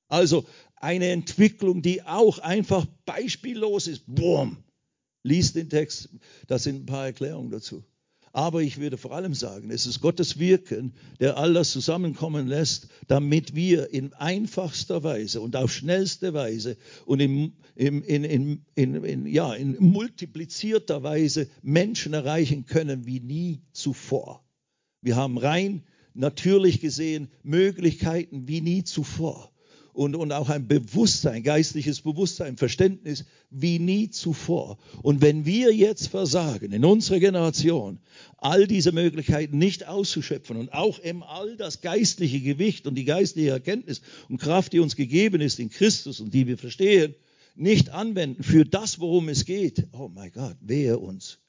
Also eine Entwicklung, die auch einfach beispiellos ist. Boom. Lies den Text, da sind ein paar Erklärungen dazu. Aber ich würde vor allem sagen, es ist Gottes Wirken, der all das zusammenkommen lässt, damit wir in einfachster Weise und auf schnellste Weise und in, in, in, in, ja, in multiplizierter Weise Menschen erreichen können wie nie zuvor. Wir haben rein natürlich gesehen Möglichkeiten wie nie zuvor und, und auch ein Bewusstsein, geistliches Bewusstsein, Verständnis wie nie zuvor. Und wenn wir jetzt versagen, in unserer Generation, all diese Möglichkeiten nicht auszuschöpfen und auch eben all das geistliche Gewicht und die geistliche Erkenntnis und Kraft, die uns gegeben ist in Christus und die wir verstehen, nicht anwenden für das, worum es geht, oh mein Gott, wehe uns.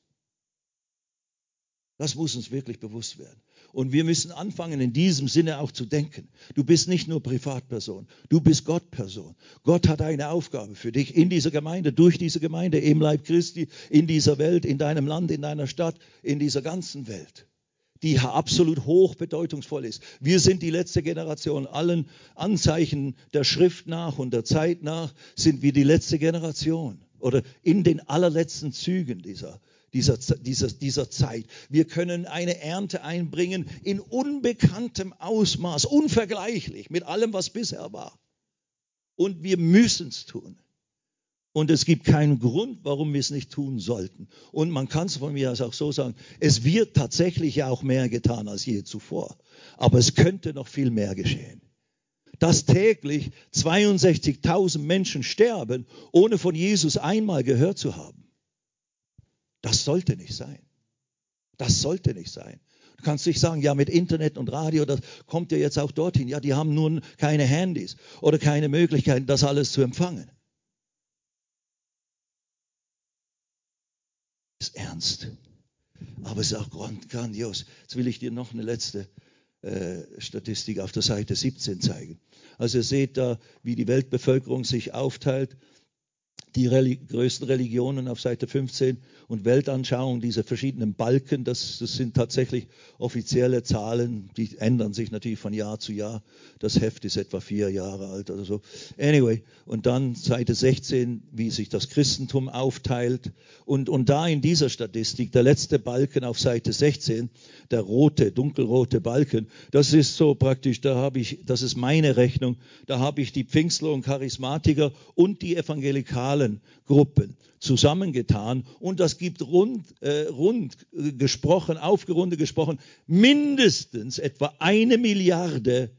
Das muss uns wirklich bewusst werden. Und wir müssen anfangen, in diesem Sinne auch zu denken. Du bist nicht nur Privatperson, du bist Gottperson. Gott hat eine Aufgabe für dich in dieser Gemeinde, durch diese Gemeinde, im Leib Christi, in dieser Welt, in deinem Land, in deiner Stadt, in dieser ganzen Welt, die absolut hochbedeutungsvoll ist. Wir sind die letzte Generation. Allen Anzeichen der Schrift nach und der Zeit nach sind wir die letzte Generation oder in den allerletzten Zügen dieser dieser, dieser, dieser Zeit. Wir können eine Ernte einbringen in unbekanntem Ausmaß, unvergleichlich mit allem, was bisher war. Und wir müssen es tun. Und es gibt keinen Grund, warum wir es nicht tun sollten. Und man kann es von mir aus auch so sagen, es wird tatsächlich auch mehr getan als je zuvor. Aber es könnte noch viel mehr geschehen. Dass täglich 62.000 Menschen sterben, ohne von Jesus einmal gehört zu haben. Das sollte nicht sein. Das sollte nicht sein. Du kannst nicht sagen, ja, mit Internet und Radio, das kommt ja jetzt auch dorthin. Ja, die haben nun keine Handys oder keine Möglichkeiten, das alles zu empfangen. Ist ernst. Aber es ist auch grandios. Jetzt will ich dir noch eine letzte äh, Statistik auf der Seite 17 zeigen. Also ihr seht da, wie die Weltbevölkerung sich aufteilt die Reli größten Religionen auf Seite 15 und Weltanschauung, diese verschiedenen Balken, das, das, sind tatsächlich offizielle Zahlen, die ändern sich natürlich von Jahr zu Jahr. Das Heft ist etwa vier Jahre alt oder so. Anyway, und dann Seite 16, wie sich das Christentum aufteilt. Und, und da in dieser Statistik, der letzte Balken auf Seite 16, der rote, dunkelrote Balken, das ist so praktisch, da habe ich, das ist meine Rechnung, da habe ich die Pfingstler und Charismatiker und die evangelikalen Gruppen zusammengetan und das gibt rund, äh, rund gesprochen, aufgerundet gesprochen, mindestens etwa eine Milliarde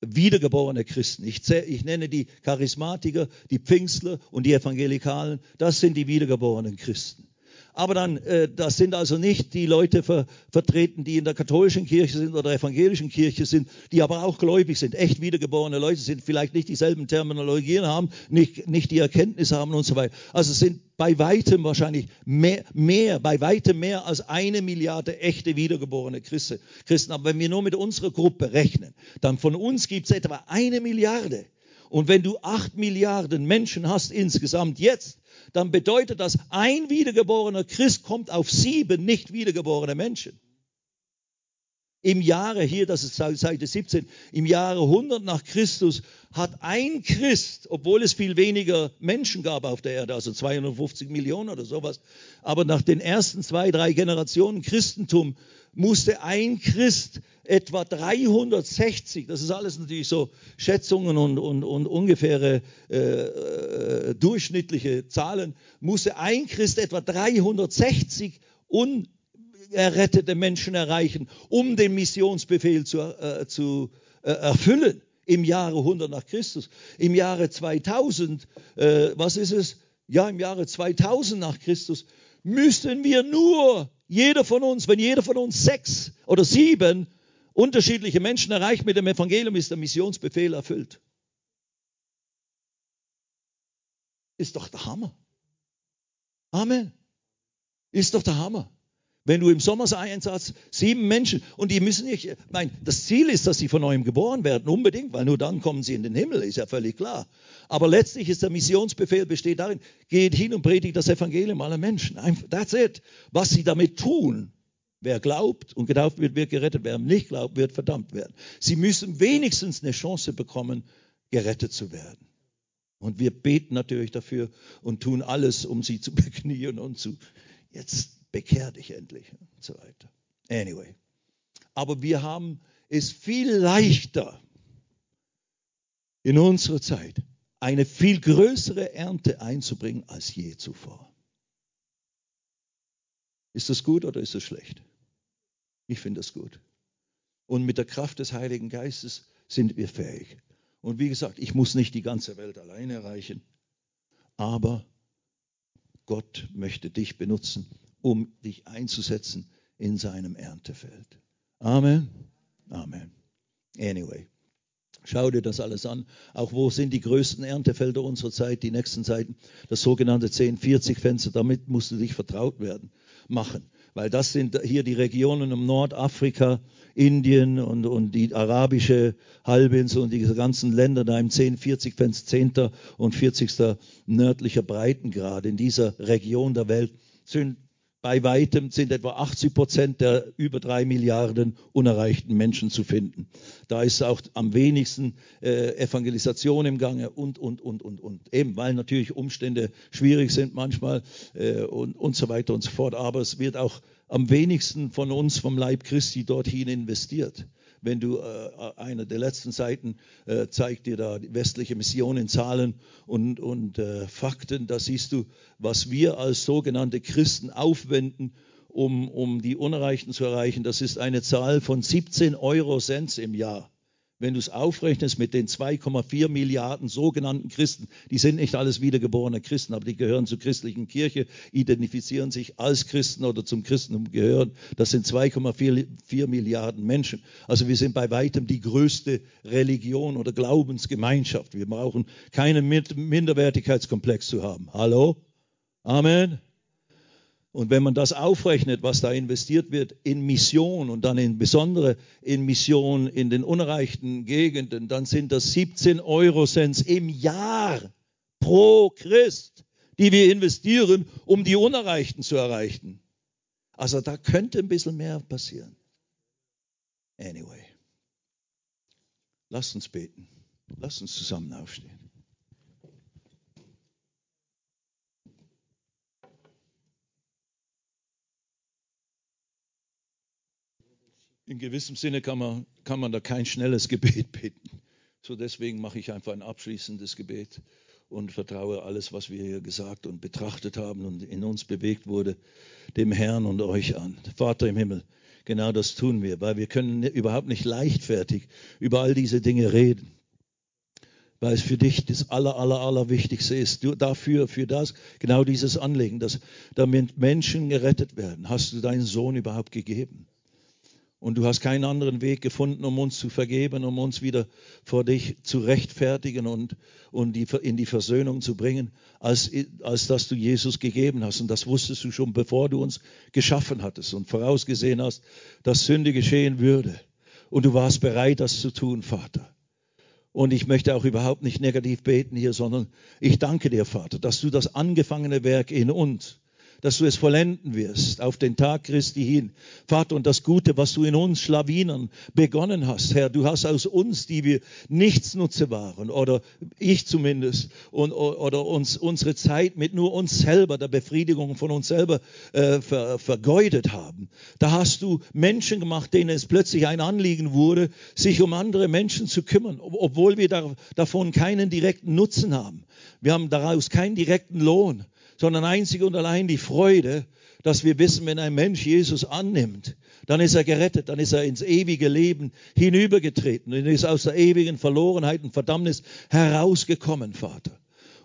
wiedergeborene Christen. Ich, ich, nenne die Charismatiker, die Pfingstler und die Evangelikalen, das sind die wiedergeborenen Christen. Aber dann, äh, das sind also nicht die Leute ver, vertreten, die in der katholischen Kirche sind oder evangelischen Kirche sind, die aber auch gläubig sind, echt wiedergeborene Leute sind, vielleicht nicht dieselben Terminologien haben, nicht, nicht die Erkenntnis haben und so weiter. Also sind bei weitem wahrscheinlich mehr, mehr, bei weitem mehr als eine Milliarde echte wiedergeborene Christen. Aber wenn wir nur mit unserer Gruppe rechnen, dann von uns gibt es etwa eine Milliarde. Und wenn du acht Milliarden Menschen hast insgesamt jetzt, dann bedeutet das, ein wiedergeborener Christ kommt auf sieben nicht wiedergeborene Menschen. Im Jahre, hier, das ist Seite 17, im Jahre 100 nach Christus hat ein Christ, obwohl es viel weniger Menschen gab auf der Erde, also 250 Millionen oder sowas, aber nach den ersten zwei, drei Generationen Christentum musste ein Christ etwa 360, das ist alles natürlich so Schätzungen und, und, und ungefähre äh, äh, durchschnittliche Zahlen, musste ein Christ etwa 360 unerrettete Menschen erreichen, um den Missionsbefehl zu, äh, zu äh, erfüllen im Jahre 100 nach Christus. Im Jahre 2000, äh, was ist es? Ja, im Jahre 2000 nach Christus müssten wir nur jeder von uns, wenn jeder von uns sechs oder sieben unterschiedliche Menschen erreicht mit dem Evangelium, ist der Missionsbefehl erfüllt. Ist doch der Hammer. Amen. Ist doch der Hammer. Wenn du im Sommereinsatz sieben Menschen, und die müssen nicht, mein, das Ziel ist, dass sie von neuem geboren werden, unbedingt, weil nur dann kommen sie in den Himmel, ist ja völlig klar. Aber letztlich ist der Missionsbefehl besteht darin, geht hin und predigt das Evangelium aller Menschen. That's it. Was sie damit tun, wer glaubt und getauft wird, wird gerettet, wer nicht glaubt, wird verdammt werden. Sie müssen wenigstens eine Chance bekommen, gerettet zu werden. Und wir beten natürlich dafür und tun alles, um sie zu [laughs] beknien und zu, jetzt bekehr dich endlich und so weiter. Anyway. Aber wir haben es viel leichter in unserer Zeit, eine viel größere Ernte einzubringen als je zuvor. Ist das gut oder ist das schlecht? Ich finde das gut. Und mit der Kraft des Heiligen Geistes sind wir fähig. Und wie gesagt, ich muss nicht die ganze Welt alleine erreichen, aber Gott möchte dich benutzen um dich einzusetzen in seinem Erntefeld. Amen. Amen. Anyway. Schau dir das alles an. Auch wo sind die größten Erntefelder unserer Zeit, die nächsten Zeiten? Das sogenannte 10-40-Fenster. Damit musst du dich vertraut werden, machen. Weil das sind hier die Regionen um Nordafrika, Indien und, und die arabische Halbinsel und diese ganzen Länder da im 10, 40 Fenster, 10. und 40. nördlicher Breitengrad in dieser Region der Welt sind bei weitem sind etwa 80 Prozent der über drei Milliarden unerreichten Menschen zu finden. Da ist auch am wenigsten äh, Evangelisation im Gange und, und, und, und, und. Eben, weil natürlich Umstände schwierig sind manchmal äh, und, und so weiter und so fort. Aber es wird auch am wenigsten von uns vom Leib Christi dorthin investiert wenn du äh, eine der letzten Seiten äh, zeigt dir da westliche Mission in Zahlen und, und äh, Fakten, da siehst du, was wir als sogenannte Christen aufwenden, um, um die Unerreichten zu erreichen. Das ist eine Zahl von 17 Euro Cent im Jahr wenn du es aufrechnest mit den 2,4 Milliarden sogenannten Christen, die sind nicht alles wiedergeborene Christen, aber die gehören zur christlichen Kirche, identifizieren sich als Christen oder zum Christentum gehören. Das sind 2,4 Milliarden Menschen. Also wir sind bei weitem die größte Religion oder Glaubensgemeinschaft. Wir brauchen keinen Minderwertigkeitskomplex zu haben. Hallo? Amen. Und wenn man das aufrechnet, was da investiert wird in Mission und dann insbesondere in Mission in den unerreichten Gegenden, dann sind das 17 Euro Cent im Jahr pro Christ, die wir investieren, um die Unerreichten zu erreichen. Also da könnte ein bisschen mehr passieren. Anyway, lasst uns beten. Lasst uns zusammen aufstehen. In gewissem Sinne kann man, kann man da kein schnelles Gebet [laughs] beten. So deswegen mache ich einfach ein abschließendes Gebet und vertraue alles, was wir hier gesagt und betrachtet haben und in uns bewegt wurde, dem Herrn und euch an. Vater im Himmel, genau das tun wir, weil wir können überhaupt nicht leichtfertig über all diese Dinge reden. Weil es für dich das aller, aller, aller Wichtigste ist. Du, dafür, für das, genau dieses Anliegen, dass damit Menschen gerettet werden, hast du deinen Sohn überhaupt gegeben. Und du hast keinen anderen Weg gefunden, um uns zu vergeben, um uns wieder vor dich zu rechtfertigen und, und die, in die Versöhnung zu bringen, als, als dass du Jesus gegeben hast. Und das wusstest du schon, bevor du uns geschaffen hattest und vorausgesehen hast, dass Sünde geschehen würde. Und du warst bereit, das zu tun, Vater. Und ich möchte auch überhaupt nicht negativ beten hier, sondern ich danke dir, Vater, dass du das angefangene Werk in uns dass du es vollenden wirst auf den Tag Christi hin. Vater, und das Gute, was du in uns Schlawinern begonnen hast, Herr, du hast aus uns, die wir nichts Nutze waren, oder ich zumindest, und, oder uns unsere Zeit mit nur uns selber, der Befriedigung von uns selber äh, ver, vergeudet haben. Da hast du Menschen gemacht, denen es plötzlich ein Anliegen wurde, sich um andere Menschen zu kümmern, obwohl wir da, davon keinen direkten Nutzen haben. Wir haben daraus keinen direkten Lohn sondern einzig und allein die Freude, dass wir wissen, wenn ein Mensch Jesus annimmt, dann ist er gerettet, dann ist er ins ewige Leben hinübergetreten und ist aus der ewigen Verlorenheit und Verdammnis herausgekommen, Vater.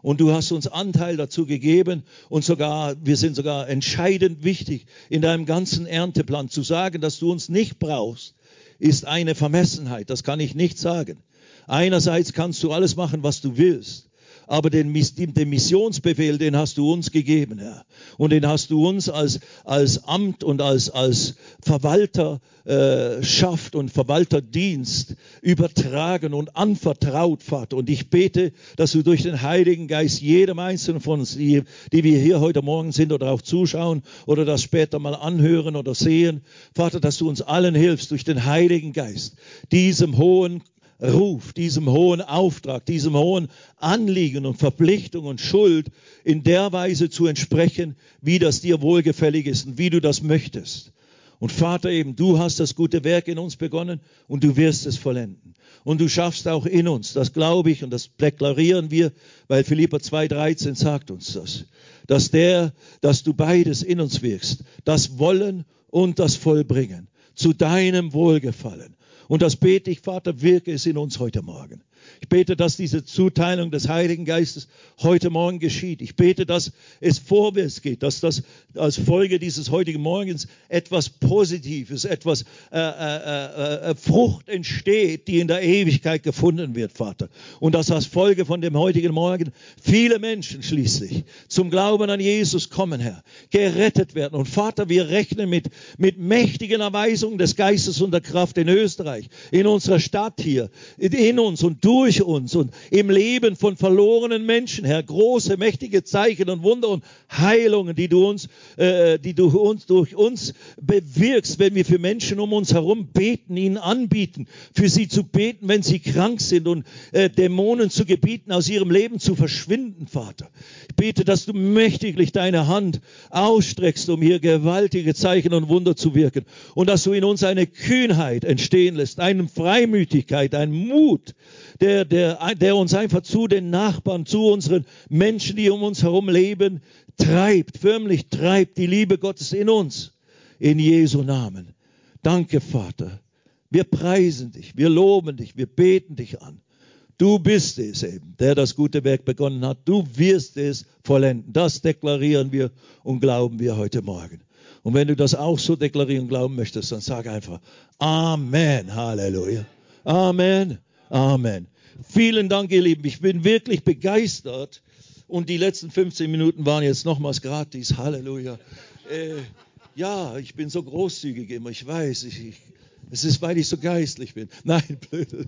Und du hast uns Anteil dazu gegeben und sogar, wir sind sogar entscheidend wichtig in deinem ganzen Ernteplan. Zu sagen, dass du uns nicht brauchst, ist eine Vermessenheit. Das kann ich nicht sagen. Einerseits kannst du alles machen, was du willst aber den, den Missionsbefehl, den hast du uns gegeben, Herr. Und den hast du uns als, als Amt und als, als Verwalterschaft äh, und Verwalterdienst übertragen und anvertraut, Vater. Und ich bete, dass du durch den Heiligen Geist jedem Einzelnen von uns, die, die wir hier heute Morgen sind oder auch zuschauen oder das später mal anhören oder sehen, Vater, dass du uns allen hilfst durch den Heiligen Geist, diesem hohen Ruf, diesem hohen Auftrag, diesem hohen Anliegen und Verpflichtung und Schuld in der Weise zu entsprechen, wie das dir wohlgefällig ist und wie du das möchtest. Und Vater eben, du hast das gute Werk in uns begonnen und du wirst es vollenden. Und du schaffst auch in uns, das glaube ich und das deklarieren wir, weil Philippa 2,13 sagt uns das, dass der, dass du beides in uns wirkst, das Wollen und das Vollbringen, zu deinem Wohlgefallen. Und das bete ich, Vater, wirke es in uns heute Morgen. Ich bete, dass diese Zuteilung des Heiligen Geistes heute Morgen geschieht. Ich bete, dass es vorwärts geht, dass das als Folge dieses heutigen Morgens etwas Positives, etwas äh, äh, äh, Frucht entsteht, die in der Ewigkeit gefunden wird, Vater. Und dass als Folge von dem heutigen Morgen viele Menschen schließlich zum Glauben an Jesus kommen, Herr, gerettet werden. Und Vater, wir rechnen mit, mit mächtigen Erweisungen des Geistes und der Kraft in Österreich, in unserer Stadt hier, in uns und durch uns und im Leben von verlorenen Menschen, Herr, große, mächtige Zeichen und Wunder und Heilungen, die du uns, äh, die du uns durch uns bewirkst, wenn wir für Menschen um uns herum beten, ihnen anbieten, für sie zu beten, wenn sie krank sind und äh, Dämonen zu gebieten, aus ihrem Leben zu verschwinden, Vater. Ich bete, dass du mächtiglich deine Hand ausstreckst, um hier gewaltige Zeichen und Wunder zu wirken und dass du in uns eine Kühnheit entstehen lässt, eine Freimütigkeit, ein Mut, der, der, der uns einfach zu den Nachbarn, zu unseren Menschen, die um uns herum leben, treibt, förmlich treibt die Liebe Gottes in uns. In Jesu Namen. Danke, Vater. Wir preisen dich, wir loben dich, wir beten dich an. Du bist es eben, der das gute Werk begonnen hat. Du wirst es vollenden. Das deklarieren wir und glauben wir heute Morgen. Und wenn du das auch so deklarieren und glauben möchtest, dann sag einfach Amen. Halleluja. Amen. Amen. Vielen Dank, ihr Lieben. Ich bin wirklich begeistert. Und die letzten 15 Minuten waren jetzt nochmals gratis. Halleluja. Äh, ja, ich bin so großzügig immer. Ich weiß, ich, ich, es ist, weil ich so geistlich bin. [laughs] Nein, blöd. [laughs]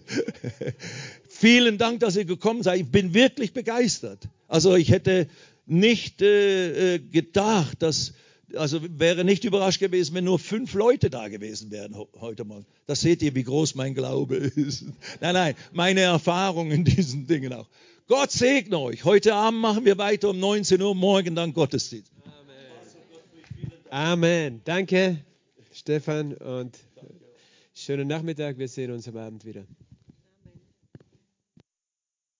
Vielen Dank, dass ihr gekommen seid. Ich bin wirklich begeistert. Also ich hätte nicht äh, äh gedacht, dass also wäre nicht überrascht gewesen, wenn nur fünf Leute da gewesen wären heute Morgen. Das seht ihr, wie groß mein Glaube [laughs] ist. Nein, nein, meine Erfahrung in diesen Dingen auch. Gott segne euch. Heute Abend machen wir weiter um 19 Uhr, morgen dann Gottesdienst. Amen. Danke, Stefan, und schönen Nachmittag. Wir sehen uns am Abend wieder.